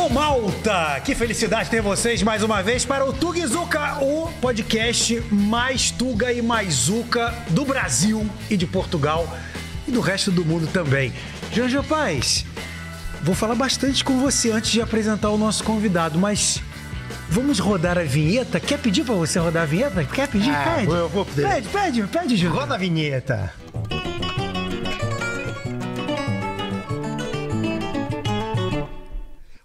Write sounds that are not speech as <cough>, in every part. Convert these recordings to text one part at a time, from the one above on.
Alô, Malta! Que felicidade ter vocês mais uma vez para o Tugizuka, o podcast mais Tuga e mais Zuka do Brasil e de Portugal e do resto do mundo também. Janjo Paz, vou falar bastante com você antes de apresentar o nosso convidado, mas vamos rodar a vinheta? Quer pedir para você rodar a vinheta? Quer pedir? Ah, pede. eu vou pedir. Pede, pede, pede, Júlio. Roda a vinheta.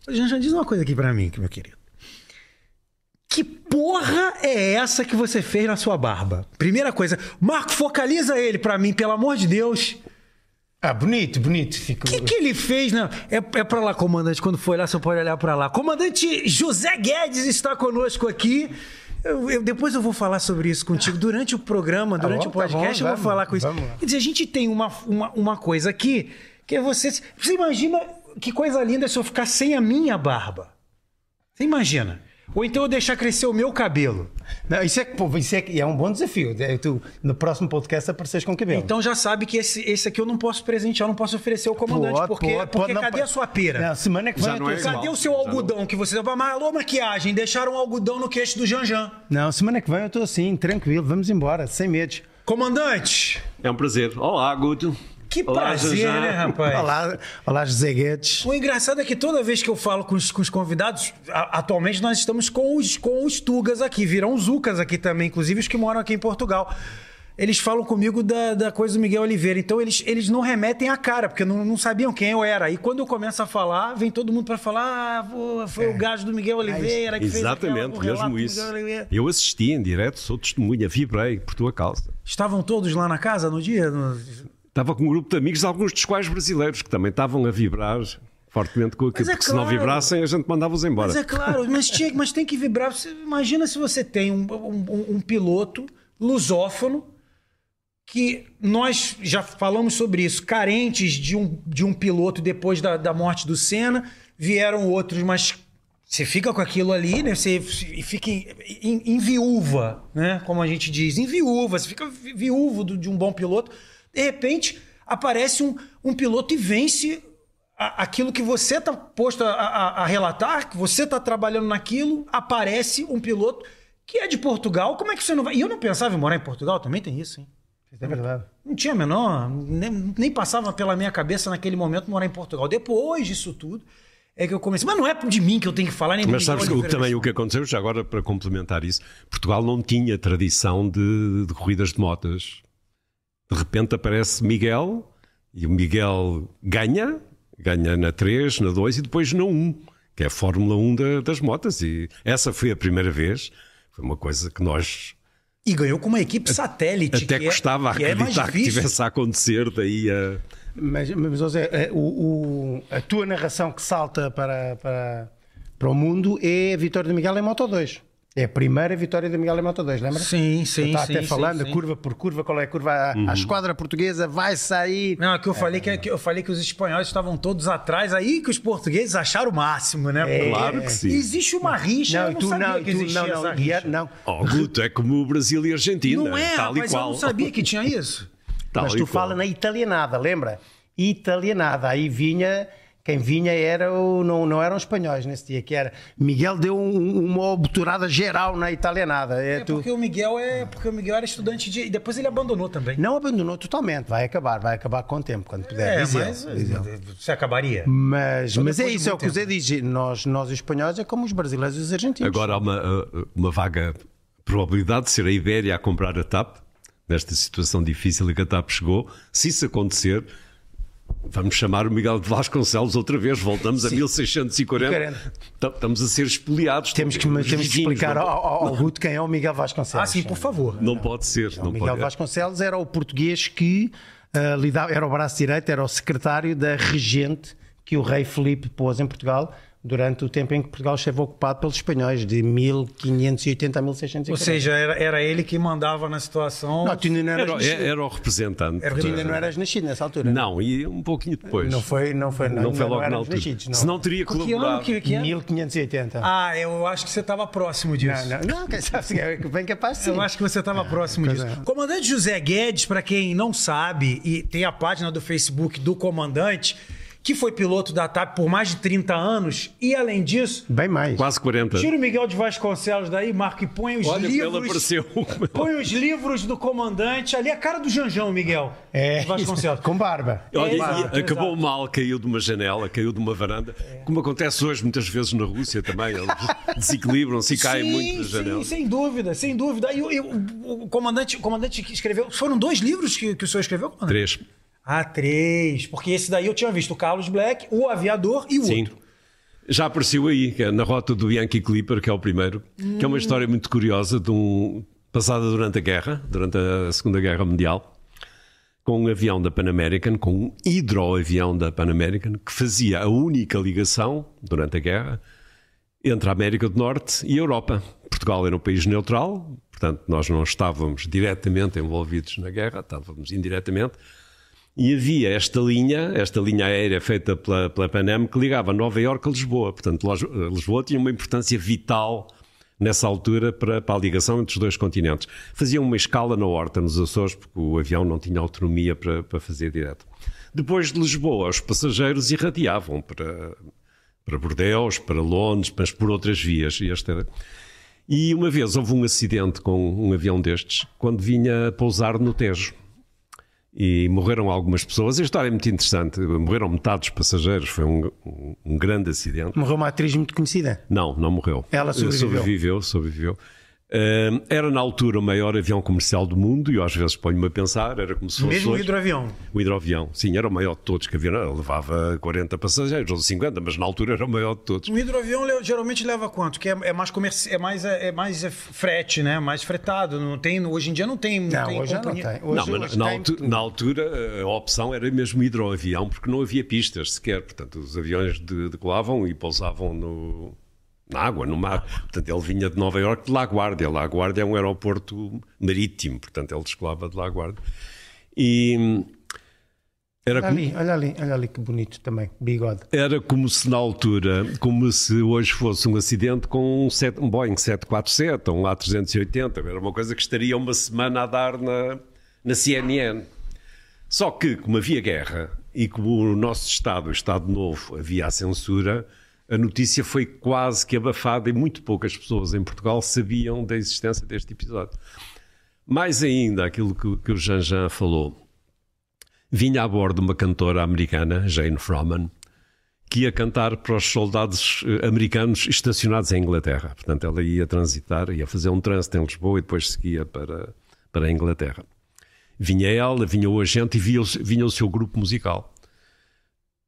Janjan, diz uma coisa aqui pra mim, meu querido. Que porra é essa que você fez na sua barba? Primeira coisa, Marco, focaliza ele pra mim, pelo amor de Deus. Ah, bonito, bonito. Fica... O que, que ele fez, né? É, é pra lá, comandante, quando for olhar, você pode olhar pra lá. Comandante José Guedes está conosco aqui. Eu- eu- depois eu vou falar sobre isso contigo durante o programa, durante bom, o podcast. tá bom, eu vou vamos, falar com isso. Quer dizer, a gente tem uma, uma, uma coisa aqui que é você. Você imagina que coisa linda se eu ficar sem a minha barba. Você imagina? Ou então eu deixar crescer o meu cabelo. Não, isso é, pô, isso é, é um bom desafio. É, tu, no próximo podcast apareces com cabelo. Então já sabe que esse, esse aqui eu não posso presentear, eu não posso oferecer ao comandante. Pode, porque pode, porque não, cadê a sua pera? Não, semana que vem. não é igual. Cadê o seu Já algodão que você. Mas alô, maquiagem, deixaram algodão no queixo do Janjan. Não, semana que vem eu estou assim, tranquilo. Vamos embora, sem medos. Comandante, É um prazer. Olá, Guto. Que Olá, prazer, né, rapaz? Olá, olá José Guedes. O engraçado é que toda vez que eu falo com os, com os convidados, a- atualmente nós estamos com os, com os Tugas aqui, viram os Zucas aqui também, inclusive os que moram aqui em Portugal. Eles falam comigo da, da coisa do Miguel Oliveira, então eles, eles não remetem a cara, porque não, não sabiam quem eu era. E quando eu começo a falar, vem todo mundo para falar: ah, foi o gajo do Miguel Oliveira que fez Exatamente, aquela- o relato mesmo isso. Eu assisti em direto, sou testemunha, vibrei por tua causa. Estavam todos lá na casa no dia? No- Estava com um grupo de amigos, alguns dos quais brasileiros, que também estavam a vibrar fortemente com aquilo, é porque se não claro. vibrassem a gente mandava-os embora. Mas é claro, mas, tinha, mas tem que vibrar. Você, imagina se você tem um, um- um piloto lusófono que nós já falamos sobre isso, carentes de um, de um piloto depois da, da morte do Senna, vieram outros, mas você fica com aquilo ali, né? Você fi- fica em, em- em viúva, né? Como a gente diz, em viúva, você fica vi- viúvo de um bom piloto. De repente, aparece um, um piloto e vence a- aquilo que você está posto a, a- a relatar, que você está trabalhando naquilo, aparece um piloto que é de Portugal. Como é que você não vai? E eu não pensava em morar em Portugal, também tem isso, hein? É verdade. Não tinha a menor, nem, nem passava pela minha cabeça naquele momento morar em Portugal. Depois disso tudo, é que eu comecei. Mas não é de mim que eu tenho que falar, nem Mas sabes que o, também o que aconteceu, já agora para complementar isso, Portugal não tinha tradição de, de corridas de motas. De repente aparece Miguel e o Miguel ganha, ganha na 3, na 2 e depois na 1, que é a Fórmula 1 da- das motas. E essa foi a primeira vez, foi uma coisa que nós E ganhou com uma equipe satélite. até que é- gostava que é acreditar que difícil. tivesse a acontecer, daí a. Mas, mas José, eh, o, o- a tua narração que salta para, para, para o mundo é a vitória de Miguel em Moto 2. É a primeira vitória de Miguel em Moto 2, lembra? Sim, sim, Está sim. até sim, falando, sim. curva por curva, qual é a curva? A, Uhum. a esquadra portuguesa vai sair. Não, é que eu falei que, que eu falei que os espanhóis estavam todos atrás, aí que os portugueses acharam o máximo, né? É, Claro que sim. Existe uma rixa, Não, eu e não tu sabia não, que e tu existia não, não, essa e é- rixa. não. Oh, Guto, é como o Brasil e a Argentina, Não é, tal e rapaz, qual. eu não sabia que tinha isso. Mas e tu qual. fala na italianada, lembra? Italianada. Aí vinha, quem vinha era o, não, não eram espanhóis nesse dia, que era Miguel deu um- uma obturada geral na italianada. É, É tu- porque o Miguel é porque o Miguel era estudante de e depois ele abandonou também. Não abandonou totalmente, vai acabar, vai acabar com o tempo, quando puder. É, diz ele, mas diz ele. você acabaria. Mas, mas é isso, é o que o Zé diz. Nós, nós espanhóis é como os brasileiros e os argentinos. Agora há uma, uh, uma vaga probabilidade de ser a Ibéria a comprar a TAP, nesta situação difícil em que a TAP chegou. Se isso acontecer, vamos chamar o Miguel de Vasconcelos outra vez, voltamos a 1640. 40. Tam- Estamos a ser espoliados. temos que, temos que explicar não, ao, ao, ao Guto quem é o Miguel Vasconcelos. Ah, sim, por favor. não pode ser. O Não Miguel pode. Vasconcelos era o português que ah, lidava, era o braço direito, era o secretário da regente que o rei Filipe pôs em Portugal durante o tempo em que Portugal esteve ocupado pelos espanhóis, de 1580 a 1640. Ou seja, era, era ele que mandava na situação. não, tu ainda não eras Era, nascido. era o representante. Era Tu ainda não eras nascido nessa altura. Não, e um pouquinho depois. Não foi, não foi, não, Não foi logo na éramos altura. nascidos, não. Senão teria colaborado. que, que é? 1580. Ah, eu acho que você estava próximo disso. Não, não, não, quem sabe se é bem capaz sim. Eu acho que você estava próximo disso. é. Comandante José Guedes, para quem não sabe, e tem a página do Facebook do comandante, que foi piloto da TAP por mais de 30 anos, e além disso, Bem mais. Quase 40. tira o Miguel de Vasconcelos daí, Marco, e põe os Olha, livros. apareceu. <laughs> Põe os livros do comandante. Ali é a cara do Janjão, Miguel. É, de Vasconcelos. com barba. Olha, É, e exato, acabou exato. mal, caiu de uma janela, caiu de uma varanda, como acontece hoje muitas vezes na Rússia também. Eles <laughs> desequilibram-se e caem sim, muito da sim, janela. sem dúvida, sem dúvida. E, o- e o, o comandante, o comandante que escreveu. Foram dois livros que, que o senhor escreveu, comandante? Três. Ah, três. Porque esse daí eu tinha visto o Carlos Black, o Aviador e o Sim. outro. Já apareceu aí, que é na rota do Yankee Clipper, que é o primeiro, que é uma história muito curiosa, de um, passada durante a guerra, durante a Segunda Guerra Mundial, com um avião da Pan American, com um hidroavião da Pan American, que fazia a única ligação, durante a guerra, entre a América do Norte e a Europa. Portugal era um país neutral, portanto, nós não estávamos diretamente envolvidos na guerra, estávamos indiretamente. E havia esta linha, esta linha aérea feita pela, pela Pan Am, que ligava Nova Iorque a Lisboa. Portanto, Los- Lisboa tinha uma importância vital nessa altura para, para a ligação entre os dois continentes. Faziam uma escala na Horta, nos Açores, porque o avião não tinha autonomia para, para fazer direto. Depois de Lisboa, os passageiros irradiavam para, para Bordeaux, para Londres, mas por outras vias. E, este era- e uma vez houve um acidente com um avião destes, quando vinha pousar no Tejo e morreram algumas pessoas. A história é muito interessante. Morreram metade dos passageiros, foi um, um- um grande acidente. Morreu uma atriz muito conhecida. Não, não morreu. Ela sobreviveu. Sobreviveu, sobreviveu. Era na altura o maior avião comercial do mundo e eu às vezes ponho-me a pensar, era como se fosse Mesmo o hidroavião. O hidroavião, sim, era o maior de todos que havia. Ele levava 40 passageiros ou 50, mas na altura era o maior de todos. O hidroavião le- geralmente leva quanto? Que é, é mais comerci... é mais é mais é frete, né? Mais fretado. Não tem, hoje em dia não tem, não Não, tem hoje já não tem. Hoje, não, mas hoje na, tem- altu- na altura a opção era mesmo hidroavião, porque não havia pistas sequer. Portanto, os aviões de- decolavam e pousavam no, na água, no mar. Portanto, ele vinha de Nova Iorque de La Guardia. La Guardia é um aeroporto marítimo, portanto, ele descolava de La Guardia. E hum, era Olha como, ali, olha ali, olha ali que bonito também. Bigode. era como se na altura, como se hoje fosse um acidente com um, set- um Boeing 747 ou um A380. Era uma coisa que estaria uma semana a dar na, na CNN. Só que, como havia guerra e como o nosso Estado, o Estado Novo, havia a censura, a notícia foi quase que abafada e muito poucas pessoas em Portugal sabiam da existência deste episódio. Mais ainda, aquilo que, que o Jean falou. Vinha a bordo uma cantora americana, Jane Froman, que ia cantar para os soldados eh, americanos estacionados em Inglaterra. Portanto, ela ia transitar, ia fazer um trânsito em Lisboa e depois seguia para, para a Inglaterra. Vinha ela, vinha o agente e vinha, o- vinha o seu grupo musical.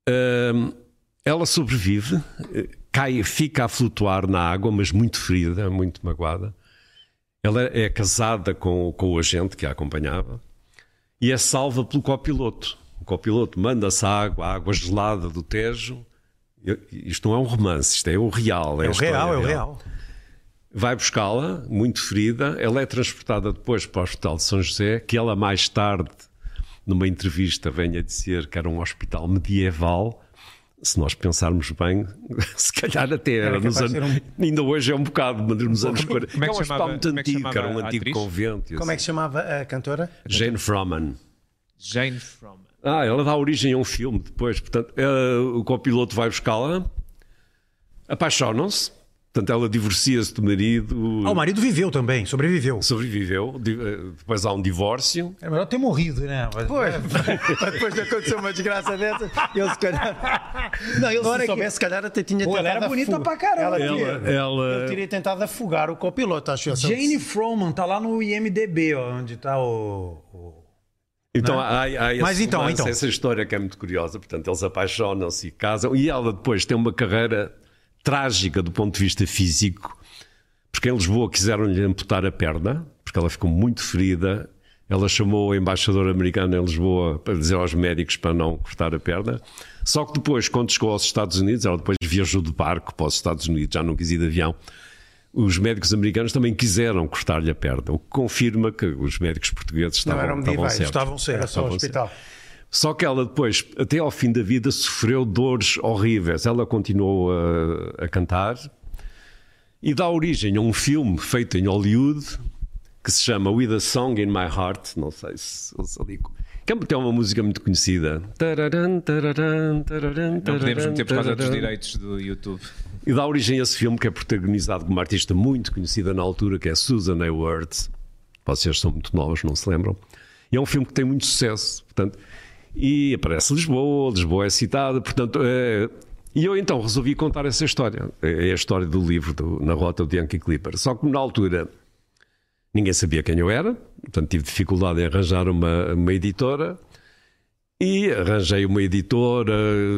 Ahm, ela sobrevive, cai, fica a flutuar na água, mas muito ferida, muito magoada. Ela é casada com, com o agente que a acompanhava e é salva pelo copiloto. O copiloto manda-se à água, à água gelada do Tejo. Isto não é um romance, isto é o real. É a o real, é o real. Vai buscá-la, muito ferida. Ela é transportada depois para o Hospital de São José, que ela mais tarde, numa entrevista, vem a dizer que era um hospital medieval. Se nós pensarmos bem, <laughs> se calhar até era, nos anos. ser <laughs> Ainda hoje é um bocado, mas nos anos 40. como é que é um chamava- muito como é que antigo, era um chamava a antigo atriz? convento. Como é que assim. se chamava a cantora? Jane Froman. Jane Froman. Ah, ela dá origem a um filme depois. Portanto, eh, o copiloto vai buscá-la, apaixonam-se. Portanto, ela divorcia-se do marido, Ah, o marido viveu também, sobreviveu. sobreviveu. eh, Depois há um divórcio. Era melhor ter morrido, né? Mas- Pois, <laughs> para depois de acontecer uma desgraça dessa, ele se calhar. <laughs> Não, hora se que- soubesse, se calhar até tinha Pô, ela tentado era bonita afugar. pra caramba. Ela, Ela, ele teria tentado afogar o copiloto, acho eu. Jane Froman tá lá no IMDB, ó, onde tá o. o- Então há, há esse Mas então, romance, então. essa história que é muito curiosa. Portanto, eles apaixonam-se e casam. E ela depois tem uma carreira trágica do ponto de vista físico, porque em Lisboa quiseram-lhe amputar a perna, porque ela ficou muito ferida. Ela chamou o embaixador americano em Lisboa para dizer aos médicos para não cortar a perna. Só que depois, quando chegou aos Estados Unidos, ela depois viajou de barco para os Estados Unidos, já não quis ir de avião. Os médicos americanos também quiseram cortar-lhe a perna, o que confirma que os médicos portugueses Não estavam, eram estavam medievais, certos. estavam certos. só o Estavam hospital. Só que ela depois, até ao fim da vida, sofreu dores horríveis. Ela continuou a, a cantar e dá origem a um filme feito em Hollywood que se chama With a Song in My Heart, não sei se, se ali, Que é- uma música muito conhecida. Tararam, tararam, tararam, Não podemos meter por causa dos direitos do YouTube. E dá origem a esse filme que é protagonizado por uma artista muito conhecida na altura, que é Susan Hayward. Vocês são muito novos, não se lembram? E é um filme que tem muito sucesso. Portanto, e aparece Lisboa, Lisboa é citada. Portanto, é- e eu então resolvi contar essa história. É a história do livro do- Na Rota do Yankee Clipper. Só que na altura ninguém sabia quem eu era, portanto tive dificuldade em arranjar uma, uma editora. E arranjei uma editora,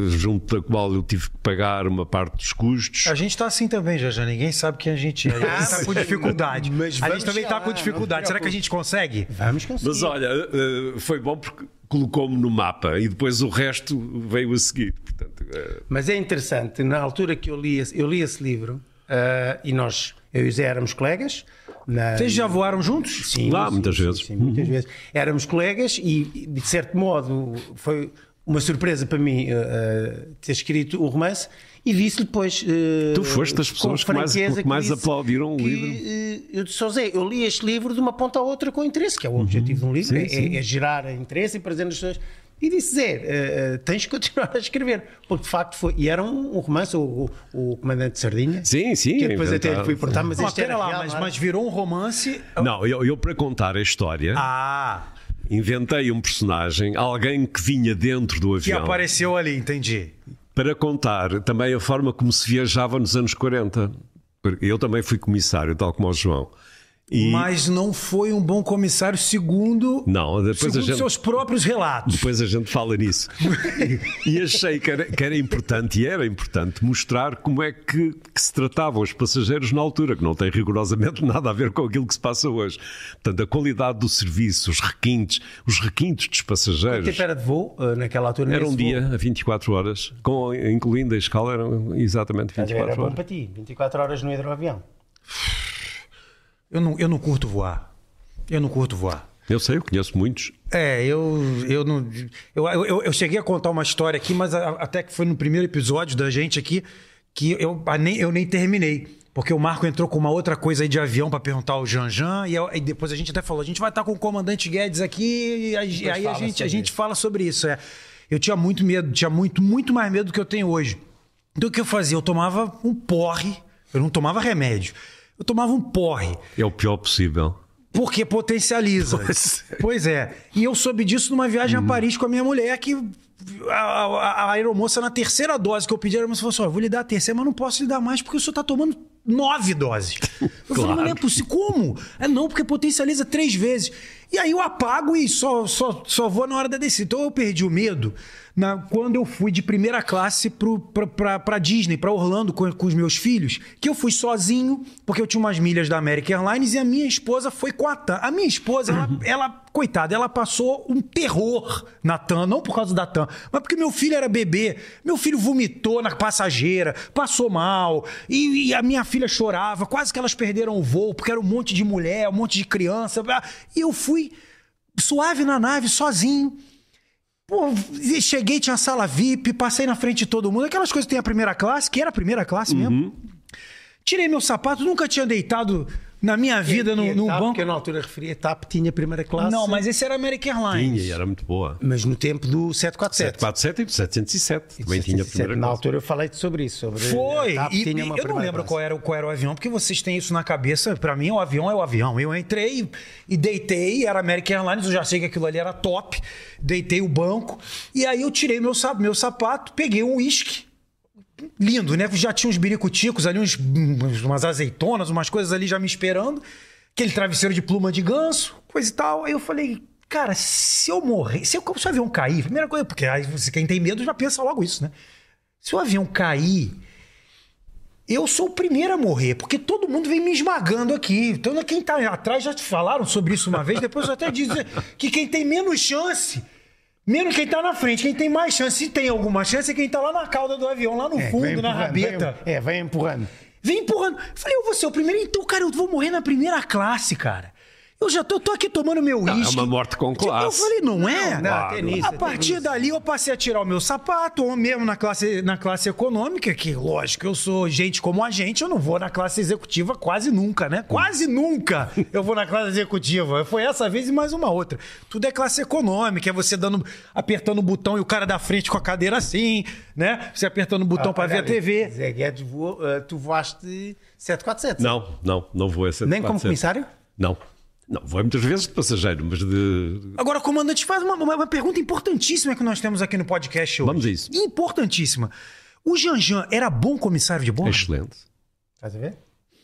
junto da qual eu tive que pagar uma parte dos custos. A gente tá assim também, já já. Ninguém sabe quem a gente é. A gente tá com dificuldade. Mas a vamos gente também tá chegar com dificuldade. Será que a gente consegue? Vamos conseguir. Mas olha, eh, foi bom porque colocou-me no mapa e depois o resto veio a seguir. Portanto, eh, Mas é interessante, na altura que eu li esse, eu li esse livro, ah, e nós, eu e o Zé éramos colegas. Na, Vocês já voaram juntos? Sim, Lá, sim, muitas sim, vezes. sim, muitas vezes. Éramos colegas e, de certo modo, foi uma surpresa para mim uh, ter escrito o romance e disse-lhe depois. uh, Tu foste das pessoas que mais- que mais aplaudiram o que, livro. uh, eu disse Zé, eu li este livro de uma ponta à outra com interesse, que é o objetivo de um livro, Sim, é, sim. é gerar interesse e prazer nas pessoas. E disse, Zé, uh, uh, tens que continuar a escrever, porque de facto foi. E era um, um romance, o, o, o Comandante de Sardinha. Sim, sim, Que depois até lhe inventado. fui portar, mas Ah, este era lá, real, mas, mas virou um romance. Não, eu, eu para contar a história, Ah, inventei um personagem, alguém que vinha dentro do que avião, apareceu ali, entendi. para contar também a forma como se viajava nos anos 40. Porque Eu também fui comissário, tal como o João. E Mas não foi um bom comissário, segundo, não, depois segundo a gente seus próprios relatos. Depois a gente fala nisso. e achei que era, que era importante, e era importante, mostrar como é que, que se tratavam os passageiros na altura, que não tem rigorosamente <laughs> nada a ver com aquilo que se passa hoje. Portanto, a qualidade do serviço, os requintes, os requintes dos passageiros. tempo era de voo, uh, naquela altura? Era um nesse voo? dia a 24 horas, com, incluindo a escala, eram exatamente Estás a ver, Era 24 bom horas. para ti, 24 horas no hidroavião. Eu não, eu não curto voar. Eu não curto voar. Eu sei, eu conheço muitos. É, eu, eu não. Eu, eu, eu cheguei a contar uma história aqui, mas a- até que foi no primeiro episódio da gente aqui que eu, a nem, eu nem terminei. Porque o Marco entrou com uma outra coisa aí de avião para perguntar ao Janjan, e, eu- e depois a gente até falou: a gente vai estar com o comandante Guedes aqui, e a- e aí a gente, a gente isso. fala sobre isso. É. Eu tinha muito medo, tinha muito, muito mais medo do que eu tenho hoje. Então o que eu fazia? Eu tomava um porre, eu não tomava remédio. Eu tomava um porre. É o pior possível. Porque potencializa. Pois <laughs> Pois é. é. E eu soube disso numa viagem a Paris com a minha mulher, que a, a- a aeromoça, na terceira dose que eu pedi, a aeromoça falou assim: eu vou lhe dar a terceira, mas não posso lhe dar mais porque o senhor tá tomando nove doses. Eu falei, Claro. mas não é possível. Como? É não, porque potencializa três vezes. E aí eu apago e só, só, só vou na hora da descida. Então eu perdi o medo na, quando eu fui de primeira classe pro, pra, pra, pra Disney, pra Orlando com, com os meus filhos, que eu fui sozinho, porque eu tinha umas milhas da American Airlines e a minha esposa foi com a TAM. A minha esposa, ela, ela, coitada, ela passou um terror na TAM, não por causa da TAM, mas porque meu filho era bebê. Meu filho vomitou na passageira, passou mal, e, e a minha filha chorava, quase que elas perderam o voo, porque era um monte de mulher, um monte de criança. E eu fui suave na nave, sozinho. Pô, cheguei, tinha sala VIP, passei na frente de todo mundo. Aquelas coisas que tem a primeira classe, que era a primeira classe mesmo. Tirei meu sapato, nunca tinha deitado na minha vida no, E no banco. Que eu na altura referia, a TAP tinha primeira classe. Não, mas esse era American Airlines. Tinha, e era muito boa. Mas no tempo do 747. 747 e do 707. Também tinha a 707. primeira Na classe. altura eu falei sobre isso. Sobre Foi. a TAP E, tinha e eu não lembro classe. qual era, qual era o avião, porque vocês têm isso na cabeça. Pra mim, o avião é o avião. Eu entrei e deitei, era American Airlines, eu já sei que aquilo ali era top. Deitei o banco. E aí eu tirei meu, meu sapato, peguei um uísque. Lindo, né? Já tinha uns biricuticos ali, uns, umas azeitonas, umas coisas ali já me esperando. Aquele travesseiro de pluma de ganso, coisa e tal. Aí eu falei, cara, se eu morrer, se, eu, se o avião cair, primeira coisa, porque aí você, quem tem medo já pensa logo isso, né? Se o avião cair, eu sou o primeiro a morrer, porque todo mundo vem me esmagando aqui. Então, quem tá atrás já te falaram sobre isso uma vez, depois eu até disse <laughs> que quem tem menos chance, menos quem tá na frente, quem tem mais chance, se tem alguma chance, é quem tá lá na cauda do avião, lá no É, fundo, na rabeta. é, vem empurrando. Vem empurrando. Falei, eu vou ser o primeiro. Então, cara, eu vou morrer na primeira classe, cara. Eu já tô, tô aqui tomando meu Não, é uma morte com Eu classe. falei, não é? Não, Claro. tem nisso, A partir dali eu passei a tirar o meu sapato, ou mesmo na classe, na classe econômica, que lógico, eu sou gente como a gente, eu não vou na classe executiva quase nunca, né? Quase nunca eu vou na classe executiva. Foi essa vez e mais uma outra. Tudo é classe econômica, é você dando, apertando o botão e o cara da frente com a cadeira assim, né? Você apertando o botão pra ver a TV. Zé Guedes, voou, tu voaste 747. Não, não, não vou a Nem como 747. comissário? Não. Não, vou muitas vezes de passageiro, mas de. Agora, comandante, faz uma, uma- uma pergunta importantíssima que nós temos aqui no podcast hoje. Vamos a isso. Importantíssima. O Janjan era bom comissário de bordo? Excelente. Estás a ver?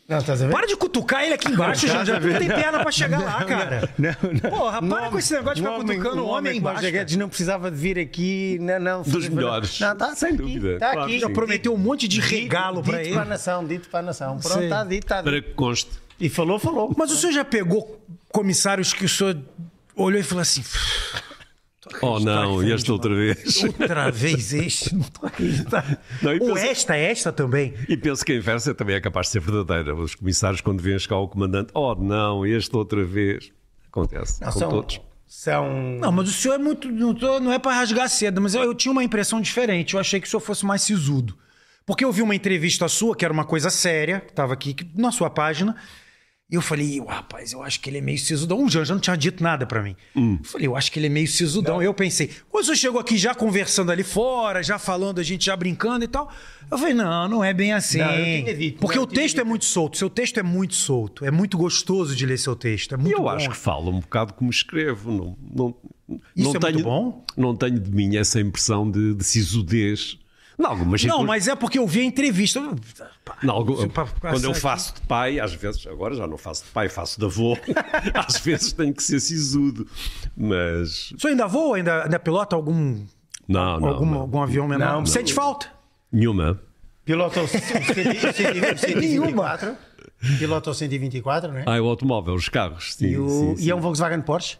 Não, estás a ver? Para de cutucar ele aqui embaixo, Janjan. Tu não tem perna pra chegar lá, cara. Não, não. Porra, para com esse negócio de ficar cutucando o homem embaixo. Zé Guedes não precisava de vir aqui. Não, não, Dos fazer- melhores. Não, está Sem aqui, dúvida. Está Claro aqui. que Já prometeu um monte de regalo pra dito ele. para a nação, dito para a nação. Pronto, está dito, está dito. Para que conste. E falou, falou. Mas o senhor já pegou comissários que o senhor olhou e falou assim: Oh não, e esta outra vez. outra vez este? Não tô acreditando. Não, e Ou esta, esta também. E penso que a inversa também é capaz de ser verdadeira. Os comissários, quando vêm chegar ao comandante, oh não, esta outra vez. Acontece com são, todos. São. Não, mas o senhor é muito. Não, tô- não é pra rasgar seda, mas eu, eu tinha uma impressão diferente. Eu achei que o senhor fosse mais sisudo. Porque eu vi uma entrevista sua, que era uma coisa séria, que estava aqui na sua página. E eu falei, "Ih, rapaz, eu acho que ele é meio sisudão. O Janja não tinha dito nada pra mim. Hum. Eu falei, eu acho que ele é meio sisudão. Eu pensei, quando senhor chegou aqui já conversando ali fora, já falando, a gente já brincando e tal. Eu falei, não, não é bem assim. Não, dito, Porque não, o texto é dito. muito solto. Seu texto é muito solto. É muito gostoso de ler seu texto. É E muito eu bom. acho que falo um bocado como escrevo. Não, não, Isso não é muito tenho, bom? Não tenho de mim essa impressão de, de sisudez. Em algumas Não, mas é porque eu vi a entrevista. Pra- quando eu faço de pai, às vezes, agora já não faço de pai, faço de avô, <laughs> às vezes tenho que ser sisudo. Mas O senhor ainda voa? Ainda, ainda pilota algum, não, não, algum, não. algum avião menor? Não, não. Sente falta? nenhuma. Pilota o 124. <laughs> Pilota o 124, não é? Ah, é o automóvel, os carros. Sim, E, o- sim, e sim. é um Volkswagen Porsche?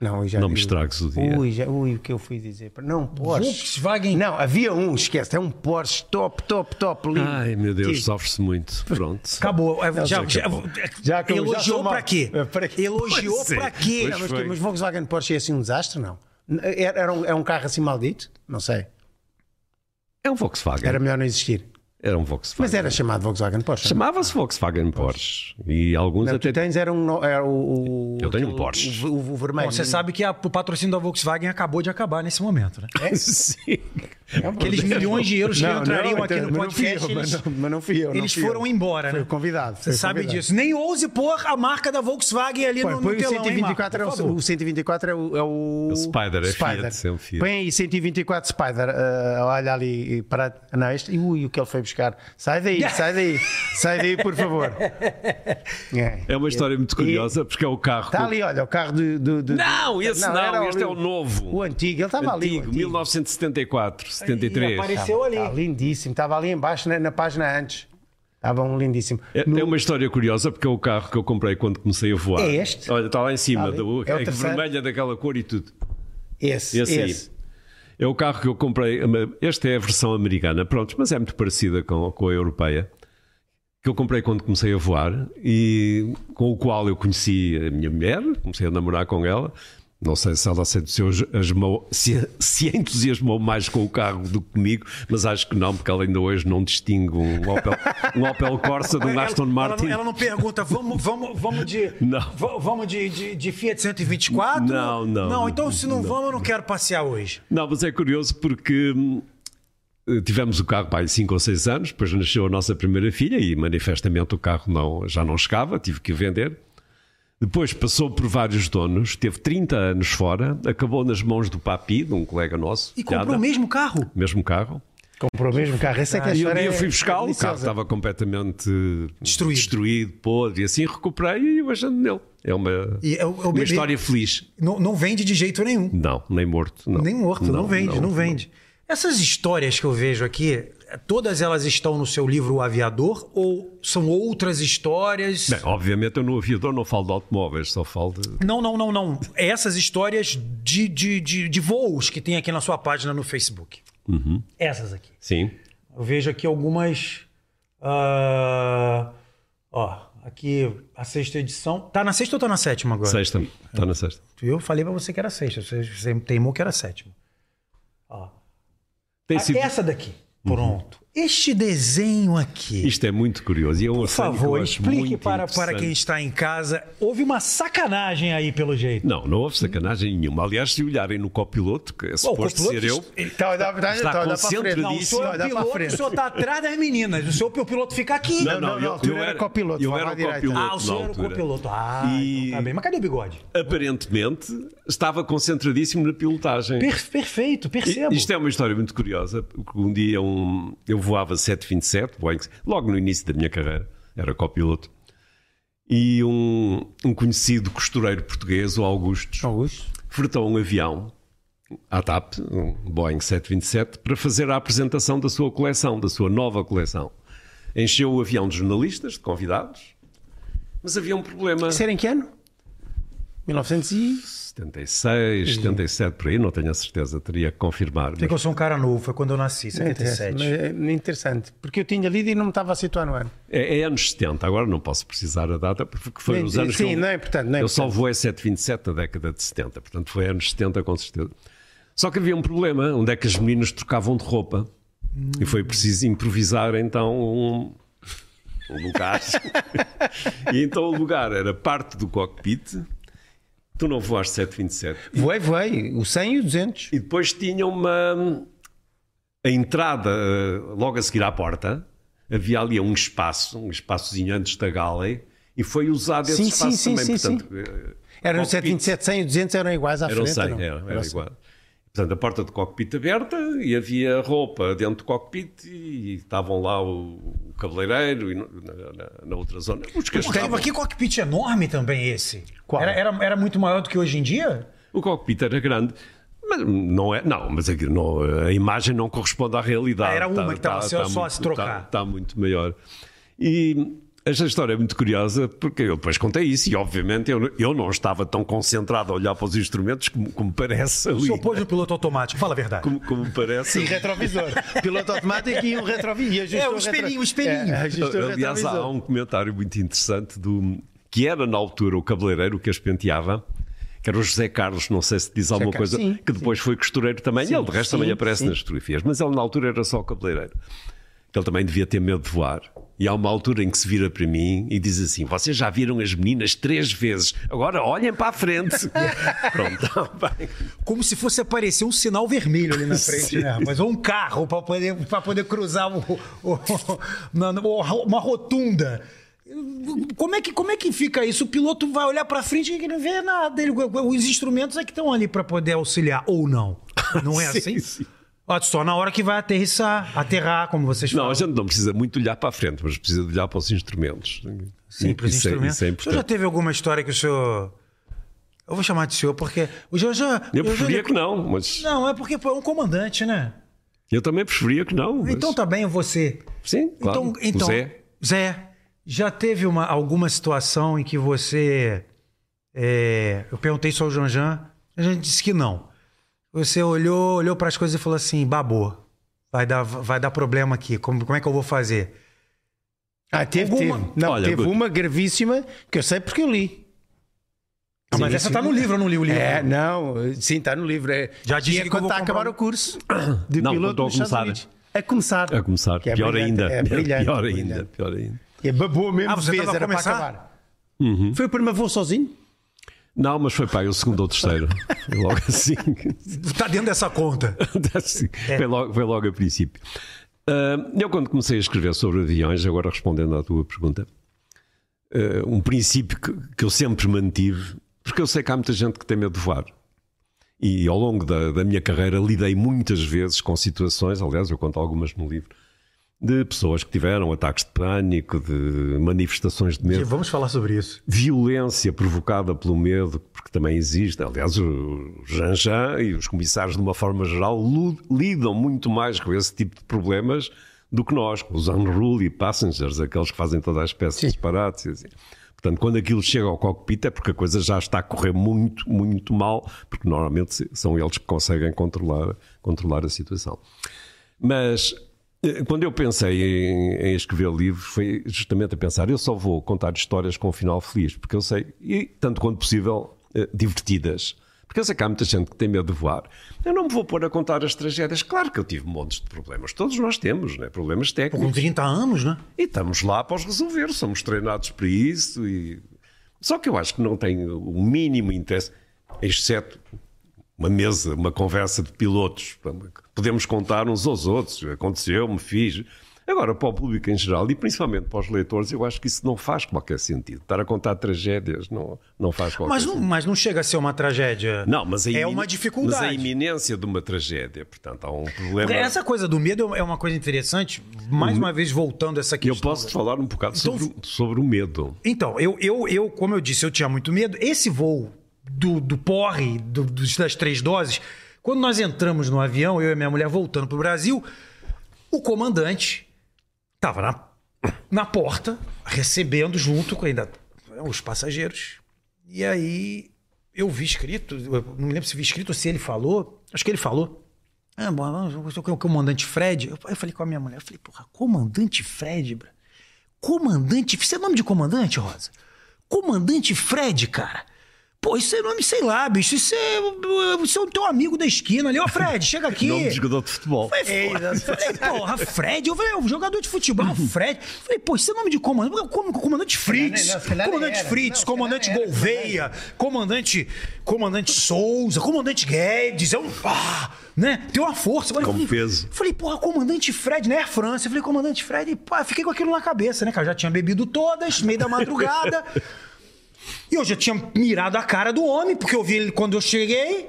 Não, já Não me estragues o dia. Ui, já, ui, o que eu fui dizer? Não, Porsche. Volkswagen. Não, havia um, esquece, é um Porsche top, top, top, lindo. Ai, meu Deus, sofre-se muito. Pronto. Acabou. Já, já já- acabou. Já acabou, já elogiou pra mal. quê? É, para quê? Elogiou Pois é, pra quê? Não, mas, mas Volkswagen Porsche é assim um desastre? Não. Era, era um, é um carro assim maldito? Não sei. É um Volkswagen. Era, melhor não existir. Um Volkswagen. Mas era chamado Volkswagen Porsche. Chamava-se Volkswagen Porsche. E alguns Não, até. tu tens era um. Era o, o- Eu tenho um Porsche. O, o- o vermelho. Bom, você sabe que a- o patrocínio da Volkswagen acabou de acabar nesse momento, né? <laughs> Sim. Aqueles milhões de euros que Não, entrariam não, aqui no mas não fui podcast, eu, mas eles, não, mas não fui eu. eles fui eu. foram embora, Foi né? o convidado. Você foi o sabe convidado. disso. Nem ouse pôr a marca da Volkswagen ali Põe, no, no põe o telão, hein, 124 Marco? é o, o 124 é o, é o O Spider, é Fiat, é um Fiat. Põe aí 124 Spider, ah, olha ali para não, este, ui, o que ele foi buscar. Sai daí, <laughs> sai daí, sai daí, por favor. <laughs> É, É uma história muito curiosa porque é o carro. Está que- ali, olha, o carro de. de- de- Não, esse não, este é o novo. O antigo, ele estava ali. o antigo. 1974, 73. apareceu ali. Está lindíssimo, estava ali embaixo na, na página antes. Estava um lindíssimo. É, No- é uma história curiosa porque é o carro que eu comprei quando comecei a voar. É este? Olha, está lá em cima, Ali. do, É é vermelha daquela cor e tudo. Esse, Esse esse. É o carro que eu comprei. Esta é a versão americana, pronto, mas é muito parecida com, com a europeia. Que eu comprei quando comecei a voar e com o qual eu conheci a minha mulher, comecei a namorar com ela. Não sei se ela se entusiasmou, se, se entusiasmou mais com o carro do que comigo, mas acho que não, porque ela ainda hoje não distingue um Opel, um Opel Corsa de um Ela- Aston ela, Martin. não- ela não pergunta, vamos, vamos, vamos de. <laughs> Não. va- Vamos de, de, de Fiat 124? Não, não, Não, então se não, não. vamos, eu não quero passear hoje. Não, mas é curioso porque hum, tivemos o carro há 5 ou 6 anos, depois nasceu a nossa primeira filha e manifestamente o carro não, já não chegava, tive que o vender. Depois passou por vários donos, teve 30 anos fora, acabou nas mãos do Papi, de um colega nosso. E comprou piada, o mesmo carro. mesmo carro. Comprou o mesmo carro. Esse é que a E um dia é fui buscá-lo, o carro estava completamente Destruído. destruído podre, e assim recuperei e hoje ando nele. É uma, E é o- é o uma bebê. história feliz. Não, não vende de jeito nenhum. Não, nem morto. Não. Nem morto, não, vende, não, vende. Essas histórias que eu vejo aqui, todas elas estão no seu livro O Aviador ou são outras histórias? Bem, obviamente eu no aviador não falo de automóveis, só falo de. Não, não, não, não. Essas histórias de, de, de, de voos que tem aqui na sua página no Facebook. Uhum. Essas aqui. Sim. Eu vejo aqui algumas. ah, ó, aqui a sexta edição. Tá na sexta ou tá na sétima agora? Sexta, está na sexta. Eu falei pra você que era sexta. Você, você teimou que era sétima. Ó. Sido- Essa daqui. Pronto. Este desenho aqui. Isto é muito curioso. E é um Por favor, eu explique para, para quem está em casa. Houve uma sacanagem aí, pelo jeito. Não, não houve sacanagem nenhuma. Aliás, se olharem no copiloto, que é suposto ser eu, está- Então, Está então, para a frente. concentradíssimo. Não, o senhor é piloto, o senhor está atrás das meninas. O senhor o piloto fica aqui. Não, não, na altura eu era copiloto, Eu era o copiloto. Ah, o senhor era o copiloto. Ah, E- então tá bem. Mas cadê o bigode? Aparentemente, estava concentradíssimo na pilotagem. Per- perfeito, percebo. Isto é uma história muito curiosa, um dia um, eu voava 727, Boeing, logo no início da minha carreira, era copiloto, e um, um conhecido costureiro português, o Augusto, Augusto. fretou um avião à TAP, um Boeing 727, para fazer a apresentação da sua coleção, da sua nova coleção. Encheu o avião de jornalistas, de convidados, mas havia um problema. Isso era em que ano? 1900 e... 76, 77, por aí, não tenho a certeza, teria que confirmar. Sei que eu sou um cara novo, foi quando eu nasci, Não interessa, 77. mas é interessante. Porque eu tinha lido e não me estava a situar no ano. É, é anos 70, agora não posso precisar a data, porque foi Nem- os anos sim, que eu, não é importante, não é eu só importante. voei 727 na década de 70, portanto foi anos 70 com certeza. Só que havia um problema, onde é que as meninas trocavam de roupa e foi preciso improvisar então um, um lugar. <laughs> <laughs> e então o lugar era parte do cockpit, tu não voaste 727, Voei, voei. O 100 e o 200. e depois tinha uma. A entrada, eh, logo a seguir à porta, havia ali um espaço, um espaçozinho antes da galley, e foi usado esse Sim, espaço sim, sim, também. sim, Portanto, eh, Era no cockpit 727, 100 e 200 eram iguais à Eram frente. 100, não? era, era Era igual. Portanto, a porta de cockpit aberta e havia roupa dentro do cockpit e estavam lá o, o cabeleireiro e na, na- na outra zona. Os que Aqui, estavam- aqui cockpit enorme também esse. Qual? Era, era, era muito maior do que hoje em dia? O cockpit era grande. Mas não é, não, mas aqui não, a imagem não corresponde à realidade. Ah, era uma que estava só- só a se trocar. Está, está muito maior. E esta história é muito curiosa porque eu depois contei isso e obviamente eu, eu não estava tão concentrado a olhar para os instrumentos como, como parece O ali. senhor pôs no piloto automático, fala a verdade. Como, como parece. Sim, retrovisor. <laughs> Piloto automático e um retrovisor. E É, o espelhinho, o espelhinho. É, o Aliás, há um comentário muito interessante do que era na altura o cabeleireiro que as penteava, que era o José Carlos, não sei se diz alguma Carlos, coisa, sim, que depois foi costureiro também. ele, de resto, sim, também aparece sim. nas fotografias, mas ele na altura era só cabeleireiro. Que ele também devia ter medo de voar. E há uma altura em que se vira para mim e diz assim: Vocês já viram as meninas três vezes, agora olhem para a frente. <laughs> Pronto, tá bem. Como se fosse aparecer um sinal vermelho ali na <laughs> frente, né? Mas ou um carro para poder, pra poder cruzar o, o- <laughs> uma rotunda. Como é, que, como é que fica isso? O piloto vai olhar para frente e não vê nada. Ele- os instrumentos é que estão ali para poder auxiliar, ou não. Não é Sim, assim? sim. Só na hora que vai aterrissar, aterrar, como vocês Não, falam. a gente não precisa muito olhar para a frente, mas precisa olhar para os instrumentos. Sim, para os Isso é- instrumentos. Isso é o senhor já teve alguma história que o senhor. Eu vou chamar de senhor, porque o senhor já. Eu preferia que não, mas Não, é porque é um comandante, né? eu também preferia que não. mas- Então tá bem você. Sim, claro. Então, então Zé, Zé, já teve uma, alguma situação em que você. é, eu perguntei só ao Janjan, a gente disse que não. Você olhou, olhou para as coisas e falou assim: babou. Vai dar, vai dar problema aqui. Como, como é que eu vou fazer? Ah, teve, Alguma- teve. Não, Olha, teve Guto. uma gravíssima que eu sei porque eu li. Ah, mas Sim, essa sim. tá no livro, eu não li o livro. É, não, sim, está no livro. É, Já disse é que eu quando vou está a acabar um- o curso <coughs> de Não, piloto a Estados começar. Unidos. A começar. a começar. Que é pior ainda. é brilhante, <laughs> pior brilhante. ainda. Pior ainda. E babou mesmo Ah, você vez, era para começar? acabar. Foi o primeiro voo sozinho? Não, mas foi pá, o segundo ou terceiro. Foi logo <laughs> assim. Tá dentro dessa conta. Assim, É. foi, logo, foi logo a princípio. Ah, eu, quando comecei a escrever sobre aviões, agora respondendo à tua pergunta, ah, um princípio que, que eu sempre mantive, porque eu sei que há muita gente que tem medo de voar. E ao longo da, da minha carreira lidei muitas vezes com situações, aliás, eu conto algumas no livro, de pessoas que tiveram ataques de pânico, de manifestações de medo Vamos falar sobre isso. violência provocada pelo medo, porque também existe. Aliás, o Janjan e os comissários, de uma forma geral, lidam muito mais com esse tipo de problemas do que nós, os unruly passengers, aqueles que fazem toda a espécie de disparates. assim. Portanto, quando aquilo chega ao cockpit é porque a coisa já está a correr muito, muito mal, porque normalmente são eles que conseguem controlar, controlar a situação. Mas Quando eu pensei em, em escrever livros, foi justamente a pensar: eu só vou contar histórias com um final feliz, porque eu sei, e tanto quanto possível, eh, divertidas. Porque eu sei que há muita gente que tem medo de voar. Eu não me vou pôr a contar as tragédias. Claro que eu tive montes de problemas. Todos nós temos, né? problemas Com técnicos. 30 anos, né? E estamos lá para os resolver, somos treinados para isso. E... Só que eu acho que não tem o mínimo interesse, exceto uma mesa, uma conversa de pilotos. Podemos contar uns aos outros, aconteceu, me fiz. Agora, para o público em geral e principalmente para os leitores, eu acho que isso não faz qualquer sentido. Estar a contar tragédias não, não faz qualquer Mas não, sentido. mas não chega a ser uma tragédia. Não, mas a é imine- uma dificuldade. Mas a iminência de uma tragédia, portanto, há um problema. Essa coisa do medo é uma coisa interessante. Mais uma vez, voltando a essa Eu questão. posso te falar um bocado Então- sobre, sobre o medo. Então, eu, eu, eu, como eu disse, eu tinha muito medo. Esse voo do, do porre, do- das três doses, quando nós entramos no avião, eu e minha mulher voltando para o Brasil, o comandante estava na, na porta, recebendo junto com ainda os passageiros. E aí eu vi escrito, eu não me lembro se vi escrito ou se ele falou, acho que ele falou. Ah, bom, o comandante Fred. Eu falei com a minha mulher, eu falei, porra, comandante Fred, bra. Comandante, isso é nome de comandante, Rosa? Comandante Fred, cara. Pô, isso é nome, sei lá, bicho. Isso é, isso é o teu amigo da esquina ali. Ô, Fred, chega <laughs> aqui. Nome de jogador de futebol. Falei, falei, porra, Fred, eu falei, é um jogador de futebol, Fred. Falei, pô, isso é nome de comandante. Comandante Fritz, Não, não, se calhar comandante era. Fritz, Não, se comandante Gouveia, comandante, comandante Souza, comandante Guedes. É um. Ah, né? Tem uma força. Agora, Com falei, peso. Falei, porra, comandante Fred, né? Eu falei, comandante Fred, pá, fiquei com aquilo na cabeça, né? Que eu já tinha bebido todas, meio da madrugada. <laughs> E eu já tinha mirado a cara do homem, porque eu vi ele quando eu cheguei.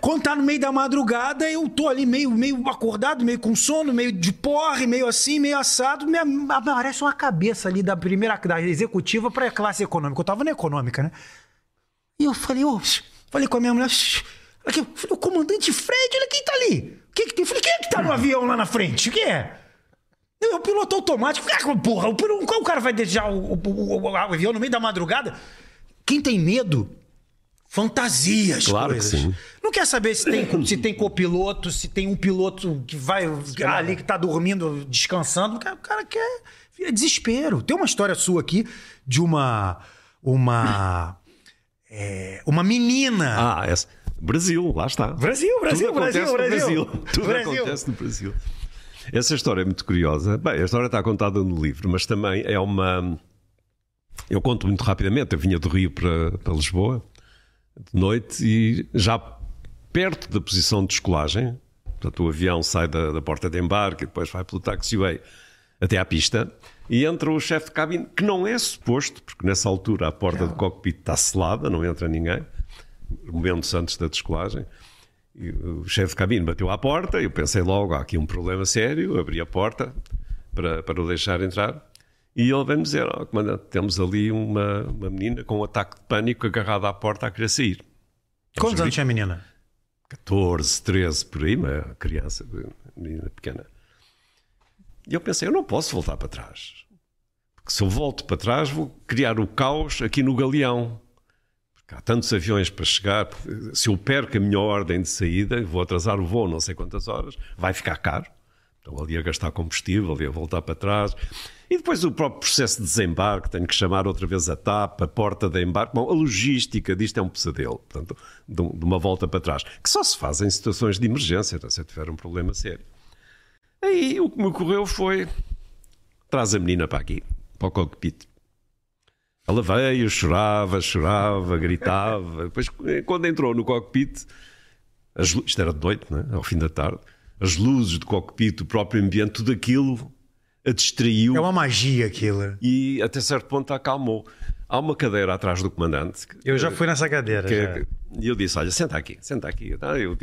Quando tá no meio da madrugada, eu tô ali meio, meio acordado, meio com sono, meio de porre, meio assim, meio assado. Me aparece uma cabeça ali da primeira, da executiva pra classe econômica. Eu tava na econômica, né? E eu falei, ô, falei com a minha mulher, "Shh, olha aqui, falei, o comandante Fred, olha quem tá ali. Que que tem? Falei, quem é que tá no avião lá na frente? O que é? Eu, o piloto automático. Ah, porra, o, qual cara vai deixar o, o- o- o avião no meio da madrugada? Quem tem medo, fantasia as Claro que coisas. sim. Não quer saber se tem, se tem copiloto, se tem um piloto que vai ali que tá dormindo, descansando. O cara, o quer. É desespero. Tem uma história sua aqui de uma. Uma. é, uma menina. Ah, essa. Brasil, lá está. Brasil, Brasil, Tudo acontece Brasil, no Brasil. Tudo Brasil. acontece no Brasil. Essa história é muito curiosa. Bem, a história está contada no livro, mas também é uma. Eu conto muito rapidamente. Eu vinha do Rio para, para Lisboa de noite e já perto da posição de descolagem, portanto, o avião sai da, da porta de embarque e depois vai pelo taxiway até à pista e entra o chefe de cabine, que não é suposto, porque nessa altura a porta do cockpit está selada, não entra ninguém, momentos antes da descolagem. E o chefe de cabine bateu à porta, eu pensei logo, há aqui um problema sério, abri a porta para, para o deixar entrar. E ele veio-me dizer, oh, comandante, temos ali uma, uma menina com um ataque de pânico agarrada à porta a querer sair. Quantos anos tinha a menina? 14, 13, por aí, uma criança, menina pequena. E eu pensei, eu não posso voltar para trás. Porque se eu volto para trás, vou criar o caos aqui no galeão. Há tantos aviões para chegar. Se eu perco a minha ordem de saída, vou atrasar o voo não sei quantas horas, vai ficar caro. Então ali a gastar combustível, ali a voltar para trás. E depois o próprio processo de desembarque, tenho que chamar outra vez a TAP, a porta de embarque. Bom, a logística disto é um pesadelo, portanto, de um- uma volta para trás, que só se faz em situações de emergência, se eu tiver um problema sério. Aí o que me ocorreu foi: traz a menina para aqui, para o cockpit. Ela veio, chorava, chorava, gritava. Depois, quando entrou no cockpit, as isto era de noite, né? ao fim da tarde, as luzes do cockpit, o próprio ambiente, tudo aquilo a distraiu É uma magia aquilo. e até certo ponto a acalmou. Há uma cadeira atrás do comandante. Eu já fui nessa cadeira. E eu disse: Olha, senta aqui, senta aqui. Ah, Eu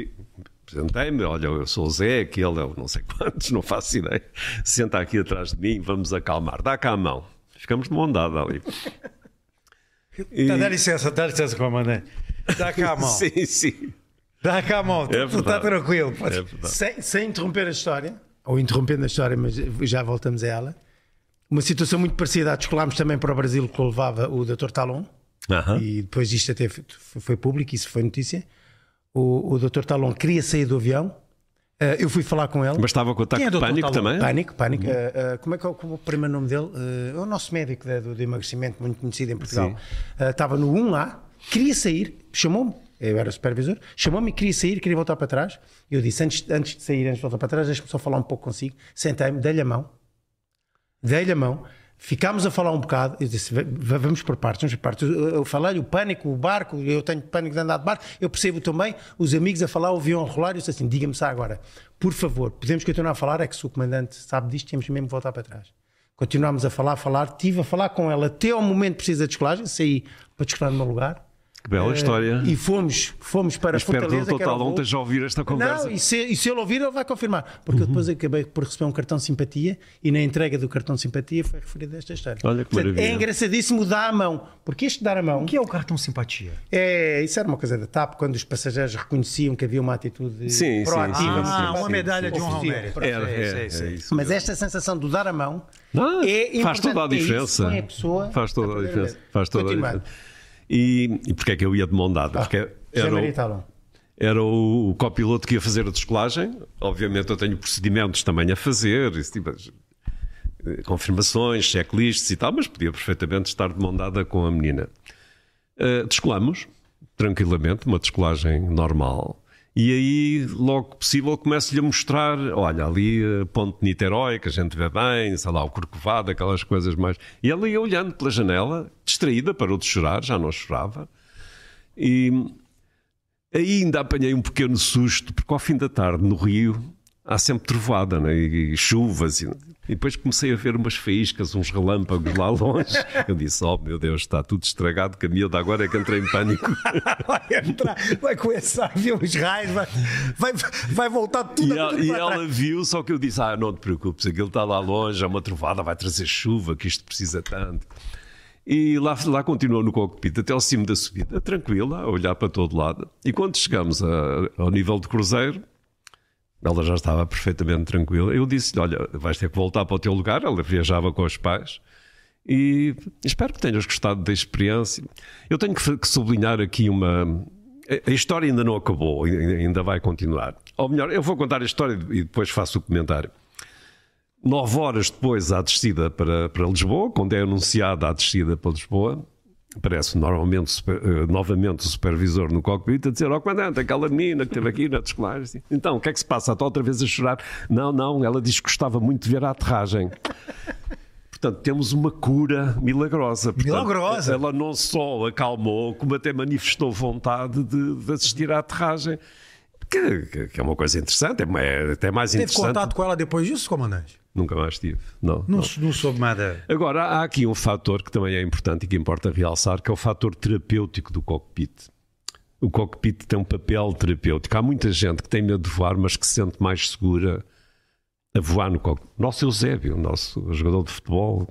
apresentei-me, olha, eu sou o Zé, aquele é o não sei quantos, não faço ideia. Senta aqui atrás de mim, vamos acalmar. Dá cá a mão. Ficamos de mão dada ali. E- Tá, dá licença, dá licença, comandante. Dá cá a mão. <laughs> Sim, sim. Dá cá a mão. É tu tá verdade. tranquilo. É. Sem, sem interromper a história, ou interrompendo a história, mas já voltamos a ela. Uma situação muito parecida descolámos também para o Brasil que levava o Dr. Talon, Aham. e depois disto até foi foi público, isso foi notícia. O, o Dr. Talon queria sair do avião, Eh, eu fui falar com ele. Mas estava com ataque é de pânico também? Pânico, pânico. Eh, eh, como é que é o, como é o primeiro nome dele? É o nosso médico de, do, de emagrecimento, muito conhecido em Portugal. Estava no 1A, queria sair, chamou-me, eu era supervisor, chamou-me e queria sair, queria voltar para trás. Eu disse, antes, antes de sair, antes de voltar para trás, deixa-me só falar um pouco consigo. Sentei-me, dei-lhe a mão, dei-lhe a mão, ficámos a falar um bocado. Eu disse, "Va- va- vamos por partes, vamos por partes. Eu, eu falei-lhe o pânico, o barco, eu tenho pânico de andar de barco, eu percebo também, os amigos a falar, o avião a rolar, eu disse assim, diga-me só agora, por favor, podemos continuar a falar, é que se o comandante sabe disto, temos mesmo que voltar para trás. Continuámos a falar, a falar, estive a falar com ela até ao momento precisa da descolagem, saí para descolar no meu lugar. Que bela Eh, história. E fomos, fomos para Espero Fortaleza. Dr. que o voo. esteja a ouvir esta conversa. Não, e se, e se ele ouvir, ele vai confirmar. Porque eu depois acabei por receber um cartão de simpatia e na entrega do cartão de simpatia foi referida esta história. Olha que Portanto, maravilha. É engraçadíssimo dar a mão. Porque este dar a mão. O que é o cartão simpatia? É, isso era uma coisa da TAP, quando os passageiros reconheciam que havia uma atitude Sim, sim, proativa. sim, muito sim, Ah, uma medalha de honra ao mérito. É, é sei. isso. Mas esta sensação do dar a mão Ah, é faz toda a. É diferença. põe a pessoa faz toda a a diferença. Faz toda a diferença. E, e porquê é que eu ia de mão dada? Porque José era, era o, o copiloto que ia fazer a descolagem. Obviamente eu tenho procedimentos também a fazer, esse tipo eh, confirmações, checklists e tal, mas podia perfeitamente estar de mão dada com a menina. Uh, descolamos, tranquilamente, uma descolagem normal. E aí, logo que possível, começo-lhe a mostrar: olha, ali a Ponte de Niterói, que a gente vê bem, sei lá, o Corcovado, aquelas coisas mais. E ela ia olhando pela janela, distraída, parou de chorar, já não chorava. E aí ainda apanhei um pequeno susto, porque ao fim da tarde, no Rio, há sempre trovoada né? e chuvas. E, e depois comecei a ver umas faíscas, uns relâmpagos lá longe. Eu disse: Oh meu Deus, está tudo estragado, que a miúda agora é que entrei em pânico. <laughs> Vai entrar, vai começar a ver os raios, vai, vai, vai voltar tudo E, a ela, e ela trás. viu, só que eu disse: Ah, não te preocupes, aquilo está lá longe, é uma trovada, vai trazer chuva, que isto precisa tanto. E lá, lá continuou no cockpit, até ao cimo da subida, tranquila, a olhar para todo lado. E quando chegamos a- ao nível de cruzeiro, ela já estava perfeitamente tranquila. Eu disse-lhe: Olha, vais ter que voltar para o teu lugar. Ela viajava com os pais. E espero que tenhas gostado da experiência. Eu tenho que, sublinhar aqui uma. A história ainda não acabou, ai- ainda vai continuar. Ou melhor, eu vou contar a história e depois faço o comentário. Nove horas depois à descida para, para Lisboa, quando é anunciada a descida para Lisboa, aparece normalmente, super- eh, novamente o supervisor no cockpit a dizer: Ó comandante, aquela menina que esteve aqui na descolagem. assim, Então, o que é que se passa? Está outra vez a chorar? Não, não, ela diz que gostava muito de ver a aterragem. Portanto, temos uma cura milagrosa. Portanto, Milagrosa. Ela não só acalmou, como até manifestou vontade de, de assistir à aterragem. Que, que- é uma coisa interessante, é, é até mais Teve interessante. contato com ela depois disso, comandante? Nunca mais tive. Não, Não, não. não soube nada. Agora, há aqui um fator que também é importante e que importa realçar, que é o fator terapêutico do cockpit. O cockpit tem um papel terapêutico. Há muita gente que tem medo de voar, mas que se sente mais segura a voar no cockpit. Nosso Eusébio, o nosso jogador de futebol,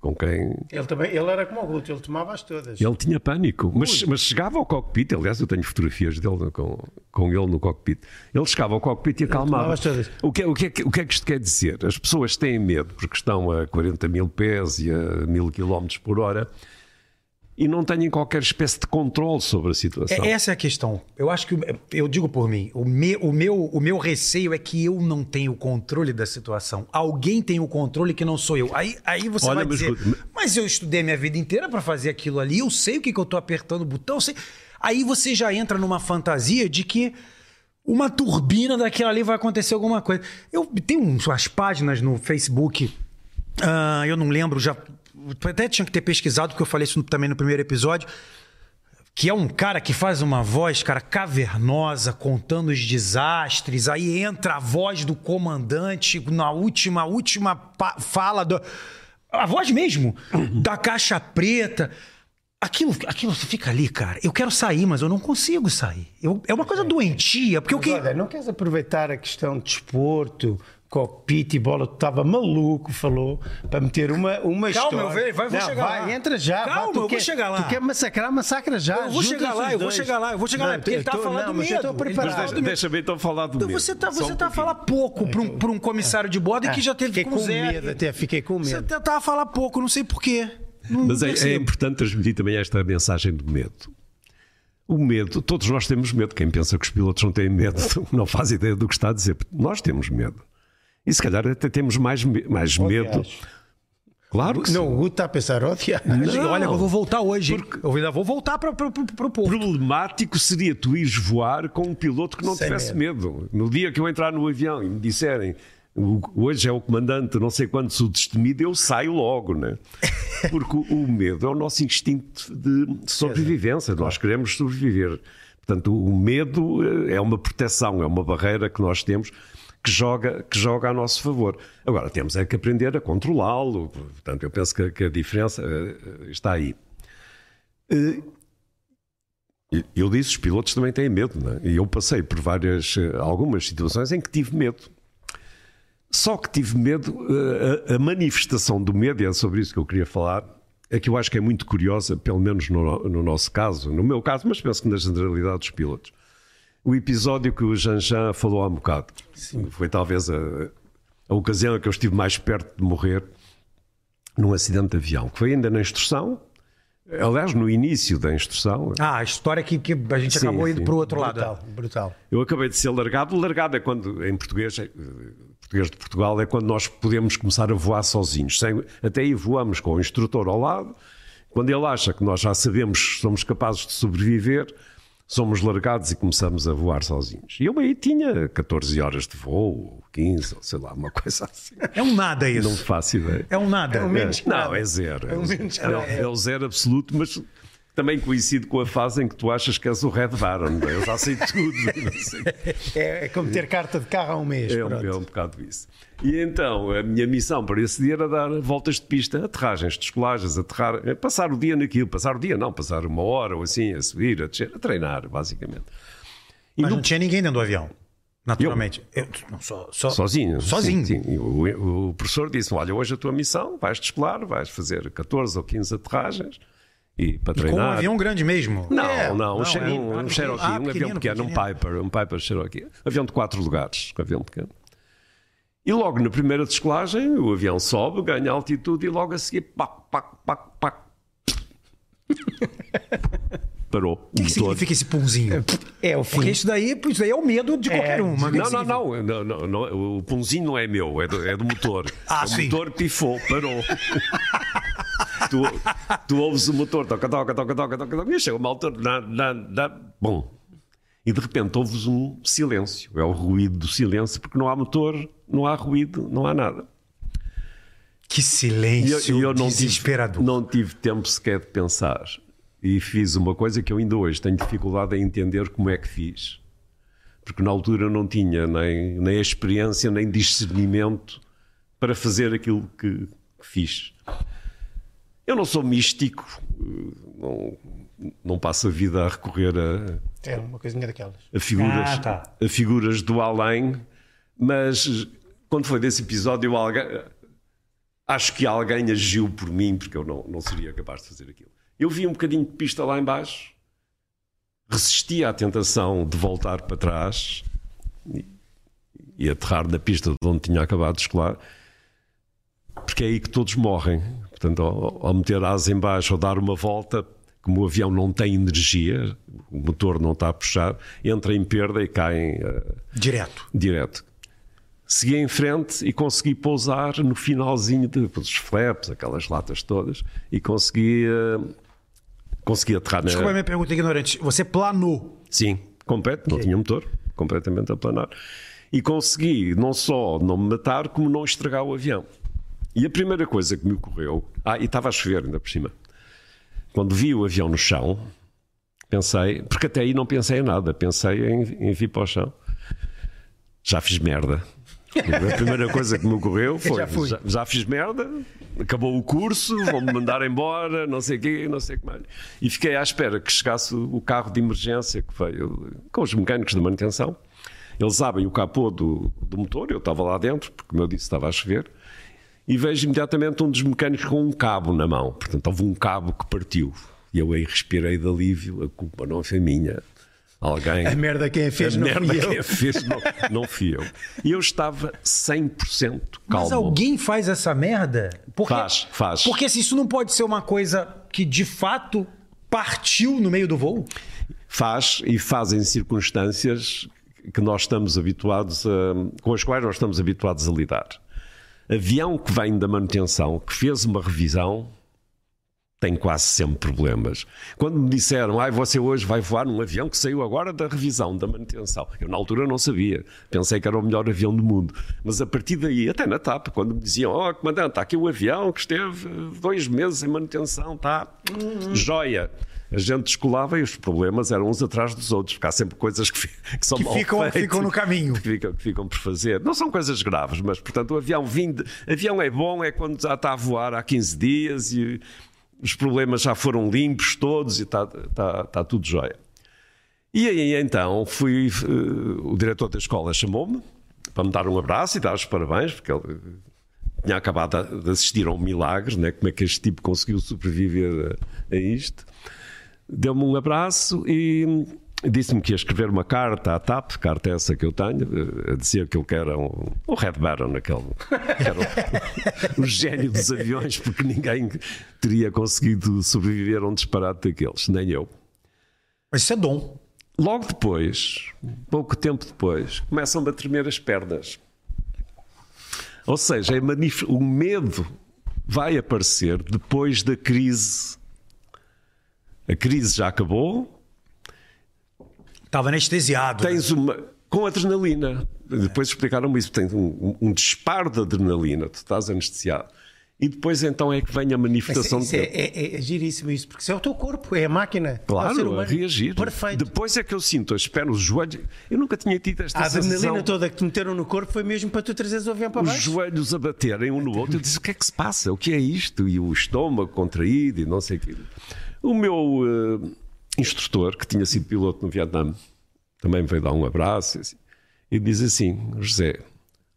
com quem Ele também, ele era como o Guto, ele tomava-as todas. ele tinha pânico, mas, mas chegava ao cockpit. Aliás, eu tenho fotografias dele com, com ele no cockpit. Ele chegava ao cockpit e acalmava. O que, é- o, que é, que- o que é que isto quer dizer? As pessoas têm medo porque estão a 40 mil pés e a mil quilómetros por hora e não têm qualquer espécie de controle sobre a situação. É, essa é a questão. Eu acho que, eu digo por mim, o, me, o, meu, o meu receio é que eu não tenho o controle da situação. Alguém tem o controle que não sou eu. Aí, aí você Olha, vai mas dizer, escuta, mas eu estudei minha vida inteira para fazer aquilo ali, eu sei o que, que eu tô apertando o botão. eu sei." Aí você já entra numa fantasia de que uma turbina daquela ali vai acontecer alguma coisa. Eu tenho umas páginas no Facebook, ah, eu não lembro, já até tinha que ter pesquisado, porque eu falei isso também no primeiro episódio, que é um cara que faz uma voz, cara, cavernosa, contando os desastres. Aí entra a voz do comandante na última, última fala do. A voz mesmo, da caixa preta. Aquilo, aquilo você fica ali, cara. Eu quero sair, mas eu não consigo sair. Eu- é uma coisa doentia, porque o que. olha, não queres aproveitar a questão de desporto, cockpit e bola? Tu estava maluco, falou, para meter uma, uma Calma, história. eu vou- vai- vou não, chegar vai, lá. entra já. Calma, tu eu vou quer- chegar lá. Tu quer massacrar, massacra já. Eu vou chegar lá, eu vou chegar lá, eu vou chegar lá, porque ele tá tô- falando não, do estou medo. Tá preparado. deixa- Deixa-me então falar do Então medo. você tá, você um tá a falar pouco para um, pra um comissário de bordo que já teve Fiquei com cruzeiro. medo, até fiquei com Você medo. tá a falar pouco, não sei porquê. Não Mas é, é importante transmitir também esta mensagem do medo. O medo, todos nós temos medo. Quem pensa que os pilotos não têm medo <laughs> não faz ideia do que está a dizer. Nós temos medo. E se calhar até temos mais, mais medo. Claro que sim. Não, o Guto está a pensar. Não. Olha, eu vou voltar hoje. hein? Eu ainda vou voltar para pro, pro, pro Porto. Problemático seria tu ires voar com um piloto que não Sem tivesse medo. No dia que eu entrar no avião e me disserem "O- hoje é o comandante, não sei quantos o destemido, eu saio logo, né? <laughs> Porque o, o medo é o nosso instinto de sobrevivência. Nós queremos sobreviver. Portanto, o medo eh, é uma proteção, é uma barreira que nós temos que joga, que joga a nosso favor. Agora, temos é que aprender a controlá-lo. Portanto, eu penso que, que a diferença eh, está aí. E- Eu disse, os pilotos também têm medo, não é? E eu passei por várias, algumas situações em que tive medo. Só que tive medo, a, a manifestação do medo, e é sobre isso que eu queria falar, é que eu acho que é muito curiosa, pelo menos no, no nosso caso, no meu caso, mas penso que na generalidade dos pilotos. O episódio que o Jean Jean falou há um bocado. Foi talvez a, a ocasião em que eu estive mais perto de morrer num acidente de avião, que foi ainda na instrução, aliás, no início da instrução. Ah, a história que, que a gente Sim, acabou indo sim. para o outro lado. Brutal, brutal. Eu acabei de ser largado. Largado é quando, em português, eh, português de Portugal, é quando nós podemos começar a voar sozinhos. Sem- até aí voamos com o instrutor ao lado. Quando ele acha que nós já sabemos, somos capazes de sobreviver, somos largados e começamos a voar sozinhos. E eu aí tinha 14 horas de voo, 15, ou sei lá, uma <laughs> coisa assim. É um nada isso. Não faço ideia. É um nada. É um menos que Não, é zero. É, É um menos é é o zero absoluto, mas também coincide com a fase em que tu achas que és o Red Baron. é? Eu já sei tudo. sei. <laughs> É, é como ter carta de carro há um mês. É um, é um bocado isso. E então, a minha missão para esse dia era dar voltas de pista, aterragens, descolagens, aterrar, eh, passar o dia naquilo, passar o dia não, passar uma hora ou assim, a subir, a descer, a treinar, basicamente. E Mas no- não tinha ninguém dentro do avião. Naturalmente. Eu, não, só, só, Sozinho. Sozinho. Sim, sim. O, o professor disse: Olha, hoje a tua missão, vais descolar, vais fazer 14 ou 15 aterragens e para E com um treinar. avião grande mesmo. Não, É, não, um, che- é um, um Cherokee, ah, um avião pequeno, um. Piper, um Piper Cherokee. Avião de quatro lugares, um avião pequeno. E logo na primeira descolagem, o avião sobe, ganha altitude e logo a seguir, pac, pac, pac, pac. <laughs> Parou. O que, que significa esse punzinho? É o fim. Porque isso daí, isso daí é o medo de qualquer um. mas Não, não, não, não, não, não, O punzinho não é meu, é do, é do motor. Ah, o sim. motor pifou, parou. <laughs> tu, tu ouves o motor, toca, toca, toca, toca, toca, toca, e chega uma altura, dá, dá, dá, bom. E de repente ouves um silêncio. É o ruído do silêncio, porque não há motor, não há ruído, não há nada. Que E silêncio eu, e eu não, desesperador. tive, não tive tempo sequer de pensar. E fiz uma coisa que eu ainda hoje tenho dificuldade em entender como é que fiz. Porque na altura eu não tinha nem, nem experiência, nem discernimento para fazer aquilo que, que fiz. Eu não sou místico, não, não passo a vida a recorrer a, É uma coisinha daquelas. a figuras, Ah, tá. a figuras do além, mas quando foi desse episódio, alguém, acho que alguém agiu por mim, porque eu não, não seria capaz de fazer aquilo. Eu vi um bocadinho de pista lá embaixo, resisti à tentação de voltar para trás e, e aterrar na pista de onde tinha acabado de escolar, porque é aí que todos morrem. Portanto, ao, ao meter asa em baixo ou dar uma volta, como o avião não tem energia, o motor não está a puxar, entra em perda e caem eh, Direto. direto. Segui em frente e consegui pousar no finalzinho de- dos flaps, aquelas latas todas, e consegui, eh, consegui aterrar Desculpa a na. minha pergunta ignorante. Você planou. Sim, completo, não tinha motor, completamente a planar. E consegui não só não me matar, como não estragar o avião. E a primeira coisa que me ocorreu. Ah, e estava a chover ainda por cima. Quando vi o avião no chão, pensei. Porque até aí não pensei em nada, pensei em, em vir para o chão. Já fiz merda. A primeira coisa que me ocorreu foi: Já já fiz merda, acabou o curso, vão-me mandar embora, não sei o quê, não sei o que mais. E fiquei à espera que chegasse o carro de emergência que veio com os mecânicos de manutenção. Eles abrem o capô do, do motor, eu estava lá dentro, porque, como eu disse, estava a chover, e vejo imediatamente um dos mecânicos com um cabo na mão. Portanto, houve um cabo que partiu. E eu aí respirei de alívio, a culpa não foi minha. Alguém. A merda quem a fez A não merda fui que eu. a fez não, não fui eu. E eu estava 100% calmo. Mas alguém faz essa merda? Porque, Faz, faz. Porque se isso não pode ser uma coisa que de fato partiu no meio do voo. faz e faz em circunstâncias que nós estamos habituados a, com as quais nós estamos habituados a lidar. Avião que vem da manutenção, que fez uma revisão, tem quase sempre problemas. Quando me disseram, ai, você hoje vai voar num avião que saiu agora da revisão, da manutenção, eu na altura não sabia, pensei que era o melhor avião do mundo. Mas a partir daí, até na TAP, quando me diziam, oh, comandante, está aqui o avião que esteve dois meses em manutenção, está joia. A gente descolava e os problemas eram uns atrás dos outros, porque há sempre coisas que, <laughs> que são Que mal ficam- feitas, ficam no caminho. que ficam, que ficam por fazer. Não são coisas graves, mas, portanto, o avião vindo. Avião é bom, é quando já está a voar há 15 dias e os problemas já foram limpos todos e está, está, está tudo jóia. E aí então fui. eh, o diretor da escola chamou-me para me dar um abraço e dar os parabéns, porque ele tinha acabado de assistir a um milagre, né? como é que este tipo conseguiu sobreviver a, a isto. Deu-me um abraço e disse-me que ia escrever uma carta à TAP, carta essa que eu tenho, eh, a dizer que eu que era um, um Red Baron, aquele, que era <laughs> gênio dos aviões, porque ninguém teria conseguido sobreviver a um disparate daqueles, nem eu. Mas isso é dom. Logo depois, pouco tempo depois, começam-me a tremer as pernas. Ou seja, é o medo vai aparecer depois da crise. A crise já acabou, Estava anestesiado. né? tens uma. com adrenalina. Depois explicaram-me isso. Tens um, um disparo de adrenalina, tu estás anestesiado. E depois então é que vem a manifestação Isso, de é, é, é giríssimo isso, porque isso é o teu corpo, é a máquina. é Claro, a humano. reagir. Perfeito. Depois é que eu sinto as pernas, os joelhos. Eu nunca tinha tido esta A adrenalina sensação. toda que te meteram no corpo foi mesmo para tu trazeres o avião para os baixo. joelhos a baterem um no outro. Eu disse: o que é que se passa? O que é isto? E o estômago contraído e não sei o quê. O meu eh, instrutor, que tinha sido piloto no Vietnã, também me veio dar um abraço e, assim, e diz assim: José,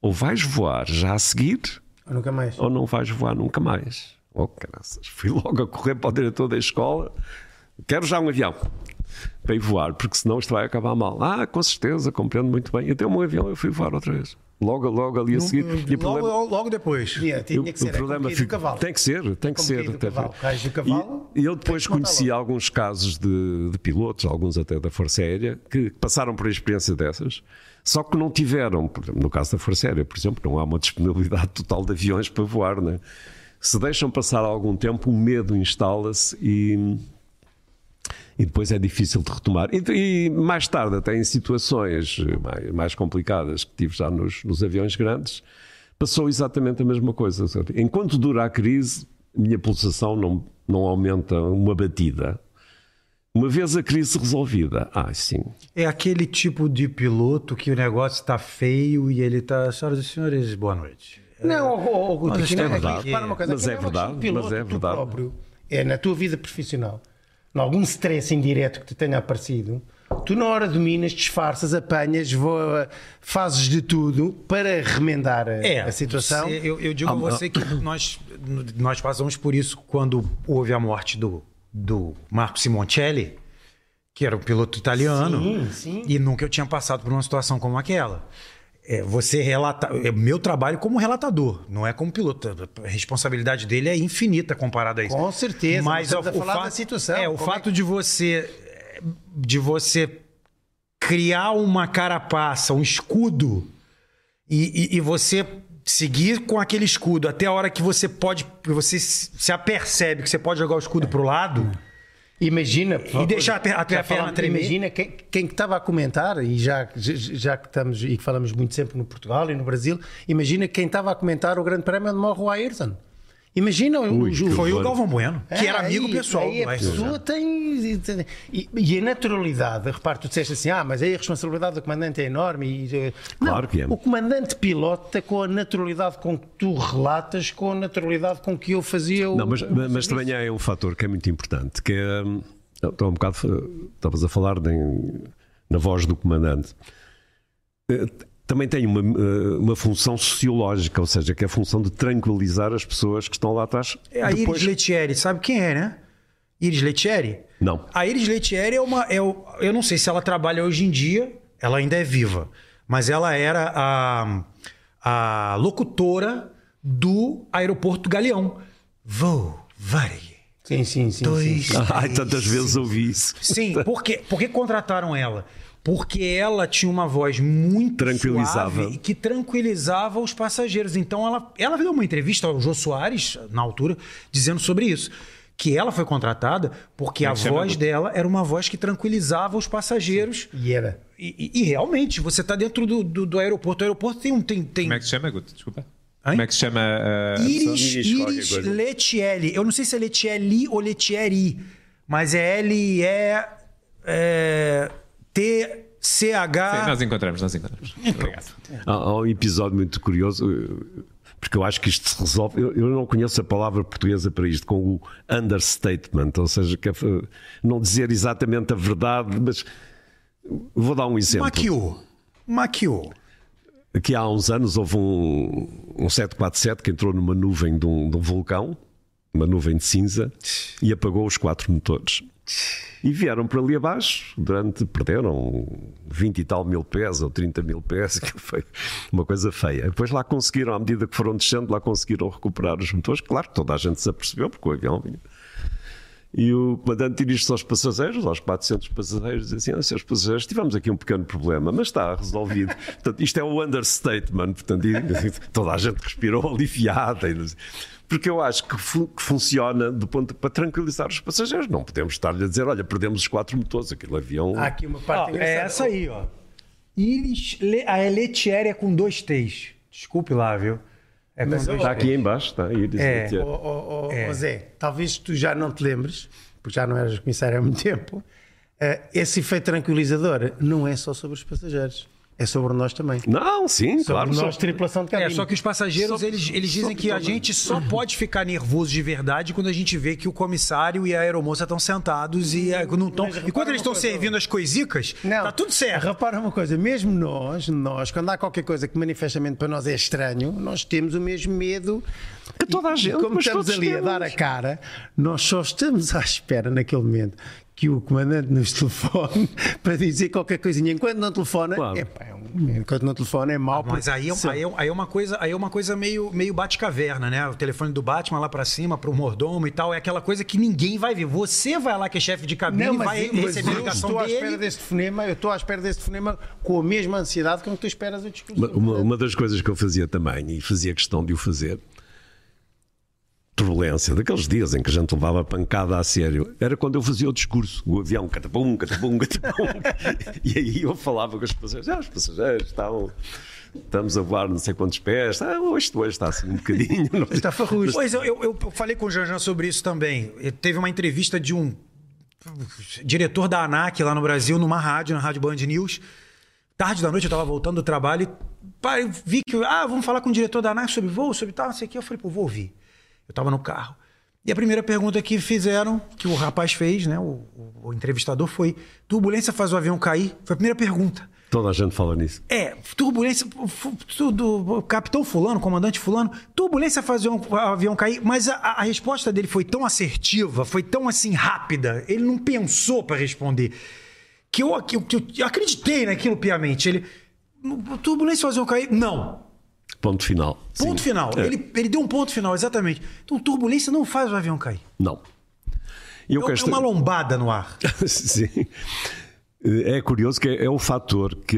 ou vais voar já a seguir, Ou nunca mais. ou não vais voar nunca mais. Oh, graças. Fui logo a correr para o diretor da escola. Quero já um avião para ir voar, porque senão isto vai acabar mal. Ah, com certeza, compreendo muito bem. Eu tenho um avião, eu fui voar outra vez. Logo, logo ali a seguir. E o Logo, problema- logo, depois. Tinha, tinha que o ser. problema é o cavalo. tem que ser, tem que ser. que- cavalo. Cavalo, E, eu depois conheci logo. alguns casos de, de pilotos, alguns até da Força Aérea, que passaram por a experiência dessas, só que não tiveram, por exemplo, no caso da Força Aérea, por exemplo, não há uma disponibilidade total de aviões para voar, né? Se deixam passar algum tempo, o medo instala-se e, e depois é difícil de retomar. E, e mais tarde, até em situações mais, mais complicadas que tive já nos, nos aviões grandes, passou exatamente a mesma coisa. Enquanto dura a crise, a minha pulsação não, não aumenta uma batida. Uma vez a crise resolvida, ah, sim. É aquele tipo de piloto que o negócio está feio e ele está. Senhoras e senhores, boa noite. Não, oh, oh, Guto, Mas é não- aqui verdade. repara uma coisa, Mas é verdade, mas é verdade. próprio, é na tua vida profissional, em algum stress indireto que te tenha aparecido, tu na hora dominas, disfarças, apanhas, voa, fazes de tudo para remendar a, É, a situação. você- eu, eu digo a você que nós, nós passamos por isso quando houve a morte do, do Marco Simoncelli, que era um piloto italiano, Sim, sim. e nunca eu tinha passado por uma situação como aquela. É, você relata, é meu trabalho como relatador, não é como piloto. A responsabilidade dele é infinita comparada a isso. Com certeza, mas estamos o, falar fato, da situação, É, o é fato de você de você criar uma carapaça, um escudo e, e- e você seguir com aquele escudo até a hora que você pode, você se apercebe que você pode jogar o escudo pro lado. Imagina E deixar a a já perna tremer. Imagina quem, quem que estava a comentar, e já, já, já que estamos e que falamos muito sempre no Portugal e no Brasil, imagina quem estava a comentar o Grande Prémio onde morre o Ayrton. Imagina Ui, o- que Foi o. Galvão Bueno, que É, era amigo aí- pessoal Aí do a Ayrton pessoa tem. E, e a naturalidade, repare, tu disseste assim, ah, mas aí a responsabilidade do comandante é enorme. E, eh, Claro não, que é. O comandante pilota com a naturalidade com que tu relatas, com a naturalidade com que eu fazia o. Não, mas, o mas também há um fator que é muito importante, que é. hum, Estou um bocado. Estavas a falar de- na voz do comandante. Também tem uma, eh, uma função sociológica, ou seja, que é a função de tranquilizar as pessoas que estão lá atrás. É a Depois- Iris Letieri, sabe quem é, né? Iris Letieri? Não. A Iris Letieri é uma. É o, eu não sei se ela trabalha hoje em dia, ela ainda é viva, mas ela era a, a locutora do aeroporto Galeão. Vou, Varig. Sim, sim, sim. Dois. sim, <laughs> sim. Ai, tantas vezes ouvi isso. Sim, por que, por que contrataram ela? Porque ela tinha uma voz muito Tranquilizava. suave e que tranquilizava os passageiros. Então ela, ela deu uma entrevista ao Jô Soares, na altura, dizendo sobre isso. Que ela foi contratada porque é a voz dela era uma voz que tranquilizava os passageiros. E era. E, e- e realmente, você está dentro do, do, do aeroporto. O aeroporto tem um. Tem, tem Como é que se chama, Guto? Desculpa. Hein? Como é que se chama uh, a pessoa? Iris, Iris qualquer Iris coisa. Letielli. Eu não sei se é Letielli ou Letieri, mas é L-E é, T-C-H. Sim, nós encontramos, nós encontramos. Obrigado. Há, há um episódio muito curioso, eh, porque eu acho que isto se resolve. Eu, eu não conheço a palavra portuguesa para isto, com o understatement, ou seja, que é, eh, não dizer exatamente a verdade, mas vou dar um exemplo. Maquiou. Maquiou. Aqui há uns anos houve um, um 747 que entrou numa nuvem de um, de um vulcão, uma nuvem de cinza, e apagou os quatro motores. E vieram para ali abaixo, durante, perderam 20 e tal mil pés ou 30 mil pés, <laughs> que foi uma coisa feia. Depois lá conseguiram, à medida que foram descendo, lá conseguiram recuperar os motores. Claro que toda a gente se apercebeu, porque o avião vinha. E o comandante dirige-se aos passageiros, aos 400 passageiros, diz assim: ah, senhores passageiros, tivemos aqui um pequeno problema, mas está resolvido. <laughs> portanto, isto é o understatement. Portanto, <laughs> toda a gente respirou aliviada. Porque eu acho que, fu- que funciona do ponto para tranquilizar os passageiros. Não podemos estar-lhe a dizer: olha, perdemos os quatro motores, aquele avião. Há aqui uma parte é engraçada. essa aí, ó. Iris, Le, a Letieri é com dois T's. Desculpe lá, viu? É com Mas, dois Está aqui em baixo, está aí. Diz É. Ó, ó, ó, É. Zé, talvez tu já não te lembres, porque já não eras comissário há muito tempo, eh, esse efeito tranquilizador não é só sobre os passageiros, é sobre nós também. Não, sim, Sobre claro. nós, só- tripulação de É, cabine. só que os passageiros, eles, eles dizem que a gente só pode ficar nervoso de verdade quando a gente vê que o comissário e a aeromoça estão sentados e não estão. E quando eles estão servindo as coisicas, tá tudo certo. Repara uma coisa, mesmo nós, nós, quando há qualquer coisa que manifestamente para nós é estranho, nós temos o mesmo medo. Que toda a E- e gente, como estamos ali a temos. dar a cara, nós só estamos à espera naquele momento que o comandante nos telefone <laughs> para dizer qualquer coisinha. Enquanto não telefona, Claro. epá, é um- enquanto não telefona é mau. Mas aí é, aí, é, aí é uma coisa, aí é uma coisa meio, meio bate-caverna, né? O telefone do Batman lá pra cima, pro mordomo e tal, é aquela coisa que ninguém vai ver. Você vai lá que é chefe de cabine Não, e mas, vai eu- mas receber a ligação estou à dele. espera desse telefonema, eu estou à espera desse telefonema com a mesma ansiedade com que tu esperas o discurso. Uma, uma- uma das coisas que eu fazia também, e fazia questão de o fazer, turbulência, daqueles dias em que a gente levava pancada a sério, era quando eu fazia o discurso, o avião, catapum, catapum, catapum, <laughs> e aí eu falava com os passageiros, ah, os passageiros estavam, estamos a voar não sei quantos pés, ah, hoje, hoje está assim um bocadinho. não- Está farrujo. Pois eu, eu, eu falei com o Janjan sobre isso também. Ele Teve uma entrevista de um diretor da ANAC lá no Brasil, numa rádio, na Rádio Band News. Tarde da noite eu estava voltando do trabalho e vi que, ah, vamos falar com o diretor da ANAC sobre voo, sobre tal, não sei o que. Eu falei, pô, vou ouvir. Eu estava no carro. E a primeira pergunta que fizeram, que o rapaz fez, né, o, o- entrevistador, foi: turbulência faz o avião cair? Foi a primeira pergunta. Toda a gente fala nisso. É, turbulência. Tudo, capitão Fulano, comandante Fulano, turbulência faz o avião- cair, mas a, a resposta dele foi tão assertiva, foi tão assim rápida, ele não pensou para responder. Que eu, que eu- que eu acreditei naquilo piamente. Ele. Turbulência faz o avião cair? Não. Ponto final. Ponto Sim. final. É. Ele, ele deu um ponto final, exatamente. Então, turbulência não faz o avião cair. Não. E É quero- uma lombada no ar. <laughs> Sim. É curioso que é, é o fator que,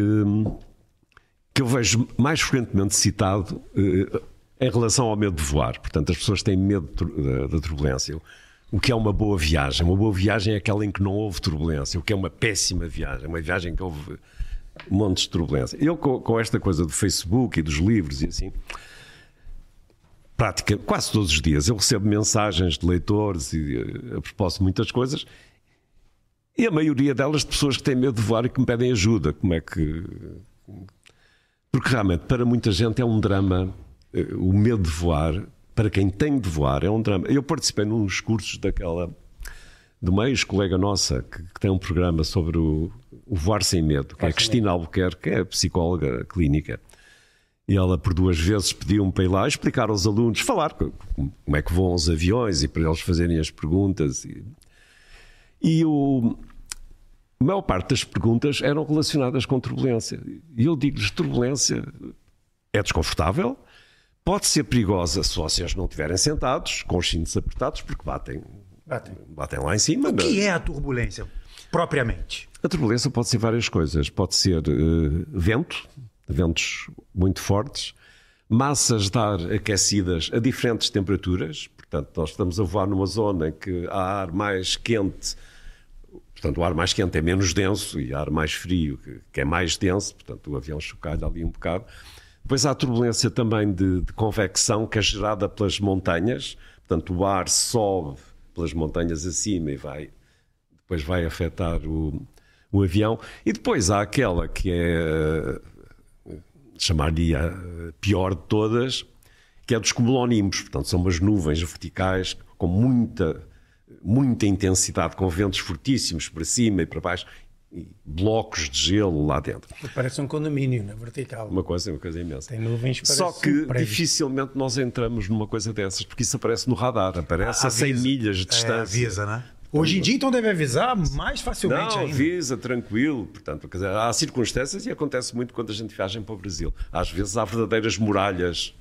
que eu vejo mais frequentemente citado eh, em relação ao medo de voar. Portanto, as pessoas têm medo da, da turbulência. O que é uma boa viagem? Uma boa viagem é aquela em que não houve turbulência. O que é uma péssima viagem? Uma viagem que houve montes de turbulência. Eu, com, com esta coisa do Facebook e dos livros e assim, prática, quase todos os dias eu recebo mensagens de leitores e, eh, a propósito de muitas coisas e a maioria delas de pessoas que têm medo de voar e que me pedem ajuda. Como é que. Porque realmente, para muita gente, é um drama. eh, O medo de voar, para quem tem de voar, é um drama. Eu participei num dos cursos daquela. de uma ex-colega nossa que, que tem um programa sobre o, o voar sem medo, que é a Cristina Albuquerque, que é psicóloga clínica. E ela, por duas vezes, pediu-me para ir lá explicar aos alunos, falar co- como é que voam os aviões e para eles fazerem as perguntas. E, e o, a maior parte das perguntas eram relacionadas com turbulência. E eu digo-lhes: turbulência é desconfortável, pode ser perigosa se vocês não estiverem sentados, com os cintos apertados, porque batem Batem. batem lá em cima. O que é a turbulência, propriamente? A turbulência pode ser várias coisas. Pode ser eh, vento, ventos muito fortes, massas de ar aquecidas a diferentes temperaturas. Portanto, nós estamos a voar numa zona em que há ar mais quente. Portanto, o ar mais quente é menos denso e ar mais frio, que é mais denso. Portanto, o avião chocalha ali um bocado. Depois há a turbulência também de, de convecção que é gerada pelas montanhas. Portanto, o ar sobe pelas montanhas acima e vai depois vai afetar o, o avião. E depois há aquela que é, eh, chamar-lhe a pior de todas, que é dos cumulonimbos. Portanto, são umas nuvens verticais com muita, muita intensidade, com ventos fortíssimos para cima e para baixo, e blocos de gelo lá dentro. Parece um condomínio na vertical. Uma coisa, uma coisa imensa. Tem nuvens Só que um prédio. dificilmente nós entramos numa coisa dessas, porque isso aparece no radar, aparece a 100 Avisa. milhas de É, distância. avisa, né? Hoje em dia, então, deve avisar mais facilmente Não, ainda. avisa, tranquilo. Portanto, dizer, há circunstâncias e acontece muito quando a gente viaja para o Brasil. Às vezes há verdadeiras muralhas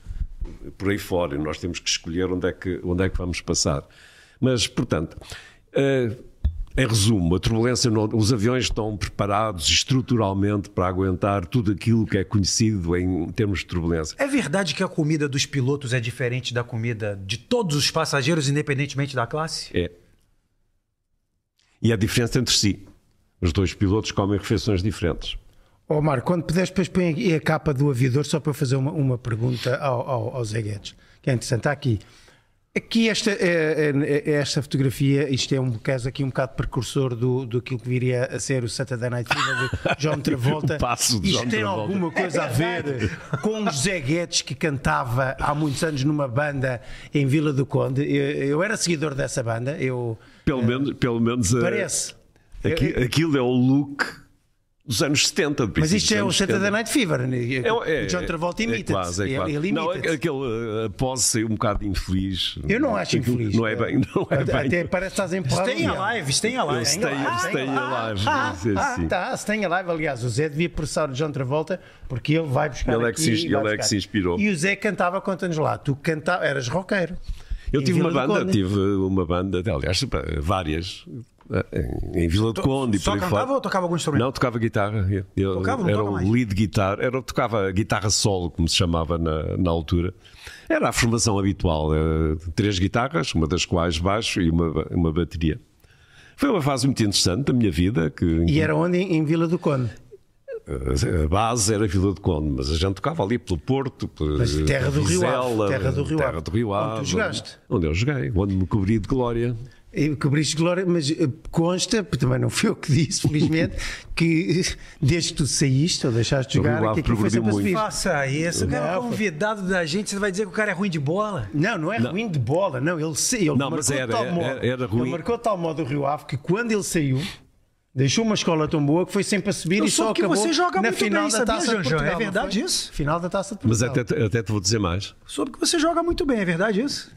por aí fora e nós temos que escolher onde é que, onde é que vamos passar. Mas, portanto, eh, em resumo, a turbulência, não- os aviões estão preparados estruturalmente para aguentar tudo aquilo que é conhecido em termos de turbulência. É verdade que a comida dos pilotos é diferente da comida de todos os passageiros, independentemente da classe? É. E a diferença entre si. Os dois pilotos comem refeições diferentes. Ó Marco, quando puderes, depois põe aqui a capa do aviador só para fazer uma, uma pergunta ao, ao, ao Zé Guedes, que é interessante. Está aqui. Aqui esta, é, é- é esta fotografia, isto é um caso aqui um bocado precursor do, do que viria a ser o Saturday Night Fever de John <laughs> Travolta. Passo de isto John tem Travolta. alguma coisa a ver com o José Guedes que cantava há muitos anos numa banda em Vila do Conde. Eu, eu era seguidor dessa banda, eu Pelo menos, pelo menos a- parece. Aqui- aquilo é o look dos anos 70. de Mas isto é o Saturday 70. Night Fever. né? É, é, John Travolta é imita-te. quase, é Ele- quase. ele Não, imita-te. aquele uh, pose saiu um bocado infeliz. Eu não acho Aquilo infeliz. Não é bem, não é Até, bem. até parece que estás empurrado. Stay alive, stay alive. Eu stay- stay alive. sim, Ah, sim. tá, Stay Alive. Aliás, o Zé devia processar o John Travolta porque ele vai buscar. Ele é aqui que se- e ele é que se inspirou. E o Zé cantava, conta-nos lá. Tu cantava, eras roqueiro. Eu tive uma Vila do banda, Conde. tive uma banda, aliás, várias, em em Vila de Conde Só cantava fora. ou tocava algum instrumento? Não, tocava guitarra. Eu, Tocava, não era toca o mais? lead guitar, era, tocava guitarra solo, como se chamava na, na altura. Era a formação habitual, eh, três guitarras, uma das quais baixo e uma, uma bateria. Foi uma fase muito interessante da minha vida. Que, E era onde? Em Vila do Conde. A base era Vila de Conde, mas a gente tocava ali pelo Porto, pela Mas terra do Rio Ave, Vizela, terra do Rio terra Ave. do Rio Onde tu Ave, jogaste? Onde eu joguei, onde me cobri de glória. E Cobriste glória, mas eh, consta, porque também não fui eu que disse, felizmente, <laughs> que desde que tu saíste ou deixaste de jogar, Ave que aquilo foi progrediu sempre a muito. Faça isso. O cara é Não, convidado da gente, você vai dizer que o cara é ruim de bola? Não, não é ruim de bola, não. Ele, ele Não, marcou era- tal era- modo, era ruim. Ele marcou de tal modo o Rio Ave que quando ele saiu, deixou uma escola tão boa que foi sempre a subir Eu e só soube que acabou você joga na muito final bem, da sabia, Taça de Janjão? Portugal. É verdade isso? Final da Taça de Mas Portugal. até, até te vou dizer mais. Soube que você joga muito bem, é verdade isso?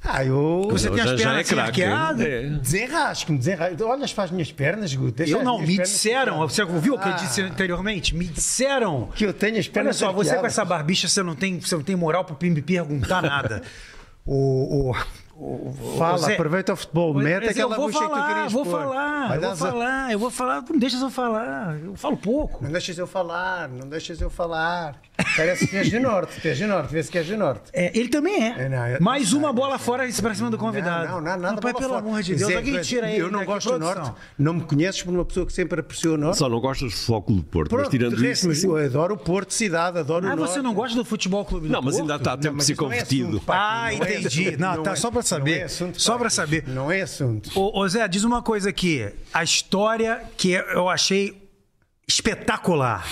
Ah, eu... Você Não, tem as já- já pernas é arqueadas? é. Desenrasco-me, desenrasco. Olha as faz minhas pernas, Guto. Deixa Eu as não, me pernas disseram, você ouviu o que eu Ah. disse anteriormente? Me disseram. Que eu tenho as Olha pernas só, você com essa barbicha, você não tem, você não tem moral pra me perguntar nada. <laughs> O, o, o, o- Fala, Zé, aproveita o futebol, Mas mete eu aquela vou bucha que tu falar, querias vou falar, eu vou falar, eu vou falar, não deixa eu falar, eu falo pouco. Não deixas eu falar, não deixas eu falar. Parece que és de norte, tu és de norte, vê-se que és de norte. É, ele também é. É, não, é- Mais uma bola fora pra cima do convidado. Não, não, não, nada Não, pai, pelo fora. amor de Deus, Zé, alguém tira ele Eu não gosto do norte. Não me conheces por uma pessoa que sempre apreciou o norte. Só não gostas de Futebol Clube do Porto, mas Pronto, tirando de resto, isso. mas eu adoro o Porto cidade, adoro Ah, o norte. você não gosta do futebol clube do Não, mas Porto? ainda está a tempo de mas não é convertido. Ah, não é entendi. Não, tá, é- só pra saber. Não é assunto, Só pá. pra saber. Não é assunto. Ô, ô, Zé, diz uma coisa aqui. A história que eu achei espetacular.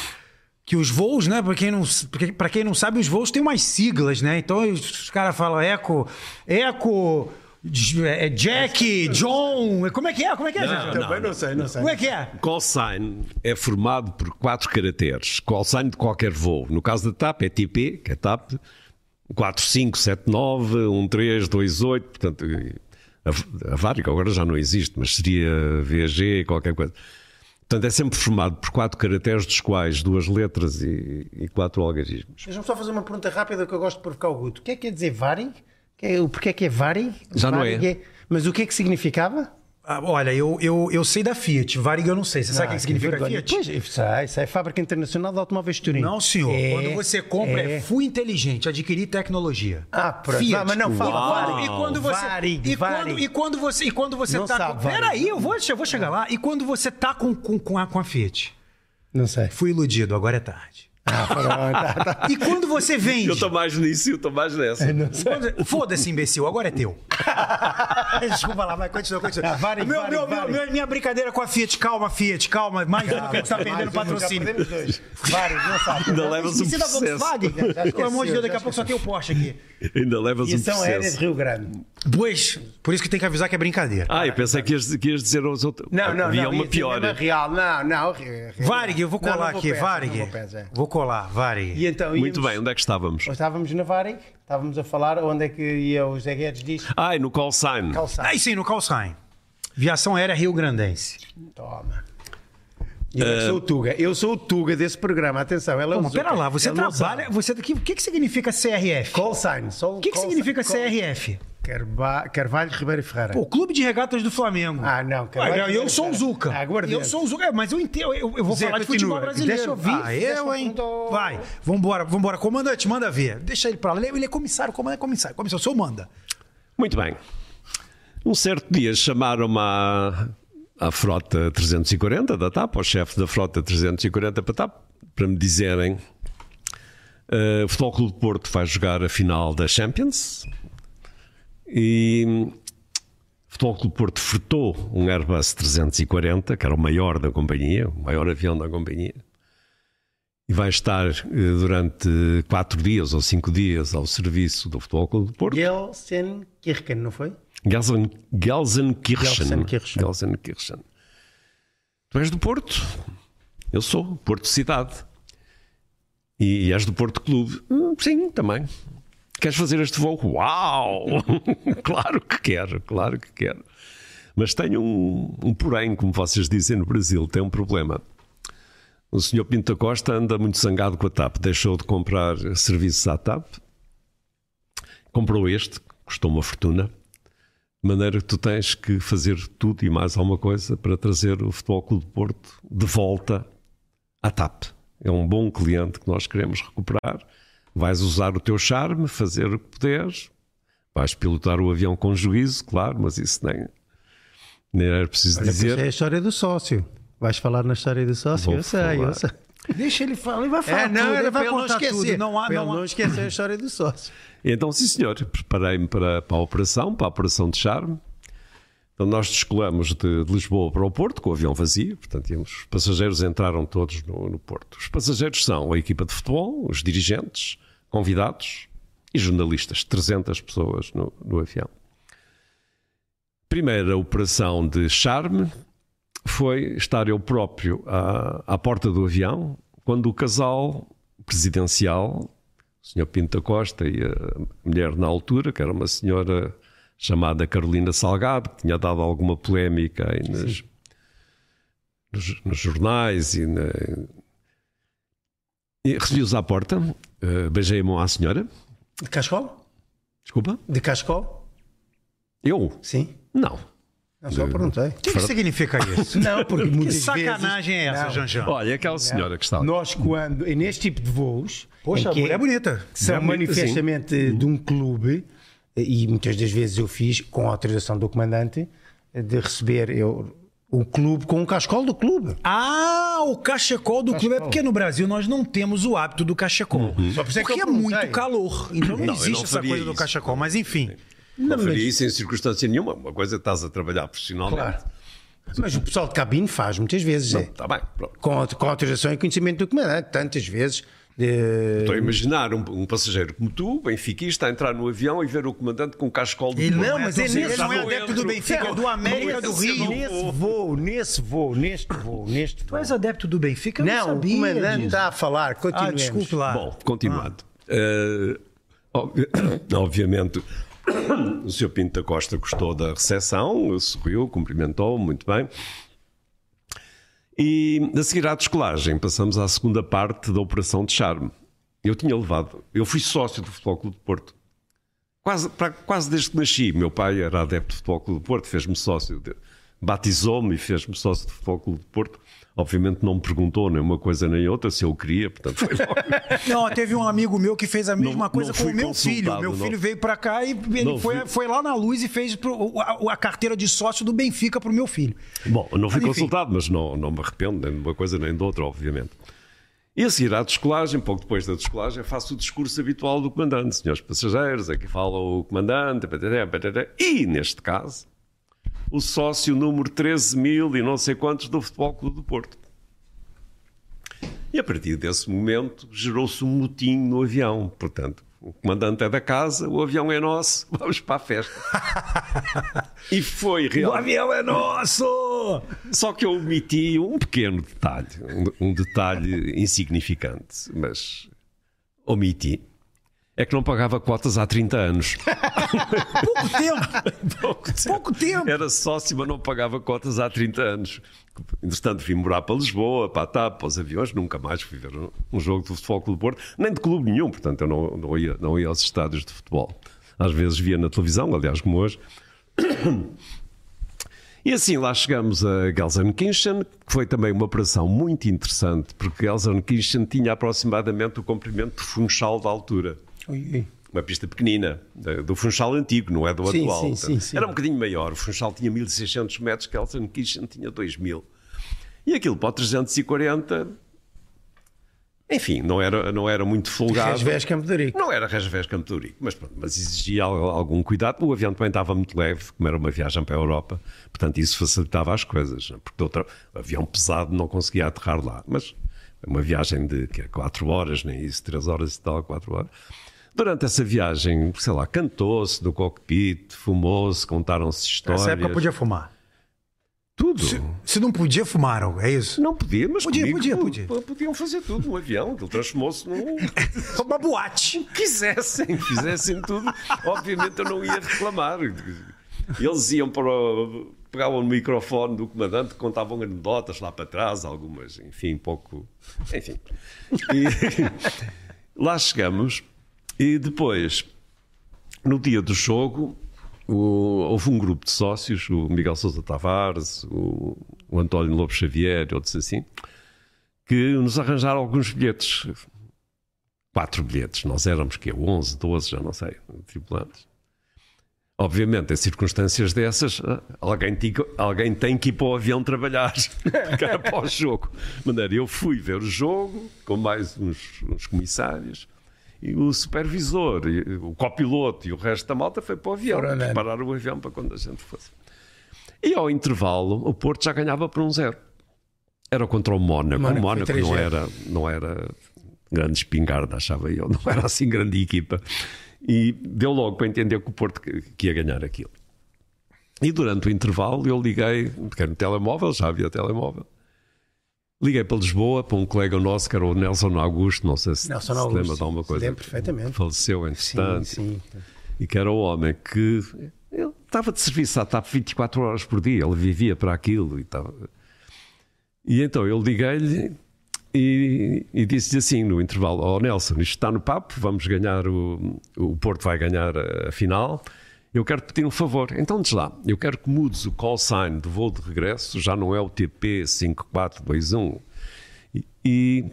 Que os voos, né? Pra quem, não, porque- pra quem não sabe, os voos têm umas siglas, né? Então os, caras falam Eco, Eco, J- é, Jack, John. Como é que é? Como é que é, Não? Também não sei, não sei. Como é que é? Call sign é formado por quatro caracteres. Call sign de qualquer voo. No caso da TAP é TP, que é TAP, 4579, 1328, portanto, a, a Várica agora já não existe, mas seria VG, qualquer coisa. Portanto, é sempre formado por quatro caracteres, dos quais duas letras e, e quatro algarismos. Deixa-me só fazer uma pergunta rápida que eu gosto de provocar o Guto. O que é que quer dizer Vari? Que é- o porquê é que é Vari? Já não Vari é. Mas o que é que significava? Ah, olha, eu, eu, eu sei da Fiat, Varig eu não sei. Você sabe o que, que significa vergonha. Fiat? Pois, isso é, isso é Fábrica Internacional de Automóveis Turim. Não, senhor. É, Quando você compra, é, é. fui inteligente, adquirir tecnologia. Ah, pronto. Fiat. Ah, mas não fala Uau. Varig. E quando você Varig, e, Varig. quando, e quando você e quando você Não tá sabe, com. Peraí, eu vou, eu vou chegar lá. E quando você tá com, com, com, a, com a Fiat? Não sei. Fui iludido, agora é tarde. Ah, <laughs> tá, tá. E quando você vende? Eu estou mais nisso e eu estou mais nessa. Quando- Foda-se, imbecil, agora é teu. <laughs> Desculpa lá, vai, continua, continua. Ah, Varig, Meu- Varig, meu- meu- minha brincadeira com a Fiat, calma, Fiat, calma. Mais uma que está perdendo patrocínio. Vários, não sabe. Ainda levas um Esqueci da processo. Volkswagen. esqueceu, Pelo amor de Deus, daqui a pouco só tem o Porsche aqui. Ainda levas E um são processo. de Rio Grande. Pois, por isso que tem que avisar que é brincadeira. Ah, eu pensei que ias, que ias dizer aos outros. Não, não, Havia não. uma dizer pior. Real. Não, não. Varig, eu vou colar aqui, Varig. vou peça, é. Vou colar, Varig. E então, Muito íamos- bem, onde é que estávamos? Estávamos na Varig, estávamos a falar onde é que ia o Zé Guedes disse. Ai, no call sign. Calçado. Aí sim, no Calçain. Viação Aérea Rio Grandense. Toma. Eu é que sou o Tuga. Eu sou o Tuga desse programa. Atenção, ela é mas pera lá, você Ele não trabalha. Você, o que, que, que significa CRF? Call sign. O que, que significa CRF? Carba- Carvalho Ribeiro Ferreira. Pô, Clube de Regatas do Flamengo. Ah, não. Ué, Carvalho eu Ribeiro sou o. Zuca. Ah, eu sou o Zuca, É, mas eu entendo. Eu, eu vou Zé, falar de futebol continua. brasileiro. Deixa eu ouvir, Ah, eu, eu hein? perguntar. Vai, vambora, vambora. Comandante, manda ver. Deixa ele pra lá. Ele é- ele é comissário, comandante é comissário. Comissário, o senhor manda. Muito bem. Um certo dia chamaram-me à, à frota 340 da TAP, ao chefe da frota 340 para TAP, para me dizerem eh, o Futebol Clube de Porto vai jogar a final da Champions e o Futebol Clube Porto fretou um Airbus 340, que era o maior da companhia, o maior avião da companhia, e vai estar eh, durante quatro dias ou cinco dias ao serviço do Futebol Clube de Porto. Gelsenkirchen, não foi? Gelsen, Gelsenkirchen. Gelsenkirchen. Gelsenkirchen. Tu és do Porto? Eu sou, Porto Cidade. E, e és do Porto Clube? Hum, sim, também. Queres fazer este voo? Uau! <laughs> claro que quero, claro que quero. Mas tenho um, um porém, como vocês dizem no Brasil, tem um problema. O senhor Pinto da Costa anda muito zangado com a TAP, deixou de comprar serviços à TAP, comprou este, custou uma fortuna, de maneira que tu tens que fazer tudo e mais alguma coisa para trazer o Futebol Clube de Porto de volta à TAP. É um bom cliente que nós queremos recuperar. Vais usar o teu charme, fazer o que puderes, vais pilotar o avião com juízo, claro, mas isso nem, nem era preciso Olha, dizer. É a história do sócio. Vais falar na história do sócio? Vou eu sei, falar. eu sei. Deixa ele falar. Ele vai falar É, não, tudo. Ele vai contar esquecer. tudo. Não há, não há. não esquecer a história do sócio. Então, sim, senhor, preparei-me para, para a operação, para a operação de charme. Então, nós descolamos de, de Lisboa para o Porto com o avião vazio. Portanto, íamos- os passageiros entraram todos no, no Porto. Os passageiros são a equipa de futebol, os dirigentes, convidados e jornalistas. 300 pessoas no, no avião. Primeira operação de charme foi estar eu próprio à, à porta do avião quando o casal presidencial o Sr. Pinto da Costa e a mulher na altura, que era uma senhora chamada Carolina Salgado, que tinha dado alguma polémica aí nas- nos, nos jornais e, na, e recebi-os à porta, eh, beijei a mão à senhora, De Cascol? desculpa, De Cascol? eu? Sim. Não. Não, só perguntei. O que, que significa <laughs> isso? Não, porque Que muitas sacanagem é essa, Não. Janjan? Olha, aquela senhora que está. Nós, quando, e neste tipo de voos, Poxa, que é bonita. são manifestamente de um clube, e muitas das vezes eu fiz com a autorização do comandante, de receber eu, o clube com o cascol do clube. Ah, o cachecol do clube. É porque no Brasil nós não temos o hábito do cachecol. Só é que porque é muito calor. Então não, Não, existe não essa coisa do isso. cachecol. Mas enfim. Não, mas- faria isso em circunstância nenhuma. Uma coisa é estás a trabalhar profissionalmente. Claro. Mas o pessoal de cabine faz muitas vezes, é. Está bem, pronto. Com, com autorização e conhecimento do comandante, tantas vezes. De- Estou a imaginar um, um passageiro como tu, benfiquista, a entrar no avião e ver o comandante com um cascol de Ele não, mas é Ele nesse, não é adepto do Benfica, é do América do Rio. Nesse voo, nesse voo, neste voo, neste Tu voo. és adepto do Benfica? Eu não, Não, o sabia comandante disso. está a falar, Ah, continuemos. desculpe lá. Bom, continuando. Eh, obvi- <coughs> obviamente, <coughs> o Sr. Pinto da Costa gostou da recepção, sorriu, cumprimentou, muito bem. E a seguir à descolagem, passamos à segunda parte da Operação de Charme. Eu tinha levado, eu fui sócio do Futebol Clube de Porto quase, pra- quase desde que nasci. Meu pai era adepto de Futebol Clube do Porto, fez-me sócio, de- batizou-me e fez-me sócio de Futebol Clube do Porto. Obviamente não me perguntou nem uma coisa nem outra se eu queria, portanto foi logo. <laughs> Não, teve um amigo meu que fez a mesma Não- coisa não com o meu filho. Meu não. filho veio pra cá e ele foi, fui- foi lá na luz e fez pro- a, a carteira de sócio do Benfica pro meu filho. Bom, eu não fui Mas, consultado, mas não, não me arrependo nem de uma coisa nem de outra, obviamente. E a seguir à descolagem, pouco depois da descolagem, faço o discurso habitual do comandante. Senhores passageiros, aqui fala o comandante, e neste caso, o sócio número 13 mil e não sei quantos do Futebol Clube do Porto. E a partir desse momento gerou-se um motim no avião. Portanto, o comandante é da casa, o avião é nosso, <laughs> vamos para a festa. e foi O realmente. avião é nosso! Só que eu omiti um pequeno detalhe, um, um detalhe insignificante, mas omiti. É que não pagava cotas há 30 anos. <laughs> Pouco tempo! Pouco tempo. Pouco tempo! Era sócio, mas não pagava cotas há 30 anos. Entretanto, vim morar para Lisboa, para a TAP, para os aviões, nunca mais fui ver um, jogo de futebol Clube do Porto, nem de clube nenhum, portanto eu não, não, ia, não ia aos estádios de futebol. Às vezes via na televisão, aliás, como hoje. E assim lá chegamos a Gelsenkirchen, que foi também uma operação muito interessante, porque Gelsenkirchen tinha aproximadamente o comprimento do Funchal da altura. Ui, ui. Uma pista pequenina, do Funchal antigo, não é do Sim, atual. sim, Portanto, sim, sim. Era um bocadinho maior. O Funchal tinha 1600 metros, Gelsenkirchen tinha 2000. E aquilo para o 340, enfim, não era, não era muito folgado. Resvés Campo de Rico. Não era Resvés Campo de Ourique, mas, pronto, mas exigia al- algum cuidado. O avião também estava muito leve, como era uma viagem para a Europa, portanto isso facilitava as coisas, né? porque outra, o avião pesado não conseguia aterrar lá. Mas uma viagem de 4 horas, nem isso, 3 horas e tal, 4 horas. Durante essa viagem, sei lá, cantou-se no cockpit, fumou-se, contaram-se histórias. Nessa época podia fumar. tudo. Se não podia, fumaram, é isso? Não podia, mas Podia, comigo, podia, podia. p- Podiam fazer tudo no avião, aquilo transformou-se num, <laughs> Uma boate. quisessem, fizessem tudo, obviamente eu não ia reclamar. Eles iam para o, pegavam no microfone do comandante, contavam anedotas lá para trás, algumas, enfim, pouco. Enfim. E <laughs> lá chegamos e depois, no dia do jogo, o- houve um grupo de sócios, o Miguel Sousa Tavares, o, o António Lobo Xavier, outros assim, que nos arranjaram alguns bilhetes quatro bilhetes. Nós éramos que 11, 12, já não sei, tripulantes. Obviamente, em circunstâncias dessas, alguém, ti- alguém tem que ir para o avião trabalhar, <laughs> era para o jogo. De maneira, eu fui ver o jogo com mais uns, uns comissários e o supervisor, e o copiloto e o resto da malta foi para o avião, andando. preparar o avião para quando a gente fosse. E ao intervalo, o Porto já ganhava por um zero. Era contra o Mónaco. Mónaco o Mónaco não 3-0. era, não era grande espingarda, achava eu. Não era assim grande equipa. E deu logo para entender que o Porto que ia ganhar aquilo. E durante o intervalo eu liguei, porque era no telemóvel, já havia telemóvel. Liguei para Lisboa para um colega nosso que era o Nelson Augusto, não sei se Nelson se Augusto, lembra de alguma coisa. lembro perfeitamente. Faleceu, Sim, entretanto sim. e que era um homem que ele estava de serviço à TAP 24 horas por dia, ele vivia para aquilo e estava. E então eu liguei-lhe e, e disse-lhe assim no intervalo: Ó Nelson, isto está no papo, vamos ganhar o, o Porto vai ganhar a final. Eu quero te pedir um favor. Então diz lá, eu quero que mudes o call sign do voo de regresso, já não é o TP 5421. E, e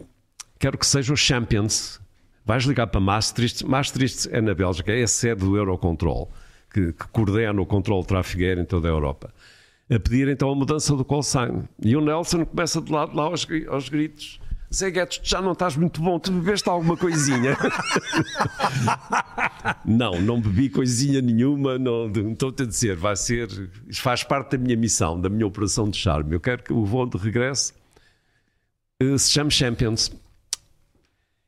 quero que seja o Champions. Vais ligar para Maastricht. Maastricht é na Bélgica, é a sede do Eurocontrol, que, que coordena o controle aéreo em toda a Europa. A pedir então a mudança do call sign. E o Nelson começa de lado lá aos, aos gritos. Zé Guedes, tu já não estás muito bom, tu bebeste alguma coisinha? <laughs> não, não bebi coisinha nenhuma, não, estou-te a dizer, vai ser, faz parte da minha missão, da minha operação de charme. Eu quero que o voo de regresso eh, se chame Champions.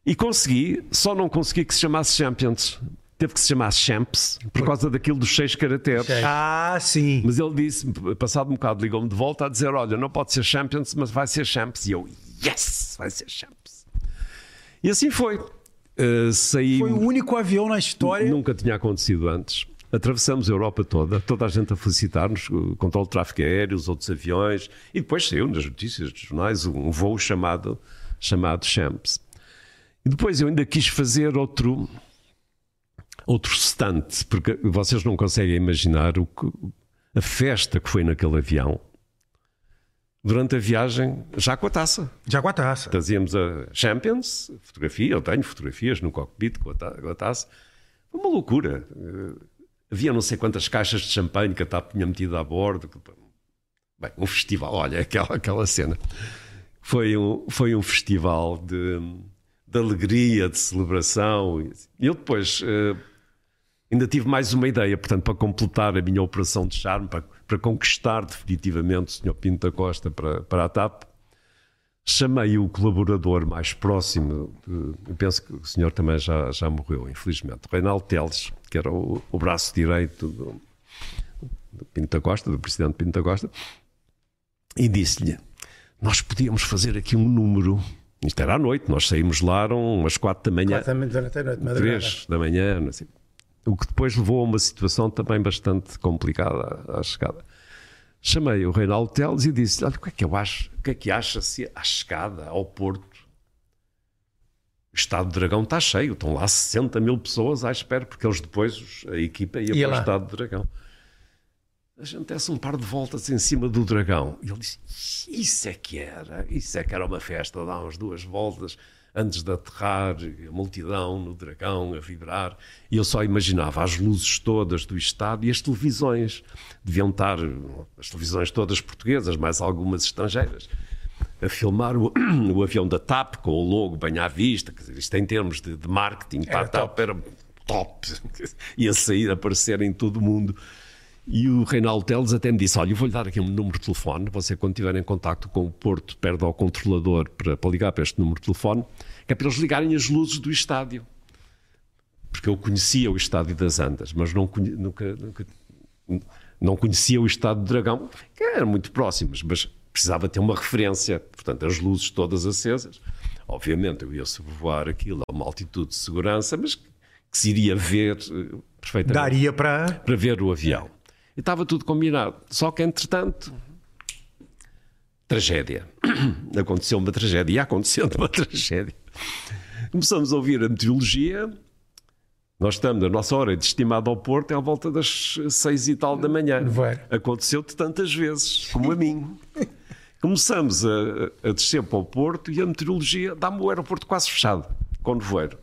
E consegui, só não consegui que se chamasse Champions. Teve que se chamar Champs, por causa daquilo dos seis caracteres. Ah, sim. Mas ele disse, passado um bocado, ligou-me de volta a dizer: Olha, não pode ser Champions, mas vai ser Champs. E eu, yes, vai ser Champs. E assim foi. Uh, saí. Foi o único avião na história. Nunca tinha acontecido antes. Atravessamos a Europa toda, toda a gente a felicitar-nos, o controle de tráfego aéreo, os outros aviões, e depois saiu nas notícias dos jornais um voo chamado, chamado Champs. E depois eu ainda quis fazer outro, outro stand, porque vocês não conseguem imaginar o que, a festa que foi naquele avião. Durante a viagem, já com a taça. Já com a taça. Trazíamos a Champions, fotografia, eu tenho fotografias no cockpit com a, taça. Foi uma loucura. Uh, havia não sei quantas caixas de champanhe que a TAP tinha metido a bordo. Bem, um festival, olha, <laughs> aquela, aquela cena. Foi um, foi um festival de, de alegria, de celebração. E eu depois uh, ainda tive mais uma ideia, portanto, para completar a minha operação de charme, para, para conquistar definitivamente o Sr. Pinto da Costa para, para a TAP. Chamei o colaborador mais próximo, de, eu penso que o senhor também já, já morreu, infelizmente, Reinaldo Teles, que era o, o braço direito do, do Pinto da Costa, do presidente Pinto da Costa, e disse-lhe: Nós podíamos fazer aqui um número. Isto era à noite, nós saímos lá, eram umas quatro da manhã. Quatro da manhã, noite, madrugada. Três da manhã, sei. O que depois levou a uma situação também bastante complicada à chegada. Chamei o Reinaldo Teles e disse: Olha, o que é que eu acho? O que é que acha-se à chegada ao Porto? O Estado de Dragão está cheio, estão lá 60 mil pessoas à espera, porque eles depois, a equipa ia, Ia para lá. o Estado de Dragão. A gente desse um par de voltas em cima do dragão. E ele disse: Isso é que era, isso é que era uma festa, dar umas duas voltas antes de aterrar, a multidão no dragão a vibrar. E eu só imaginava as luzes todas do Estado e as televisões. Deviam estar, as televisões todas portuguesas, mais algumas estrangeiras, a filmar o, <clears throat> o avião da TAP com o logo bem à vista. Quer dizer, isto em termos de, de marketing para a TAP era top. <laughs> Ia sair, aparecer em todo o mundo. E o Reinaldo Teles até me disse: Olha, eu vou-lhe dar aqui um número de telefone. Você, quando estiver em contato com o Porto, perde ao controlador para, para ligar para este número de telefone, que é para eles ligarem as luzes do estádio. Porque eu conhecia o estádio das Andas, mas não, conhe- nunca, nunca- não conhecia o estádio do Dragão, que eram muito próximos, mas precisava ter uma referência. Portanto, as luzes todas acesas. Obviamente, eu ia sobrevoar aquilo a uma altitude de segurança, mas que se iria ver eh, perfeitamente Daria para. para ver o avião. E estava tudo combinado. Só que, entretanto, tragédia. <clears throat> Aconteceu uma tragédia. E acontecendo uma <laughs> tragédia. Começamos a ouvir a meteorologia. Nós estamos, a nossa hora de estimada ao Porto é à volta das seis e tal da manhã. Aconteceu-te tantas vezes, como a mim. Começamos a, a descer para o Porto e a meteorologia dá-me o aeroporto quase fechado, com nevoeiro.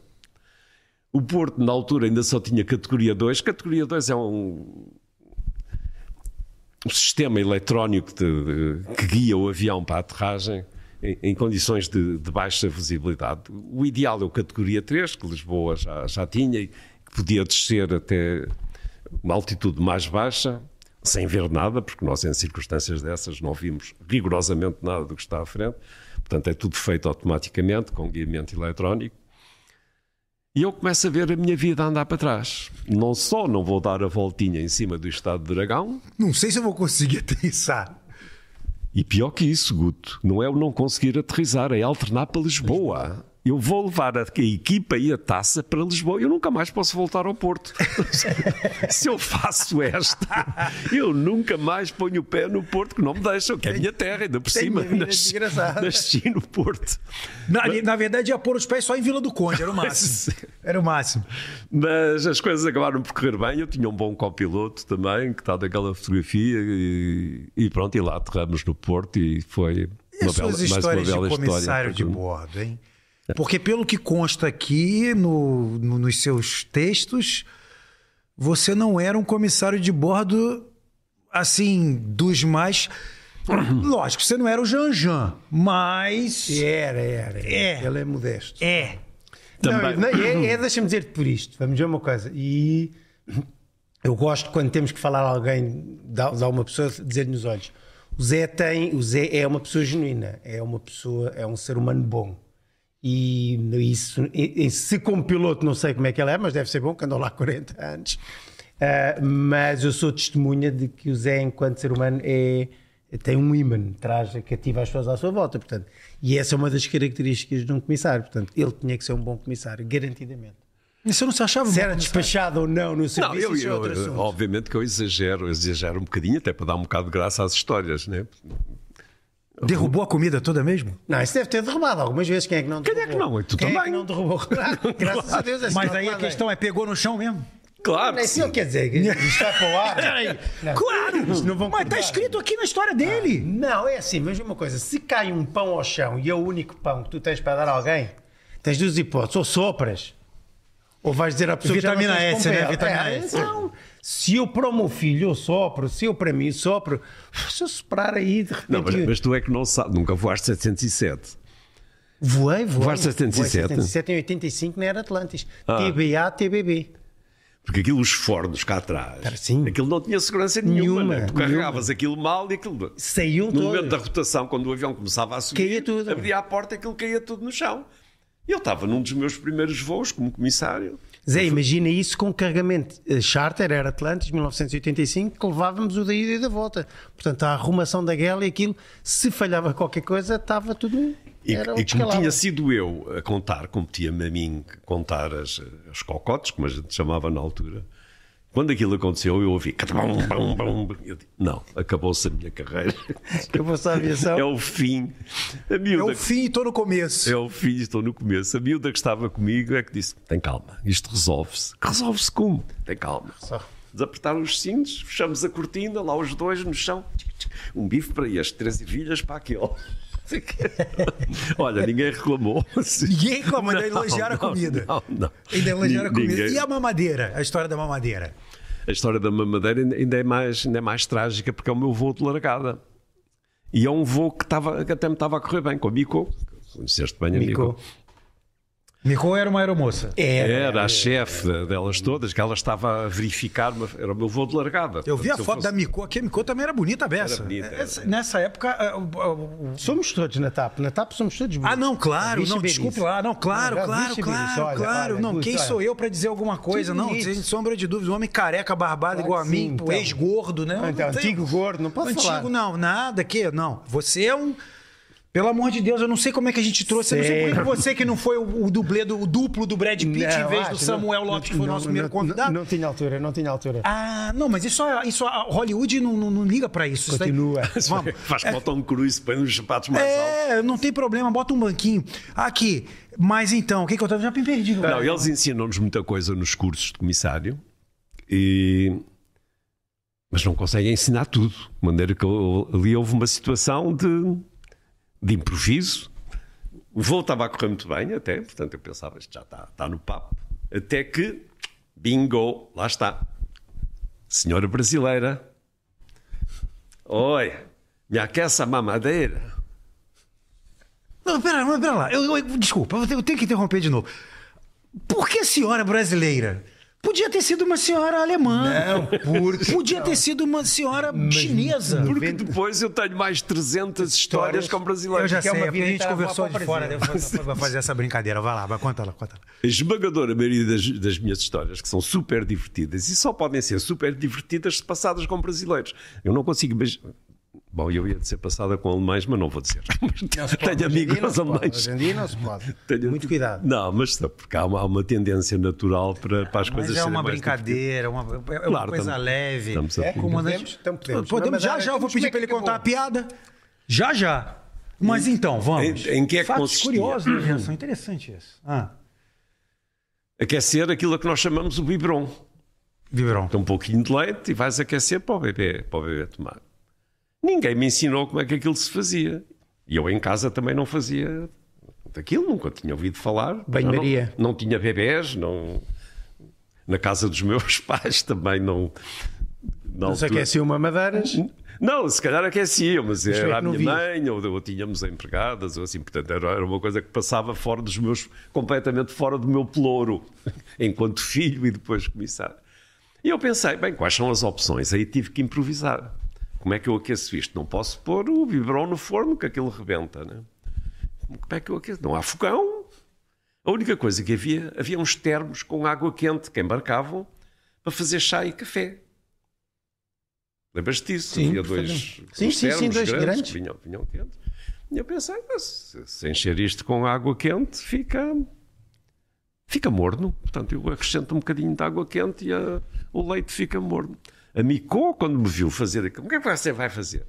O Porto, na altura, ainda só tinha categoria 2. Categoria 2 é um, um sistema eletrónico de- de- que guia o avião para a aterragem em, em condições de, de baixa visibilidade. O ideal é o categoria 3, que Lisboa já, já tinha e que podia descer até uma altitude mais baixa, sem ver nada, porque nós, em circunstâncias dessas, não vimos rigorosamente nada do que está à frente. Portanto, é tudo feito automaticamente, com guiamento eletrónico. E eu começo a ver a minha vida a andar para trás. Não só não vou dar a voltinha em cima do estado de Dragão, Não sei se eu vou conseguir <laughs> aterrissar. e pior que isso, Guto, não é o não conseguir aterrizar, é alternar para Lisboa. Eu vou levar a, equipa e a taça para Lisboa. Eu nunca mais posso voltar ao Porto. <laughs> Se eu faço esta, eu nunca mais ponho o pé no Porto, que não me deixam, que é a minha terra, ainda por Tem cima. vida Nasci, nasci no Porto. Na, na verdade, ia pôr os pés só em Vila do Conde, era o máximo. <laughs> Era o máximo. Mas as coisas acabaram por correr bem. Eu tinha um bom copiloto também, que está daquela fotografia, e, e pronto, e lá aterramos no Porto e foi E uma bela, mais uma histórias de bela comissário história. de bordo, hein? Porque pelo que consta aqui no, no- nos seus textos, você não era um comissário de bordo assim dos mais <clears throat> lógico, você não era o Janjan, mas Era, era. É. Ele é modesto. é Também. Não, é, <clears throat> é deixa-me dizer-te por isto. Vamos ver uma coisa. E <clears throat> eu gosto quando temos que falar a alguém, de alguma pessoa, dizer nos olhos. O Zé tem, o Zé é uma pessoa genuína, é uma pessoa, é um ser humano bom. E isso, e- e se como piloto não sei como é que ele é, mas deve ser bom, que andou lá há 40 anos. Ah, mas eu sou testemunha de que o Zé, enquanto ser humano, é, tem um imã, traz, cativa as pessoas à sua volta. Portanto, e essa é uma das características de um comissário. Portanto, ele tinha que ser um bom comissário, garantidamente. Você não se achava Se era despachado ou não no Não, serviço, eu, isso é eu- outro assunto. obviamente que eu exagero, eu exagero um bocadinho, até para dar um bocado de graça às histórias, né? Derrubou a comida toda mesmo? Não, isso deve ter derrubado algumas vezes. Quem é que não Quem derrubou? é que não? Tu Quem é também. que não derrubou? <laughs> Graças a Deus. é Mas aí a questão é: pegou no chão mesmo? Claro. Não é que sim. assim, quer dizer, que isto vai para o ar. Não. Claro! Não vão Mas tá cortar. escrito aqui na história dele. Não, é assim, mas uma coisa, se cai um pão ao chão e é o único pão que tu tens para dar a alguém, tens duas hipóteses, ou sopras, ou vais dizer à pessoa Vitamina que já não tens S, né? Vitamina É, S. Então, se eu para o meu filho eu sopro, se eu para mim sopro, se eu soprar aí, de repente... Não, mas, mas tu é que não sabes, nunca voaste 707. Voei, voei. Voaste 77? Voei 77 em 85 na Era Atlantis. Ah. TBA, TBB. Porque aquilo, os fornos cá atrás, Sim. aquilo não tinha segurança nenhuma. Nenhuma, né? Tu carregavas aquilo mal e aquilo. Saíam No todos. momento da rotação, quando o avião começava a subir, Caía tudo. abria a porta e aquilo caía tudo no chão. E eu estava num dos meus primeiros voos como comissário. Zé, imagina isso com carregamento charter, era Atlantis, 1985, que levávamos o da ida e da volta. Portanto, a arrumação da guela e aquilo, se falhava qualquer coisa, estava tudo. E, era e como tinha sido eu a contar, competia-me a mim contar as, as cocotes, como a gente chamava na altura, quando aquilo aconteceu, eu ouvi. Eu digo, Não, acabou-se a minha carreira. Acabou-se a aviação. É o fim. A É miúda, o fim e tô no começo. é o fim, estou no começo. A miúda que estava comigo é que disse: tem calma, isto resolve-se. Resolve-se como? Tem calma. Desapertaram os cintos, fechamos a cortina, lá os dois no chão. Um bife para este, três ervilhas para aquele. <laughs> Olha, ninguém reclamou. Ninguém reclamou, ainda elogiaram a comida. Não, não. Ainda elogiaram a comida. ninguém- E a mamadeira? A história da mamadeira? A história da mamadeira ainda- é, mais, ainda é mais trágica porque é o meu voo de largada. E é um voo que, estava, que até me estava a correr bem com a Mico. Conheceste bem a. Mico. Micô era uma aeromoça. Era a chefe delas todas, que ela estava a verificar, uma- era o meu voo de largada. Eu vi a foto fosse- da Micô aqui. A Micô também era bonita, beça. Era bonita, Essa- era. Nessa época. o- Somos todos na TAP. Na TAP somos todos Ah, não, claro, não, desculpe lá, não, claro, Não, claro, claro, olha, claro, olha, não, quem olha. sou eu pra dizer alguma coisa, não, sem sombra de dúvidas, um homem careca, barbado Claro igual a mim, então. ex-gordo, né? Ah, então, antigo gordo, não posso Antigo falar. não, nada, que, não, você é um... Pelo amor de Deus, eu não sei como é que a gente trouxe. Eu não sei por que você que não foi o, o dublê do, o duplo do Brad Pitt em vez do acho, Samuel não- Lopes, que foi o não- nosso não- primeiro não- convidado. Não, tinha altura, não tinha altura. Ah, não, mas isso, a- isso a Hollywood não, não, não liga pra isso. Isso daí- Continua. <laughs> Vamos. Faz falta um cruise põe nos sapatos mais altos. É, não tem problema, bota um banquinho. Aqui, mas então, o que, que eu tava. Já me perdi. cara. Não, eles ensinam-nos muita coisa nos cursos de comissário, e... mas não conseguem ensinar tudo. De maneira que ali houve uma situação de, de improviso. O voo estava a correr muito bem, até, portanto eu pensava, isto já está, está no papo. Até que, bingo, lá está. Senhora brasileira, oi, me aquece a mamadeira. Não, pera, mas pera lá. Eu, eu- desculpa, eu tenho, que interromper de novo. Por que senhora brasileira? Podia ter sido uma senhora alemã. Não, porque- Podia ter sido uma senhora chinesa. Porque depois eu tenho mais 300 histórias com brasileiros. Eu já que é sei, uma é porque a gente conversou de fora. Vai fazer essa brincadeira. Vai lá, vai, conta lá, conta lá. A esmagadora maioria das, das minhas histórias, que são super divertidas, e só podem ser super divertidas se passadas com brasileiros. Eu não consigo imaginar. Bom, eu ia dizer passada com alemães, mas não vou dizer. <laughs> Não se <laughs> pode, Tenho amigos não se pode, alemães. Hoje em dia não se pode. <laughs> Tenho- Muito cuidado. Não, mas só porque há uma, há uma tendência natural para, para as Mas coisas é serem uma mais brincadeira, uma, é uma Claro, coisa estamos- leve. estamos é comandante. Podemos? Então podemos. Podemos, já Mas, já eu vou mas pedir como para é ele contar a piada. Já já. Mas então, vamos. Em- em que é que Fatos consistia? curiosos, né, <coughs> Gerson? Interessante isso. Ah, Aquecer aquilo a que nós chamamos o biberon. Vibrão. Tem um pouquinho de leite e vais aquecer para o bebê, para o bebê tomar. Ninguém me ensinou como é que aquilo se fazia. E eu em casa também não fazia daquilo, nunca tinha ouvido falar. Banho-maria. Não, não tinha bebés, não... na casa dos meus <laughs> pais também não. Não se altura- aqueceu uma madeiras. Não, se calhar aqueciam, mas é era a minha vias. mãe, ou, ou tínhamos empregadas, ou assim, portanto era, era uma coisa que passava fora dos meus, completamente fora do meu pelouro, <laughs> enquanto filho e depois comissário. E eu pensei, bem, quais são as opções? Aí tive que improvisar. Como é que eu aqueço isto? Não posso pôr o biberon no forno, que aquilo rebenta, né? Como é que eu aqueço? Não há fogão. A única coisa que havia, havia uns termos com água quente que embarcavam para fazer chá e café. Lembras-te disso? Sim, havia dois. Sim, sim, sim, dois grandes, grandes. que vinham, vinham quentes. E eu pensei, mas se, se encher isto com água quente, fica, fica morno. Portanto, eu acrescento um bocadinho de água quente e a- o leite fica morno. A Micô, quando me viu fazer aquilo, o que é que você vai fazer?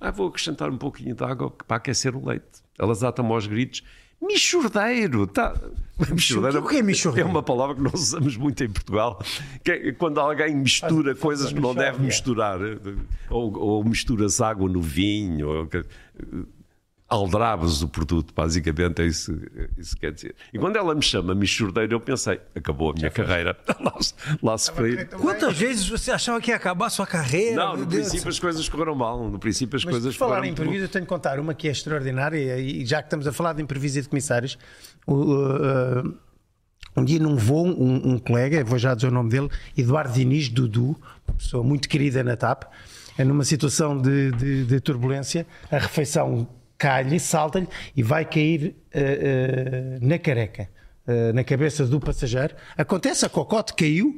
Ah, vou acrescentar um pouquinho de água para aquecer o leite. Ela desata-me aos gritos. Michordeiro! Tá... Michordeiro O que é michordeiro? É uma palavra que nós usamos muito em Portugal. É quando alguém mistura coisas que não deve misturar. Ou, ou mistura-se água no vinho. Ou... Aldrabas o produto, basicamente é isso, isso quer dizer. E quando ela me chama Michordeiro, eu pensei, acabou a minha carreira. lá, <laughs> lá se foi. Quantas vezes você achava que ia acabar a sua carreira? Não, no Deus. princípio as coisas correram mal. No princípio as Mas coisas por falar correram em muito imprevisto, eu tenho que contar uma que é extraordinária, e já que estamos a falar de imprevisto e de comissários, o, uh, um dia num voo, um, um colega, vou já dizer o nome dele, Eduardo Diniz Dudu, uma pessoa muito querida na TAP, é numa situação de, de- de turbulência, a refeição cai-lhe, salta-lhe e vai cair uh, uh, na careca, uh, na cabeça do passageiro. Acontece, a cocote caiu,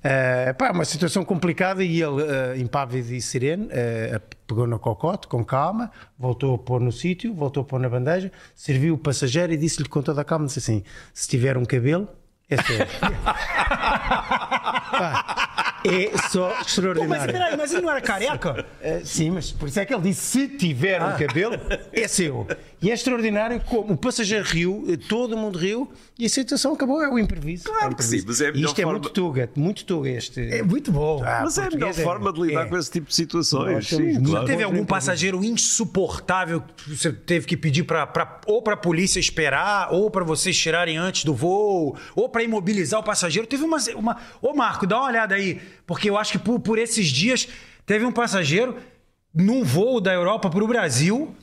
Uh, pá, uma situação complicada e ele, uh, impávido e sereno, uh, pegou na cocote com calma, voltou a pôr no sítio, voltou a pôr na bandeja, serviu o passageiro e disse-lhe com toda a calma: disse assim, se tiver um cabelo, é seu. <laughs> É só Pô, mas extraordinário. peraí, mas ele não era careca? Uh, sim, mas por isso é que ele disse: se tiver um cabelo, é seu. E é extraordinário como o passageiro riu, eh, todo mundo riu e a situação acabou. É o imprevisto. Claro é o que sim, imprevisto. mas é a melhor Isto é forma- muito tuga, muito tuga este. É muito bom. Ah, Mas é a melhor é- forma de lidar é. com esse tipo de situações. Sim, claro. Teve algum passageiro insuportável que você teve que pedir pra, pra- ou para a polícia esperar, ou para vocês tirarem antes do voo, ou para imobilizar o passageiro? Teve uma, uma. Ô, Marco, dá uma olhada aí, porque eu acho que por, por esses dias teve um passageiro num voo da Europa para o Brasil,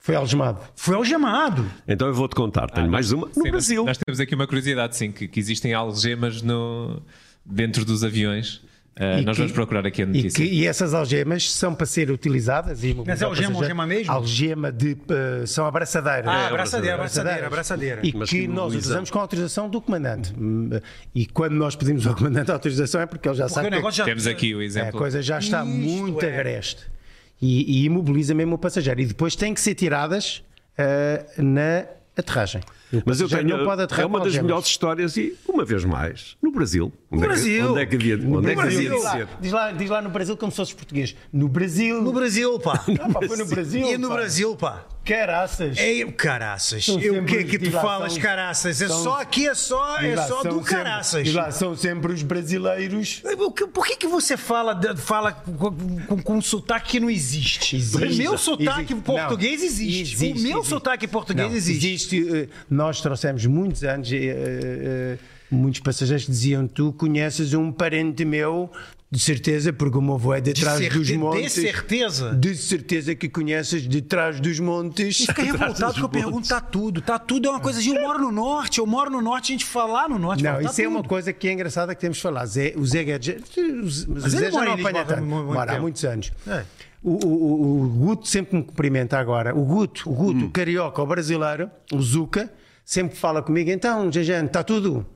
Foi algemado. foi algemado. Então eu vou-te contar. Tenho mais uma. No Sim, Brasil. Nós, temos aqui uma curiosidade, sim, que, que existem algemas no, dentro dos aviões. Uh, E nós que- vamos procurar aqui a E, notícia. que- e essas algemas são para ser utilizadas. E Mas é algema, algema mesmo? Algema de. eh, são abraçadeiras. Ah, É, abraçadeira, abraçadeiras. abraçadeira, abraçadeira. E Mas que que nós utilizamos com a autorização do comandante. E quando nós pedimos ao comandante a autorização é porque ele já Porque sabe o negócio já. Temos aqui o que a exemplo. coisa já está Isto muito é. agreste. E, e imobiliza mesmo o passageiro. E depois tem que ser tiradas eh, na aterragem. E Mas eu tenho. aterrar é uma das algemas. melhores histórias e, uma vez mais, no Brasil. Brasil. É que, onde é que havia, No onde é que Brasil. havia de diz, lá, ser? diz, lá, diz lá no Brasil como se fosse português. No Brasil. No Brasil, pá. <laughs> Ah, pá, foi no Brasil. E no pá. Brasil, pá. Caraças. É, caraças. O que que os- tu falas, são- caraças? É são- só aqui, é só, é lá, só do sempre- caraças. diz lá, são sempre os brasileiros. Que- Por que, que você fala, fala com, com, com um sotaque que não existe? Existe. O meu sotaque Existe. português existe. existe, O meu existe. sotaque português Não, existe. Nós trouxemos muitos anos, eh, eh, muitos passageiros que diziam: Tu conheces um parente meu, de certeza, porque o meu avô é de De, trás dos de montes. certeza. De certeza que conheces de trás dos montes. <laughs> E fica revoltado que eu pergunto, tá tudo. Tá tudo é uma coisa de eu moro no norte, eu moro no norte, a gente fala lá no norte. Não, fala, tá isso é uma tudo. coisa que é engraçada que temos de falar. Zé, o Zé Guedes, mas Zé já mora não apanha tanto, mora há muitos anos. É. O, o, o- o Guto sempre me cumprimenta agora. O Guto, o Guto, o carioca, o brasileiro, o Zuca, sempre fala comigo, então, Jejane, está tudo.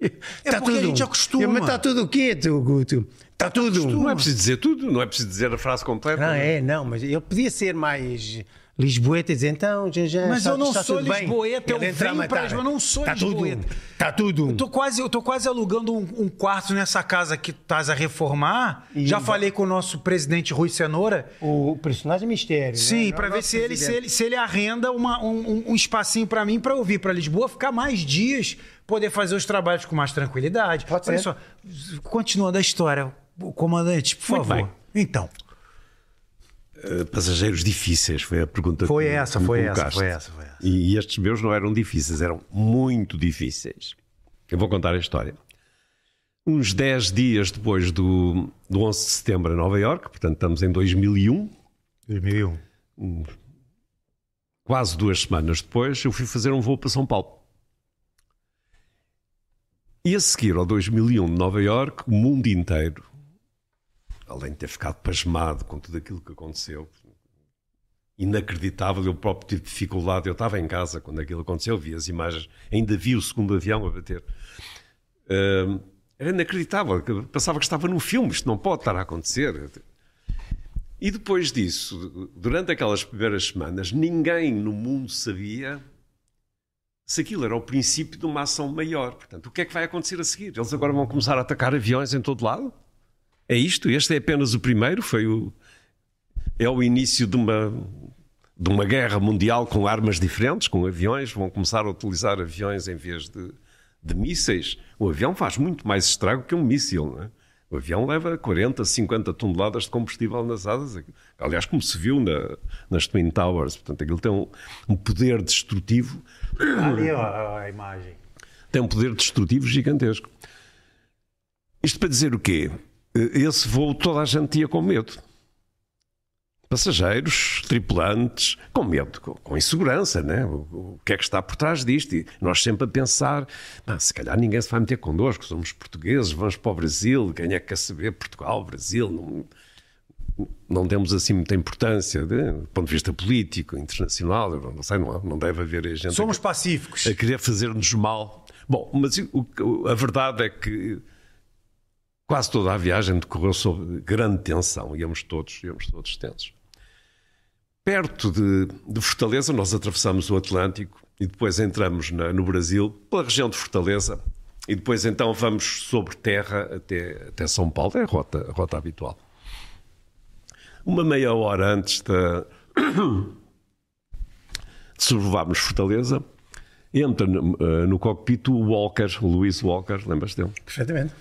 Está porque a gente acostuma. Eu, Mas está tudo quieto, Guto. Está tudo. Não é preciso dizer tudo, não é preciso dizer a frase completa. Não, é, não, mas ele podia ser mais lisboeta e dizer, então, Jejane, Mas está, eu não sou tudo lisboeta, eu Ele entra a venho pra matar. Lisboa, eu não sou tudo, lisboeta. está tudo. Eu tô quase, eu tô quase alugando um, um quarto nessa casa que estás a reformar. E- Já falei com o nosso presidente Rui Cenoura. O personagem mistério. Sim, né? para ver se ele, se, ele, se ele arrenda uma- um, um- espacinho para mim para eu vir para Lisboa, ficar mais dias, poder fazer os trabalhos com mais tranquilidade. Pode Olha ser. só, continuando a história, comandante, por Muito favor. bem. Então, passageiros difíceis, foi a pergunta Foi que essa, que me foi essa, foi essa, foi essa. E, estes meus não eram difíceis, eram muito difíceis. Eu vou contar a história. Uns 10 dias depois do, do 11 de setembro em Nova Iorque, portanto estamos em 2001, 2001. quase duas semanas depois, eu fui fazer um voo para São Paulo. E a seguir ao 2001 de Nova Iorque, o mundo inteiro, além de ter ficado pasmado com tudo aquilo que aconteceu, inacreditável, eu próprio tive dificuldade, eu estava em casa quando aquilo aconteceu, vi as imagens, ainda vi o segundo avião a bater. Hum, era inacreditável, pensava que estava num filme, isto não pode estar a acontecer. E depois disso, durante aquelas primeiras semanas, ninguém no mundo sabia se aquilo era o princípio de uma ação maior. Portanto, o que é que vai acontecer a seguir? Eles agora vão começar a atacar aviões em todo lado? É isto? Este é apenas o primeiro? Foi o. é o início de uma, de uma guerra mundial com armas diferentes, com aviões, vão começar a utilizar aviões em vez de, de mísseis. O avião faz muito mais estrago que um míssil, é? O avião leva 40, 50 toneladas de combustível nas asas. Aliás, como se viu na, nas Twin Towers. Portanto, aquilo tem um, um poder destrutivo. Ali ó, a imagem. Tem um poder destrutivo gigantesco. Isto para dizer o quê? Esse voo toda a gente ia com medo. Passageiros, tripulantes, com medo, com, insegurança, né? O, o, que é que está por trás disto? E nós sempre a pensar, se calhar ninguém se vai meter connosco, somos portugueses, vamos para o Brasil, quem é que quer saber Portugal, Brasil? Não, não temos assim muita importância né? do ponto de vista político, internacional, não sei, não, não deve haver gente Somos a, pacíficos. a querer fazer-nos mal. Bom, mas o, a verdade é que quase toda a viagem decorreu sob grande tensão, íamos todos, íamos todos tensos. Perto de, de Fortaleza, nós atravessamos o Atlântico e depois entramos na, no Brasil, pela região de Fortaleza, e depois então vamos sobre terra até, até São Paulo, é a rota, a rota habitual. Uma meia hora antes de, sobrevoarmos Fortaleza, entra no, uh, no cockpit o Walker, o Luís Walker, lembras dele? Perfeitamente.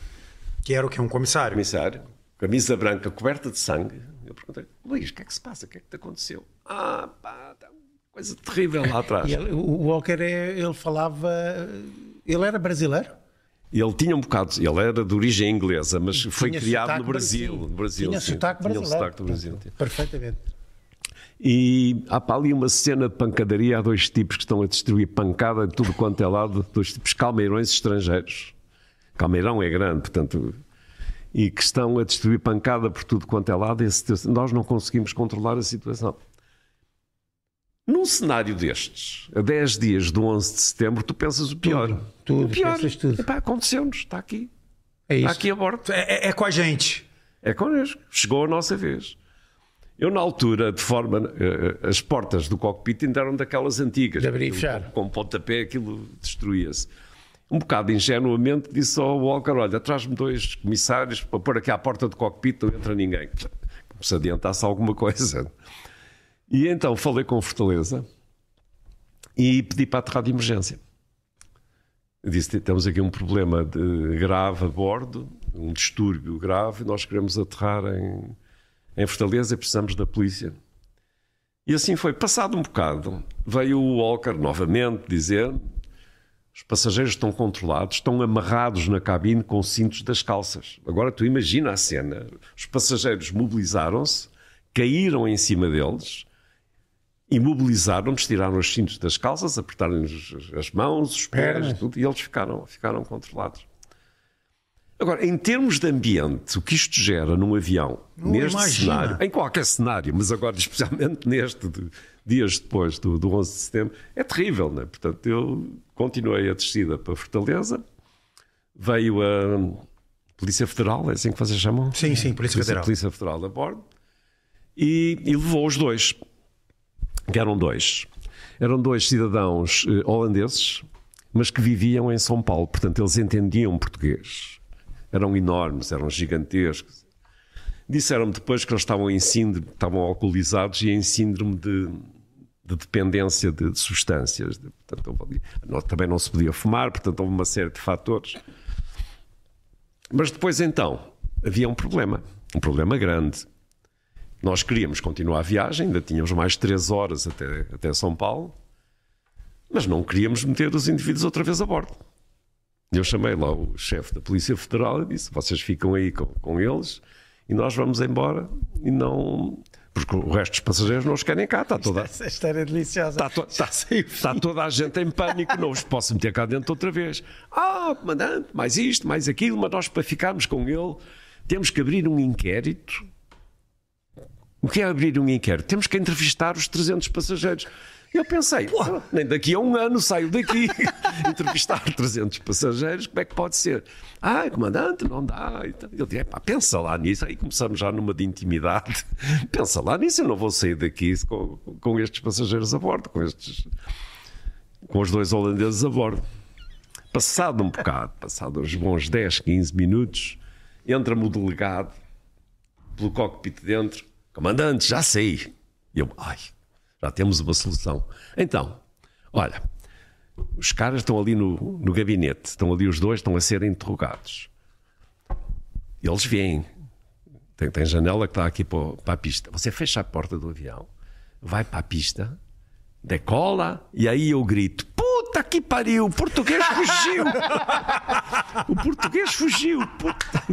Que era o que? Um comissário? Comissário, camisa branca coberta de sangue. Eu perguntei, Luís, o que é que se passa? O que é que te aconteceu? Ah, pá, está uma coisa terrível lá atrás. Ele, o Walker, é, ele falava. Ele era brasileiro? Ele tinha um bocado, ele era de origem inglesa, mas tinha foi criado no Brasil. Brasil. No Brasil tinha sim. sotaque tinha brasileiro. sotaque do Brasil. Perfeitamente. E há para ali uma cena de pancadaria. Há dois tipos que estão a distribuir pancada de tudo quanto é lado, dois tipos calmeirões estrangeiros. Calmeirão é grande, portanto, e que estão a distribuir pancada por tudo quanto é lado. Esse, nós não conseguimos controlar a situação. Num cenário destes, a 10 dias do 11 de setembro, tu pensas o pior. Tudo, tudo, o pior. aconteceu-nos, está aqui. É Está aqui a bordo. É, é- é com a gente. É connosco. Chegou a nossa vez. Eu, na altura, de forma. eh, as portas do cockpit ainda eram daquelas antigas. De abrir e fechar. Com, com pontapé, aquilo destruía-se. Um bocado ingenuamente disse ao Walker: Olha, traz-me dois comissários para pôr aqui à porta do cockpit, não entra ninguém. Como se adiantasse alguma coisa. E então falei com Fortaleza e pedi para aterrar de emergência. Disse: temos aqui um problema de grave a bordo, um distúrbio grave, nós queremos aterrar em, em Fortaleza e precisamos da polícia. E assim foi. Passado um bocado, veio o Walker novamente dizer: os passageiros estão controlados, estão amarrados na cabine com cintos das calças. Agora tu imagina a cena: os passageiros mobilizaram-se, caíram em cima deles. Imobilizaram-nos, tiraram os cintos das calças, apertaram-lhes as mãos, os pés, Pernas. tudo, e eles ficaram, ficaram controlados. Agora, em termos de ambiente, o que isto gera num avião, Não neste imagina. cenário, em qualquer cenário, mas agora <laughs> especialmente neste, de, dias depois do, do 11 de setembro, é terrível, não é? Portanto, eu continuei a descida para Fortaleza, veio a Polícia Federal, é assim que vocês chamam? Sim, sim, Polícia Federal. Polícia Federal a bordo, e, e levou os dois, que eram dois. Eram dois cidadãos eh, holandeses, mas que viviam em São Paulo, portanto eles entendiam português. Eram enormes, eram gigantescos. Disseram-me depois que eles estavam em síndrome, estavam alcoolizados e em síndrome de, de dependência de, de substâncias. Portanto, também não se podia fumar, portanto houve uma série de fatores. Mas depois então havia um problema, um problema grande. Nós queríamos continuar a viagem, ainda tínhamos mais três horas até, até São Paulo, mas não queríamos meter os indivíduos outra vez a bordo. Eu chamei lá o chefe da Polícia Federal e disse: vocês ficam aí com, com eles e nós vamos embora e não. Porque o resto dos passageiros não os querem cá, está toda, Essa história é deliciosa. Está, to- está- está toda a gente em pânico, não os posso meter cá dentro outra vez. Ah, comandante, mais isto, mais aquilo, mas nós para ficarmos com ele temos que abrir um inquérito. O que é abrir um inquérito? Temos que entrevistar os 300 passageiros. Eu pensei, "Pô, nem daqui a um ano saio daqui. <laughs> entrevistar 300 passageiros, como é que pode ser? Ah, comandante, não dá. Eu disse, "Epá, pensa lá nisso. Aí começamos já numa de intimidade. <laughs> Pensa lá nisso, eu não vou sair daqui com, com estes passageiros a bordo, com estes com os dois holandeses a bordo. Passado um bocado, passado uns bons 10, 15 minutos, entra-me o delegado pelo cockpit dentro. comandante, já sei. E eu, ai, já temos uma solução. Então, olha, os caras estão ali no, no gabinete, estão ali os dois, estão a ser interrogados. Eles vêm. Tem, tem janela que está aqui para, a pista. Você fecha a porta do avião, vai para a pista, decola, e aí eu grito: Puta que pariu, o português fugiu! <laughs> o português fugiu! Puta.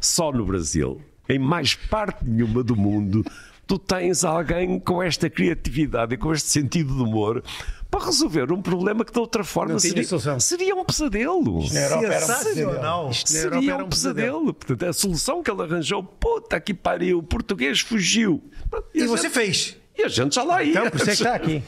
Só no Brasil, em mais parte nenhuma do mundo, tu tens alguém com esta criatividade e com este sentido de humor para resolver um problema que de outra forma Não seria, seria um pesadelo. Na Europa era um pesadelo. Isto na Europa Seria era um pesadelo. Portanto, a solução que ele arranjou, puta que pariu, o português fugiu. E a você gente- fez. E a gente já lá ia. Então, por isso é que está aqui.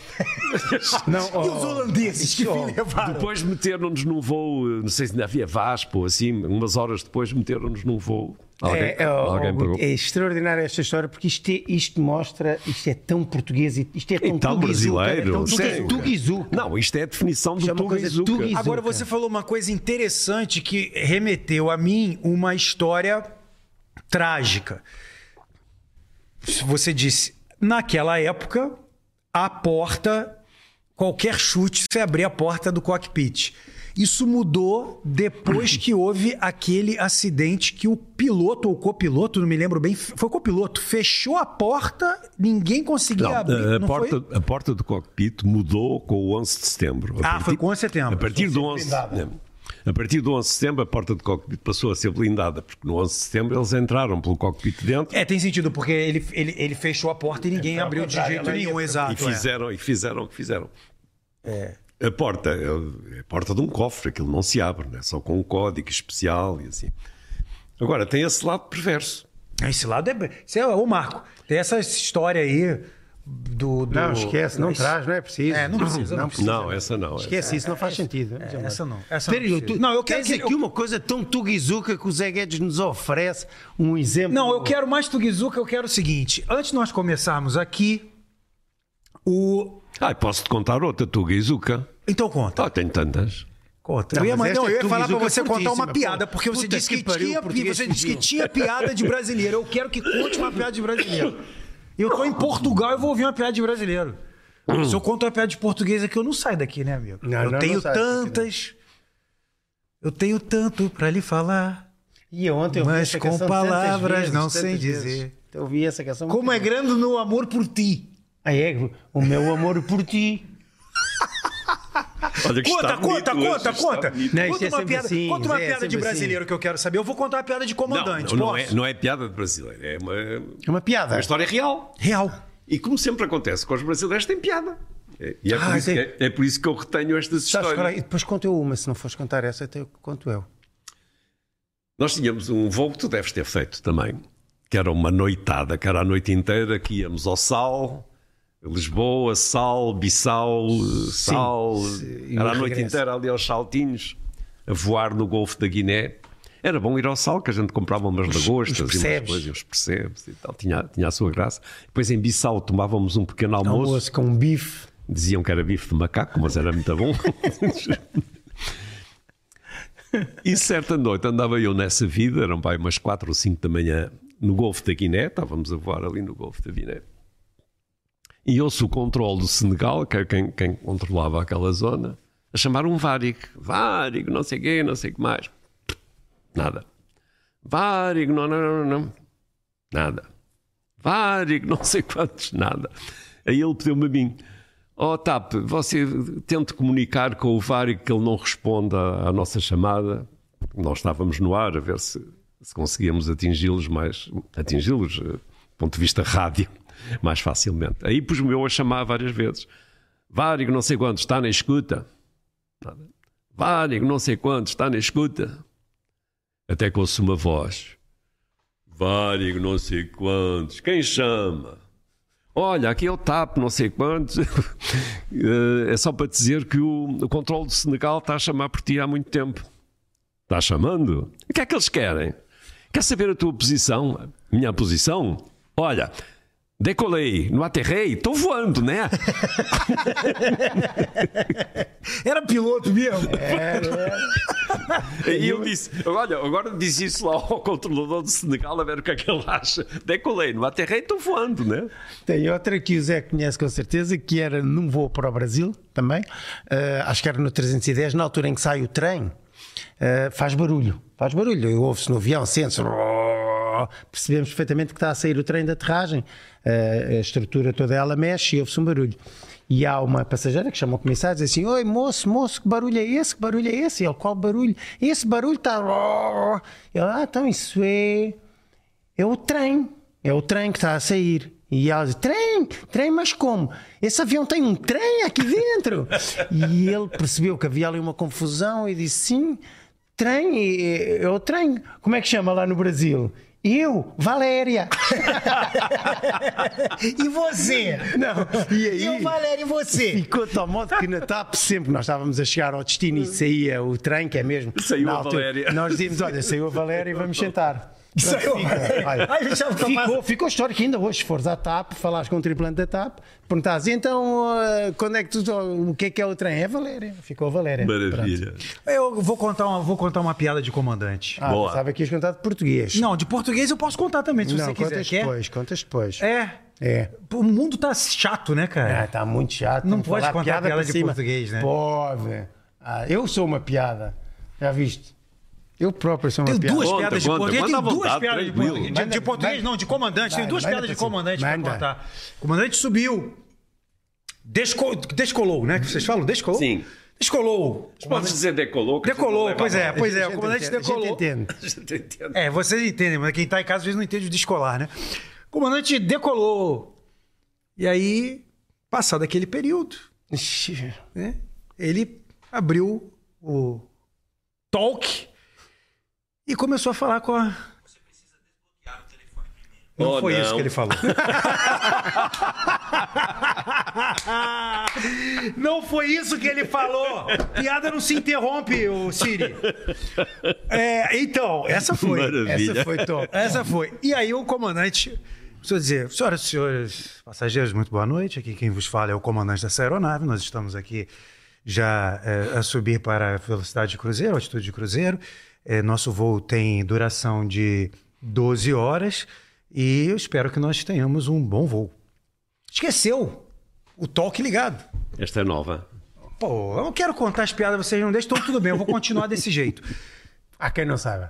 <laughs> Não, E os holandeses que me levaram. Depois meteram-nos num voo, não sei se ainda havia Vasco ou assim, umas horas depois meteram-nos num voo. Alguém, É, é, alguém oh, é extraordinária esta história porque isto, é- isto mostra, isto é tão português, e isto é tão, E tão tuguizuca, brasileiro, É tão sério. tuguizuca. Não, isto é a definição do é Tuguizuca. tuguizuca. Agora você falou uma coisa interessante que remeteu a mim uma história trágica. Você disse, naquela época, a porta, qualquer chute, você abria a porta do cockpit. Isso mudou depois que houve aquele acidente que o piloto ou copiloto, não me lembro bem, foi o copiloto, fechou a porta, ninguém conseguia Não, abrir. a, não porta, foi? a porta do cockpit mudou com o 11 de setembro. A Ah, foi com 11 de setembro. A partir do 11 a partir do 11 de setembro, a porta do cockpit passou a ser blindada, porque no 11 de setembro eles entraram pelo cockpit dentro É, tem sentido, porque ele, ele, ele fechou a porta e ninguém abriu de jeito nenhum, e exato. é. fizeram, e fizeram o que fizeram. A porta é a porta de um cofre, aquilo não se abre, né? só com um código especial e assim. Agora, tem esse lado perverso. Esse lado é. Esse é o Marco. Tem essa história aí do. do- Não, esquece, não Mas- traz, não é preciso. É, não precisa, não precisa. Não, essa não. Esquece isso, não faz sentido. É, essa não. Essa Espera aí, não, tu- precisa. não, eu quero tens que- aqui eu- uma coisa tão tuguizuca que o Zé Guedes nos oferece um exemplo. Não, eu quero mais Tugizuka, eu quero o seguinte. Antes de nós começarmos aqui, o. Ah, posso-te contar outra, Tuguizuka. Então conta. Ah, tenho tantas. Conta. Não, eu ia, mas não, eu ia é falar pra Tugizuka você contar uma piada, porque você disse que que, pariu, tinha, você disse que tinha piada de brasileiro. Eu quero que conte uma piada de brasileiro. Eu tô em Portugal e vou ouvir uma piada de brasileiro. Se eu conto uma piada de português aqui, eu não saio daqui, né, amigo? Não, eu não, tenho não daqui, tantas. Eu tenho tanto pra lhe falar. E eu ontem ouvi Mas com palavras vezes, não sei dizer. vezes. Eu ouvi essa canção. Como é grande o meu amor por ti. Ah, é? O meu amor por ti. Olha que Conta, bonito conta, hoje, conta, conta. Não, Conta é uma piada, assim, conta uma é piada de sempre brasileiro que eu quero saber. Eu vou contar uma piada de Não, comandante. não, não posso? é, não é piada de brasileiro, é uma, É uma piada. uma história real. Real. E como sempre acontece com os brasileiros, tem piada. É- E é, por Ah, isso tem- que, é, é por isso que eu retenho estas Sabes, histórias. cara, e depois conto eu uma, se não fores contar essa, até conto eu. Nós tínhamos um voo que tu deves ter feito também, que era uma noitada, que era a noite inteira, que íamos ao Sal, Lisboa, Sal, Bissau, Sal. e Era a noite regresso. inteira ali aos saltinhos, a voar no Golfo da Guiné. Era bom ir ao Sal, que a gente comprava umas lagostas os e umas coisas, uns percebes e tal. Tinha, tinha a sua graça. Depois em Bissau tomávamos um pequeno almoço. Almoço com um bife. Diziam que era bife de macaco, mas era muito bom. e certa noite andava eu nessa vida, eram pai umas 4 ou 5 da manhã, no Golfo da Guiné, estávamos a voar ali no Golfo da Guiné. E ouço o controle do Senegal, que é quem, quem controlava aquela zona, a chamar um Varig. Varig, não sei quê, não sei o que mais. Nada. Varig, não, não, não, não. Nada. Varig, não sei quantos, nada. Aí ele pediu-me a mim: oh, TAP, você tente comunicar com o Varig que ele não responda à nossa chamada. Nós estávamos no ar a ver se, se conseguíamos atingi-los mais, atingi-los, eh, do ponto de vista rádio, mais facilmente. Aí pus-me eu a chamar várias vezes: Varig, não sei quantos, está na escuta. Nada. Varig, não sei quantos, está na escuta. Até que ouço uma voz. Várigo, não sei quantos. Quem chama? Olha, aqui é o TAP, não sei quantos. <laughs> Eh, é só para dizer que o, o controle do Senegal está a chamar por ti há muito tempo. Está chamando? O que é que eles querem? Quer saber a tua posição? Minha posição? Olha, Decolei, não aterrei, tô voando, né? <laughs> Era piloto mesmo. E eu disse: Olha, agora diz isso lá ao controlador do Senegal a ver o que é que ele acha. Decolei, não aterrei, tô voando, né? Tem outra que o Zé conhece com certeza, que era num voo para o Brasil também. Uh, acho que era no 310, na altura em que sai o trem, uh, faz barulho. Faz barulho. Ouve-se no avião, sente-se. Percebemos perfeitamente que está a sair o trem de aterragem. Uh, a estrutura toda ela mexe e ouve-se um barulho. E há uma passageira que chama o comissário e diz assim: Oi, moço, moço, que barulho é esse? Que barulho é esse? E ele: Qual barulho? Esse barulho está. Ele: Ah, então isso é. É o trem. É o trem que está a sair. E ela diz: Trem? Trem, mas como? Esse avião tem um trem aqui dentro? <laughs> e ele percebeu que havia ali uma confusão e disse: Sim, trem, é, é o trem. Como é que chama lá no Brasil? Eu, Valéria. <laughs> E você? Não, e aí? Eu, Valéria, e você? Ficou de tal modo que na TAP, sempre nós estávamos a chegar ao destino e saía o trem, que é mesmo. Saiu a Valéria. Nós dizíamos: Olha, saiu a Valéria e vamos sentar. Saiu Ai, ficou ficou, histórico ainda hoje. Se fores à TAP, falares com um tripulante da TAP, perguntares então ah, quando é que tu, o que é que é o trem? É Valéria. Ficou a Valéria. Maravilha. Eu vou contar uma, vou contar uma piada de comandante. Ah, Boa. pensava que ias contar de português. Não, de português eu posso contar também, se Não, você quiser. contas Quer? depois, contas depois. É. É. O mundo tá chato, né, cara? Ah, está muito chato. Não pode falar contar piada para de cima. português, né? Pode. Ah, eu sou uma piada. Já viste? Eu próprio sou uma Tem piada. duas Conta, piadas de conta, português. conta Tem duas vontade, piadas de português. De, Manda- de português, manda- não, de comandante. Tem duas piadas de comandante pra Manda. contar. O comandante subiu. Desco, descolou, né? Que vocês falam? Descolou? Sim. Descolou. Podes dizer decolou? Decolou, pois é, pois é. O comandante a gente decolou. entende. <laughs> A gente entende. É, vocês entendem, mas quem tá em casa às vezes não entende o descolar, né? O comandante decolou. E aí, passado aquele período, né? Ele abriu o talk e começou a falar com a. Não Oh, foi não. isso que ele falou. <laughs> não foi isso que ele falou. Piada não se interrompe, o Siri. É, então, essa foi. Maravilha. Essa foi top. Essa foi. E aí o comandante a dizer, senhoras e senhores passageiros, muito boa noite. Aqui quem vos fala é o comandante dessa aeronave. Nós estamos aqui já é, a subir para a velocidade de cruzeiro, altitude de cruzeiro. É, nosso voo tem duração de 12 horas e eu espero que nós tenhamos um bom voo. Esqueceu o toque ligado. Esta é nova. Pô, eu não quero contar as piadas, vocês não deixam, então tudo bem, eu vou continuar desse jeito. <laughs> Há quem não saiba.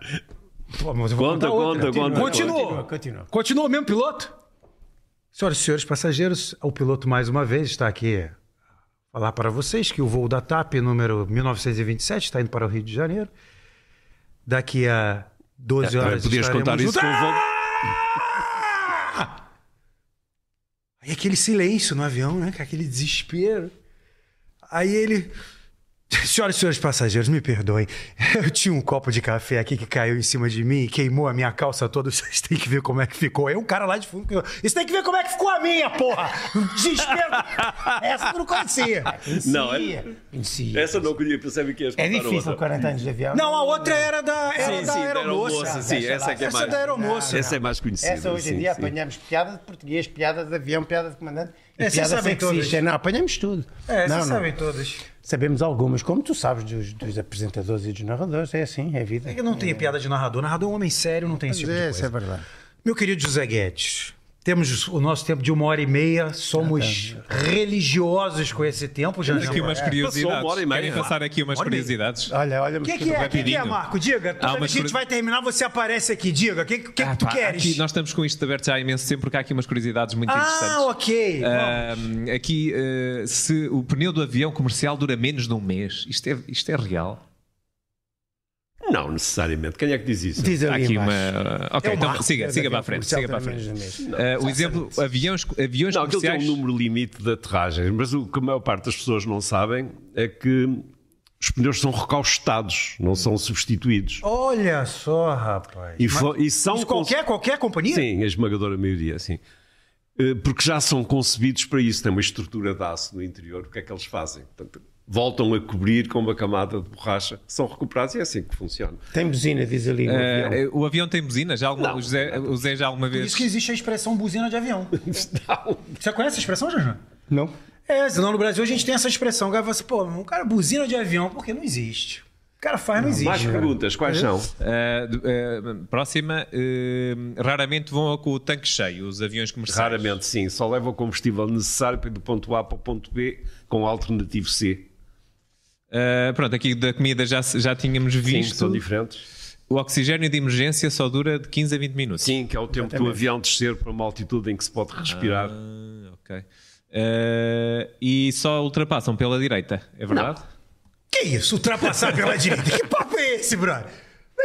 Pô, mas eu vou Conta, contar outra. conta, conta. Continuou. Continua, continua. Continua o mesmo piloto? Senhoras e senhores passageiros, o piloto mais uma vez está aqui a falar para vocês que o voo da TAP, número 1927, está indo para o Rio de Janeiro. Daqui a 12 É, horas podias contar isso juntos. com o Ah! Aí aquele silêncio no avião, né? Aquele desespero. Aí ele. <laughs> Senhoras e senhores passageiros, me perdoem. <laughs> Eu tinha um copo de café aqui que caiu em cima de mim e queimou a minha calça toda. <laughs> Vocês têm que ver como é que ficou. Aí um cara lá de fundo. que- Vocês têm que ver como é que ficou a minha, porra! Desespero! Essa eu não conhecia. Não, é- Conhecia. Essa não conhecia, percebe que ias É difícil, outra. 40 anos de avião. Não, a outra era da, era Sim, da sim, da aeromoça. aeromoça, sim, essa lá. é é Essa mais... da aeromoça. Essa é mais conhecida. Essa hoje em sim, dia sim. apanhamos piada de português, piada de avião, piada de comandante e É, vocês piada sabem sexista. todas. Não, apanhamos tudo. É, vocês não. sabem todas. Sabemos algumas, como tu sabes dos, dos apresentadores e dos narradores. É assim, é vida. É que não tem piada de narrador. Narrador é um homem sério, não tem esse tipo de é, coisa. isso é verdade. Meu querido José Guedes, temos o nosso tempo de uma hora e meia, somos religiosos com esse tempo. Já Aqui umas Passou curiosidades. uma hora e meia. Querem passar aqui umas curiosidades? Olha, olha, O que, que é? Que, que é, Marco? Diga. Que a gente curi- vai terminar, você aparece aqui. Diga. O que, que, que Ah, tu pá, queres? aqui nós estamos com isto aberto já há imenso tempo porque há aqui umas curiosidades muito interessantes. Ah, ok. Aqui, eh, se o pneu do avião comercial dura menos de um mês, isto é, isto é real? Não, necessariamente. Quem é que diz isso? Diz Há ali aqui embaixo. uma. Ok, É então Marco, siga, siga para a frente. Siga para a frente. meses. Eh, o exemplo, aviões, aviões Não, aquilo tem comerciais. um número limite de aterragens, mas o que a maior parte das pessoas não sabem é que os pneus são recaustados, não são substituídos. Olha só, rapaz. E, Mas e são qualquer, qualquer companhia? Sim, a esmagadora maioria, sim. Eh, Porque já são concebidos para isso, tem uma estrutura de aço no interior. O que é que eles fazem? Portanto, voltam a cobrir com uma camada de borracha, são recuperados e é assim que funciona. Tem buzina, diz ali. no Eh, avião. eh, o avião tem buzina? Já alguma, Não. o, José, o Zé já alguma Por vez. isso que existe a expressão buzina de avião. <laughs> Não. Você conhece essa expressão, Janjan? Não? É, senão no Brasil a gente tem essa expressão. O cara fala assim, pô, um cara buzina de avião, porque não existe. O cara faz, não existe. Mais cara. perguntas, quais são? Eh, d- eh, próxima. eh, raramente vão com o tanque cheio, os aviões comerciais. Raramente, sim. Só leva o combustível necessário para ir do ponto A para o ponto B com o alternativo C. Eh, pronto, aqui da comida já, já tínhamos Sim, visto. são diferentes. O oxigênio de emergência só dura de 15 a 20 minutos. Sim, que é o tempo do avião descer para uma altitude em que se pode respirar. Ah, ok. Eh, e só ultrapassam pela direita, é verdade? Que isso? Ultrapassar pela direita? Que papo é esse, brother?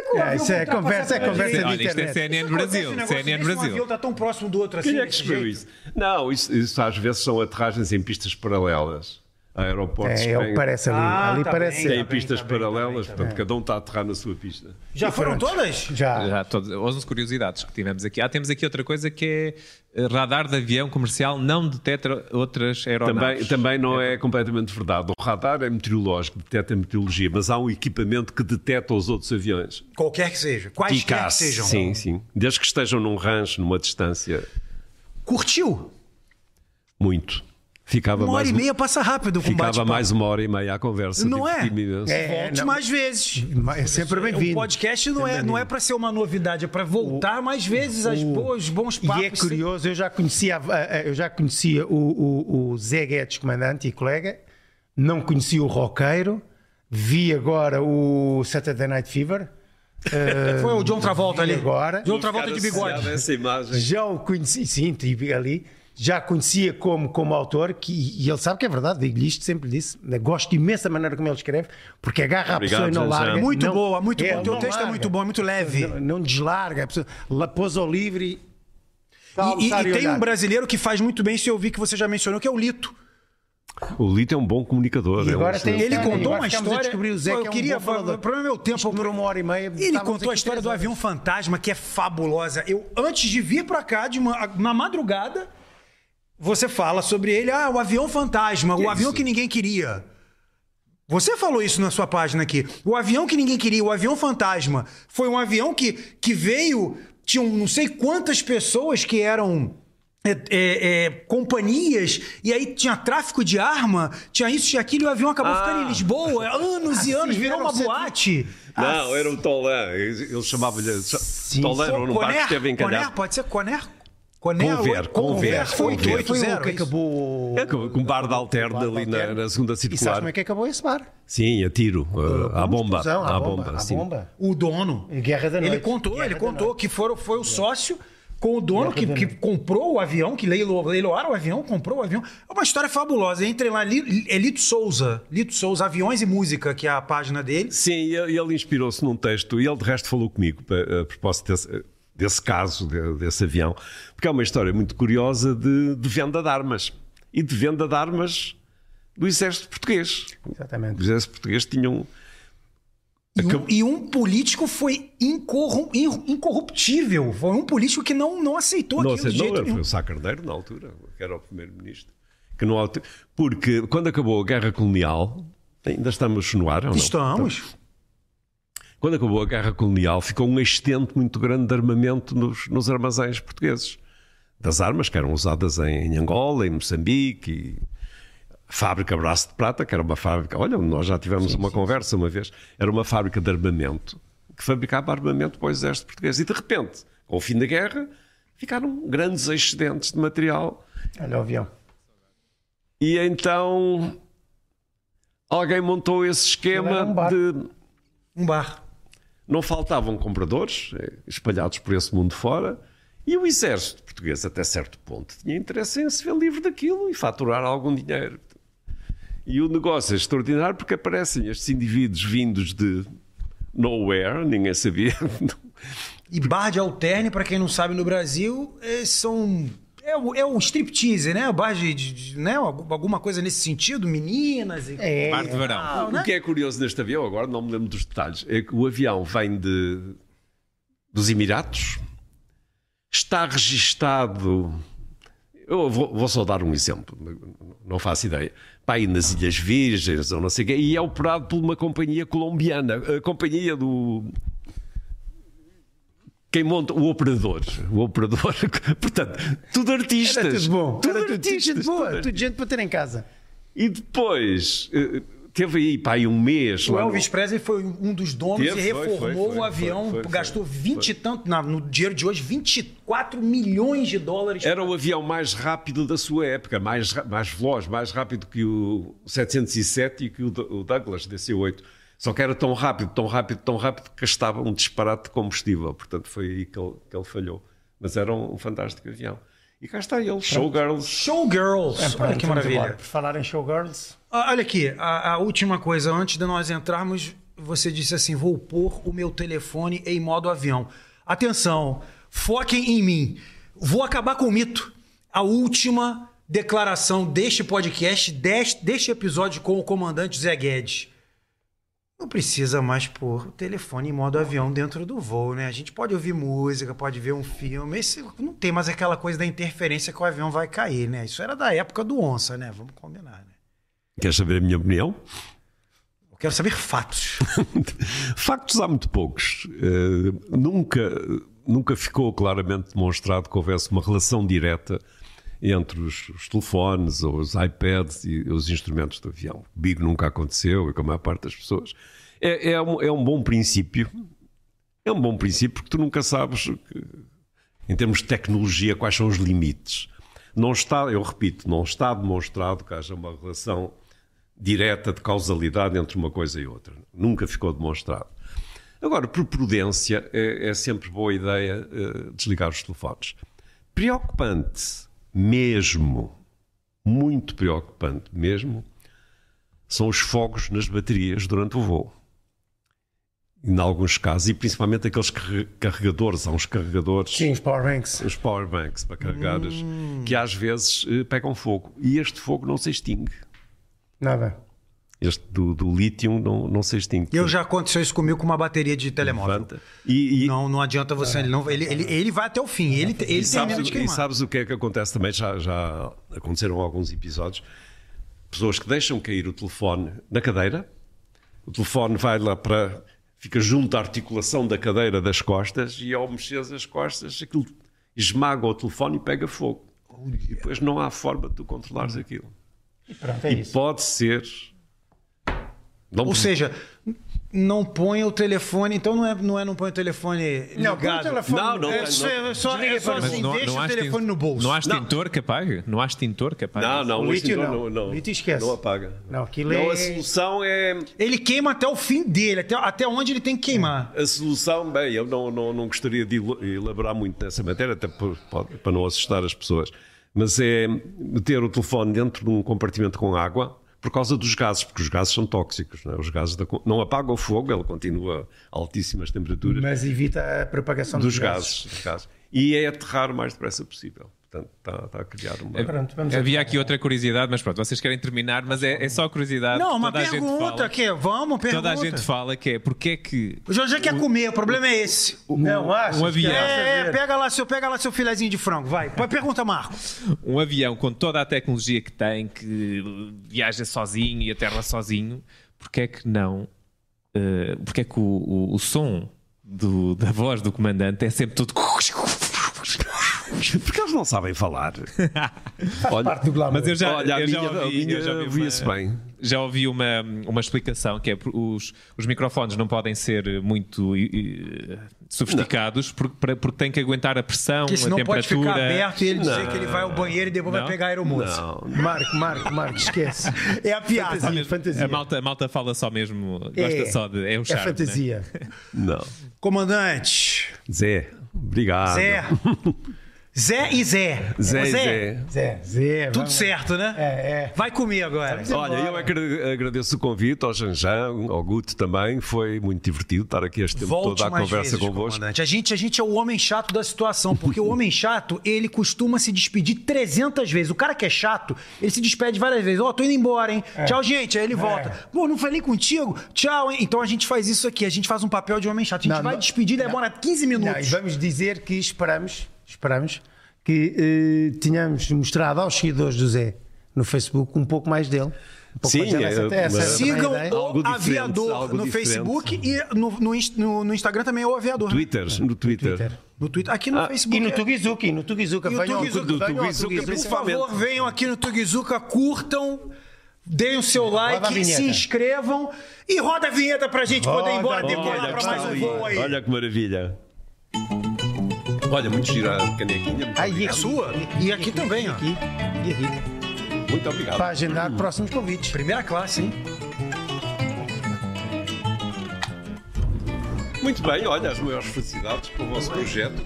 Como é É, isso é conversa- é conversa direita? de Olha, isto é. CNN Acontece Brasil. negócio CNN desse, Um Brasil. avião está tão próximo do outro assim. Quem é que escreveu isso? Não, isso, isso às vezes são aterragens em pistas paralelas. Aeroportos É, é o têm- que parece ali. Ah, ali tá parece. bem, têm tá bem, pistas tá bem, tá paralelas, bem, tá portanto, cada um está a aterrar na sua pista. Já foram todas? Já. Já, todas, 11 curiosidades que tivemos aqui. Ah, temos aqui outra coisa que é eh, radar de avião comercial não detecta outras Também, aeronaves. também não é completamente verdade. O radar é meteorológico, detecta a meteorologia, mas há um equipamento que detecta os outros aviões. Qualquer que seja. Quaisquer que sejam. Sim, sim. Desde que estejam num rancho, numa distância, Curtiu? muito. Ficava Uma hora mais, e meia passa rápido com ficava mais uma hora e meia à conversa. Não é? diverti-me imenso. É, Volte não. mais vezes. É sempre O bem-vindo. podcast não é, não é para ser uma novidade, é para voltar mais vezes as boas, bons papos. E é curioso, eu já conhecia, a- a- eu já conhecia o, o, o Zé Guedes, comandante e colega, não conhecia o Roqueiro, vi agora o Saturday Night Fever. eh, <laughs> Foi o John Travolta vi ali. Agora. John Travolta de a bigode. Essa imagem. Já o conheci, sim, tive ali. Já conhecia como, como autor, que, e ele sabe que é verdade, digo-lhe isto, sempre disse. Gosto imenso da maneira como ele escreve, porque agarra a Obrigado, pessoa e não larga. Muito não- boa, muito é, bom. O teu texto é larga. muito bom, é muito leve. Não, não deslarga, a pessoa lá pôs ao livre e. E, e- e tem um brasileiro que faz muito bem, se eu vi que você já mencionou, que é o Lito. O Lito é um bom comunicador. E é um agora tem- Ele contou agora uma a história. descobrir o Zé, eu que é um queria. bom falador. o problema é o tempo. Demorou uma hora e meia. Ele contou a história do avião fantasma, que é fabulosa. Eu, antes de vir pra cá, de uma- na madrugada, você fala sobre ele. Ah, o avião fantasma, o avião isso? que ninguém queria. Você falou isso na sua página aqui. O avião que ninguém queria, o avião fantasma, foi um avião que, que veio. Tinham não sei quantas pessoas que eram. é, é, é, companhias, e aí tinha tráfico de arma, tinha isso, tinha aquilo, e o avião acabou Ah. ficando em Lisboa, anos e Ah, anos, virou uma um boate. Não, era o Tolan. Ele chamava-lhe Tolan, era um barco que esteve Coner, encalhado. pode ser Coner? Conver, Conver, foi Conver. 880. Foi o que acabou. É, com um bar de alterno ali na, alterno. na segunda E sabes circular. como é que acabou esse bar? Sim, a tiro, uh, à bomba. Explosão, À bomba, sim. bomba. O dono. Guerra da Ele Noite. contou, Guerra ele contou Noite. que foram, foi o sócio com o dono que, que comprou o avião, que leilo, leiloaram o avião, comprou o avião. É uma história fabulosa. Entrem lá, é Lito Souza. Lito Souza, Aviões e Música, que é a página dele. Sim, e ele, ele inspirou-se num texto, e ele de resto falou comigo a, a propósito desse, desse caso, de- desse avião, porque é uma história muito curiosa de, de venda de armas. E de venda de armas do exército português. Exatamente. O exército português tinham. E um, e um político foi incorru- in- incorruptível. Foi um político que não, não aceitou Não, aquilo não era, foi o Sá Carneiro na altura, que era o primeiro-ministro. Que não, porque quando acabou a guerra colonial, ainda estamos no ar ou não? Estamos. Quando acabou a guerra colonial, ficou um excedente muito grande de armamento nos, nos armazéns portugueses. Das armas que eram usadas em, em Angola, em Moçambique, e fábrica Braço de Prata, que era uma fábrica. Olha, nós já tivemos uma conversa uma vez. Era uma fábrica de armamento que fabricava armamento para o exército português. E de repente, com o fim da guerra, ficaram grandes excedentes de material. Olha o avião. E então alguém montou esse esquema um de Um bar. Não faltavam compradores eh, espalhados por esse mundo fora e o exército português, até certo ponto, tinha interesse em se ver livre daquilo e faturar algum dinheiro. E o negócio é extraordinário porque aparecem estes indivíduos vindos de nowhere, ninguém sabia. E bar de alterne, pra quem não sabe, no Brasil, é, são. É o, é o striptease, né? Bar de, de- de- né? Alguma coisa nesse sentido, meninas e. É, Bar de verão. O que é curioso neste avião, agora não me lembro dos detalhes, é que o avião vem de, dos Emiratos, está registado Eu vou, vou só dar um exemplo, não faço ideia. Pá, aí nas Ilhas Virgens ou não sei o quê, e é operado por uma companhia colombiana, a companhia do. Quem monta o operador, o operador, <laughs> portanto, tudo artistas. Era tudo bom. Tudo Era tudo, tudo artistas. gente boa. tudo Tudo gente para ter em casa. E depois eh, teve aí pá, aí um mês. O lá no- Elvis Presley foi um dos donos Teve, e foi, reformou foi, foi, o avião, foi, foi, gastou foi. 20 e tanto, na- no dinheiro de hoje, 24 milhões de dólares. Era o avião mais rápido da sua época, mais, mais veloz, mais rápido que o 707 e que o Douglas DC-8. Só que era tão rápido, tão rápido, tão rápido que gastava um disparate de combustível. Portanto, foi aí que ele, que ele falhou. Mas era um, um fantástico avião. E cá está ele, Showgirls. Showgirls. Olha que maravilha. Por falar em showgirls, Ah, Olha aqui, a, a última coisa, antes de nós entrarmos, você disse assim: vou pôr o meu telefone em modo avião. Atenção, foquem em mim. Vou acabar com o mito. A última declaração deste podcast, deste, deste episódio com o comandante Zé Guedes. Não precisa mais pôr o telefone em modo avião dentro do voo, né? A gente pode ouvir música, pode ver um filme. Esse, não tem mais aquela coisa da interferência que o avião vai cair, né? Isso era da época do onça, né? Vamos combinar, né? Quer saber a minha opinião? Eu quero saber fatos. <laughs> Factos há muito poucos. Eh, nunca, nunca ficou claramente demonstrado que houvesse uma relação direta entre os, os telefones ou os iPads e os instrumentos do avião. Comigo nunca aconteceu e com a maior parte das pessoas. É, é, um, é um bom princípio. É um bom princípio porque tu nunca sabes, que, em termos de tecnologia, quais são os limites. Não está, eu repito, não está demonstrado que haja uma relação direta de causalidade entre uma coisa e outra. Nunca ficou demonstrado. Agora, por prudência, é, é sempre boa ideia eh, desligar os telefones. Preocupante, mesmo, muito preocupante mesmo, são os fogos nas baterias durante o voo. Em alguns casos, e principalmente aqueles carre- carregadores, há uns carregadores sim, os powerbanks. os powerbanks para carregar, as- que às vezes eh, pegam fogo. E este fogo não se extingue. Nada. Este do, do lítio não, não se extingue. Eu já aconteceu isso comigo com uma bateria de telemóvel. E, e, Não, não adianta você. Ele, não, ele, ele, ele vai até o fim. Ele, ele e sabes, de e queimar. sabes o que é que acontece também? Já, já aconteceram alguns episódios. Pessoas que deixam cair o telefone na cadeira, o telefone vai lá para. fica junto à articulação da cadeira das costas e ao mexer as costas aquilo esmaga o telefone e pega fogo. E depois não há forma de tu controlares aquilo. E pronto, é E pode ser. Não, Ou seja, não põe o telefone. Então não é não, é, não põe o telefone Não, põe o ligado. telefone. Não, não, É não. só, é só, é só assim, não, deixa não o telefone no bolso. Não há extintor que apague? Não há extintor que apague? Não, não, O o lítio extintor não. não, não, O lítio esquece. não apaga. Não, aquilo Não, é- a solução é. Ele queima até o fim dele, até, até onde ele tem que queimar. A solução, bem, eu não, não, não gostaria de elaborar muito nessa matéria, até por- para não assustar as pessoas, mas é meter o telefone dentro de um compartimento com água por causa dos gases, porque os gases são tóxicos. Não, é? Os gases da não apaga o fogo, ele continua a altíssimas temperaturas Mas evita a propagação dos gases, dos gases. E é aterrar o mais depressa possível. Portanto, está, está a criar uma. Pronto, vamos Havia aqui outra curiosidade, mas pronto, vocês querem terminar, mas é, é só curiosidade. Não, que uma toda a gente pergunta fala. aqui. Vamos, pergunta. Toda a gente fala que é porque é que O Jorge quer comer, o problema é esse. Não, acho. um avião. É, pega lá, seu, pega lá seu filezinho de frango, vai. Pergunta, Marco. um avião com toda a tecnologia que tem, que viaja sozinho e aterra sozinho, porque é que não? eh, porque é que o, o- o som do- da voz do comandante é sempre todo. <laughs> Porque eles não sabem falar. Olha. Mas eu já, olha, eu já minha, ouvi, minha eu já ouvi uma- bem. já ouvi uma, uma explicação que é os, os microfones não podem ser muito sofisticados porque, para- porque têm que aguentar a pressão, Porque a pode temperatura. ficar aberto e ele dizer Não. que ele vai ao banheiro e depois Não? vai pegar a aeromoça. Não, Marco, Marco, Marco, esquece. <laughs> É a piada. Fantasia, fantasia. A malta, a malta fala só mesmo, gosta É. só de. É um É charme. né? fantasia. não. Comandante, Zé, obrigado. Zé. <laughs> Zé e Zé. Zé, e Zé. Zé, Zé. Tudo vamos- certo, né? É, é. Vai comer agora. Olha, eu agra- agradeço o convite ao Janjan, ao Guto também. Foi muito divertido estar aqui este tempo Volte todo mais conversa vezes, convosco. comandante. A gente, a gente é o homem chato da situação, porque o homem chato, ele costuma se despedir 300 vezes. O cara que é chato, ele se despede várias vezes. Ó, tô indo embora, hein? Tchau, gente. Aí ele volta. Pô, não falei contigo? Tchau, hein? Então a gente faz isso aqui. A gente faz um papel de homem chato. A gente Não, vai não- despedir, demora 15 Não, e minutos. vamos dizer que esperamos, esperamos que eh, tínhamos mostrado aos seguidores do Zé no Facebook um pouco mais dele. Um pouco Sim, mais dele. é, essa, essa Sigam o Aviador no diferente. Facebook e no, no, no- no Instagram também é o Aviador. né? Twitter, no Twitter. Twitter. No Twitter. Aqui no Ah, Facebook. E no é- Tugizuki, no Tugizuka. E Venham Tugizuka, Tugi- venham Tugizuka, Tugizuka. Por favor, venham aqui no Tugizuka, curtam, deem o seu Roda like, se inscrevam e roda a vinheta pra gente poder ir Roda embora decolar vinheta. pra mais um voo aí. Olha que maravilha. Olha, muito gira a canequinha. Muito, Ah, e obrigado. aqui, sua? E aqui também, ó. Aqui, e aqui. muito obrigado. Para agendar próximos convites. Primeira classe, hein? Muito bem, olha, as maiores felicidades para o vosso projeto.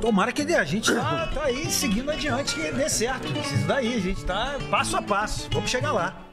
Tomara que dê. A gente tá, tá aí seguindo adiante que dê certo. Isso daí, a gente tá passo a passo. Vamos chegar lá.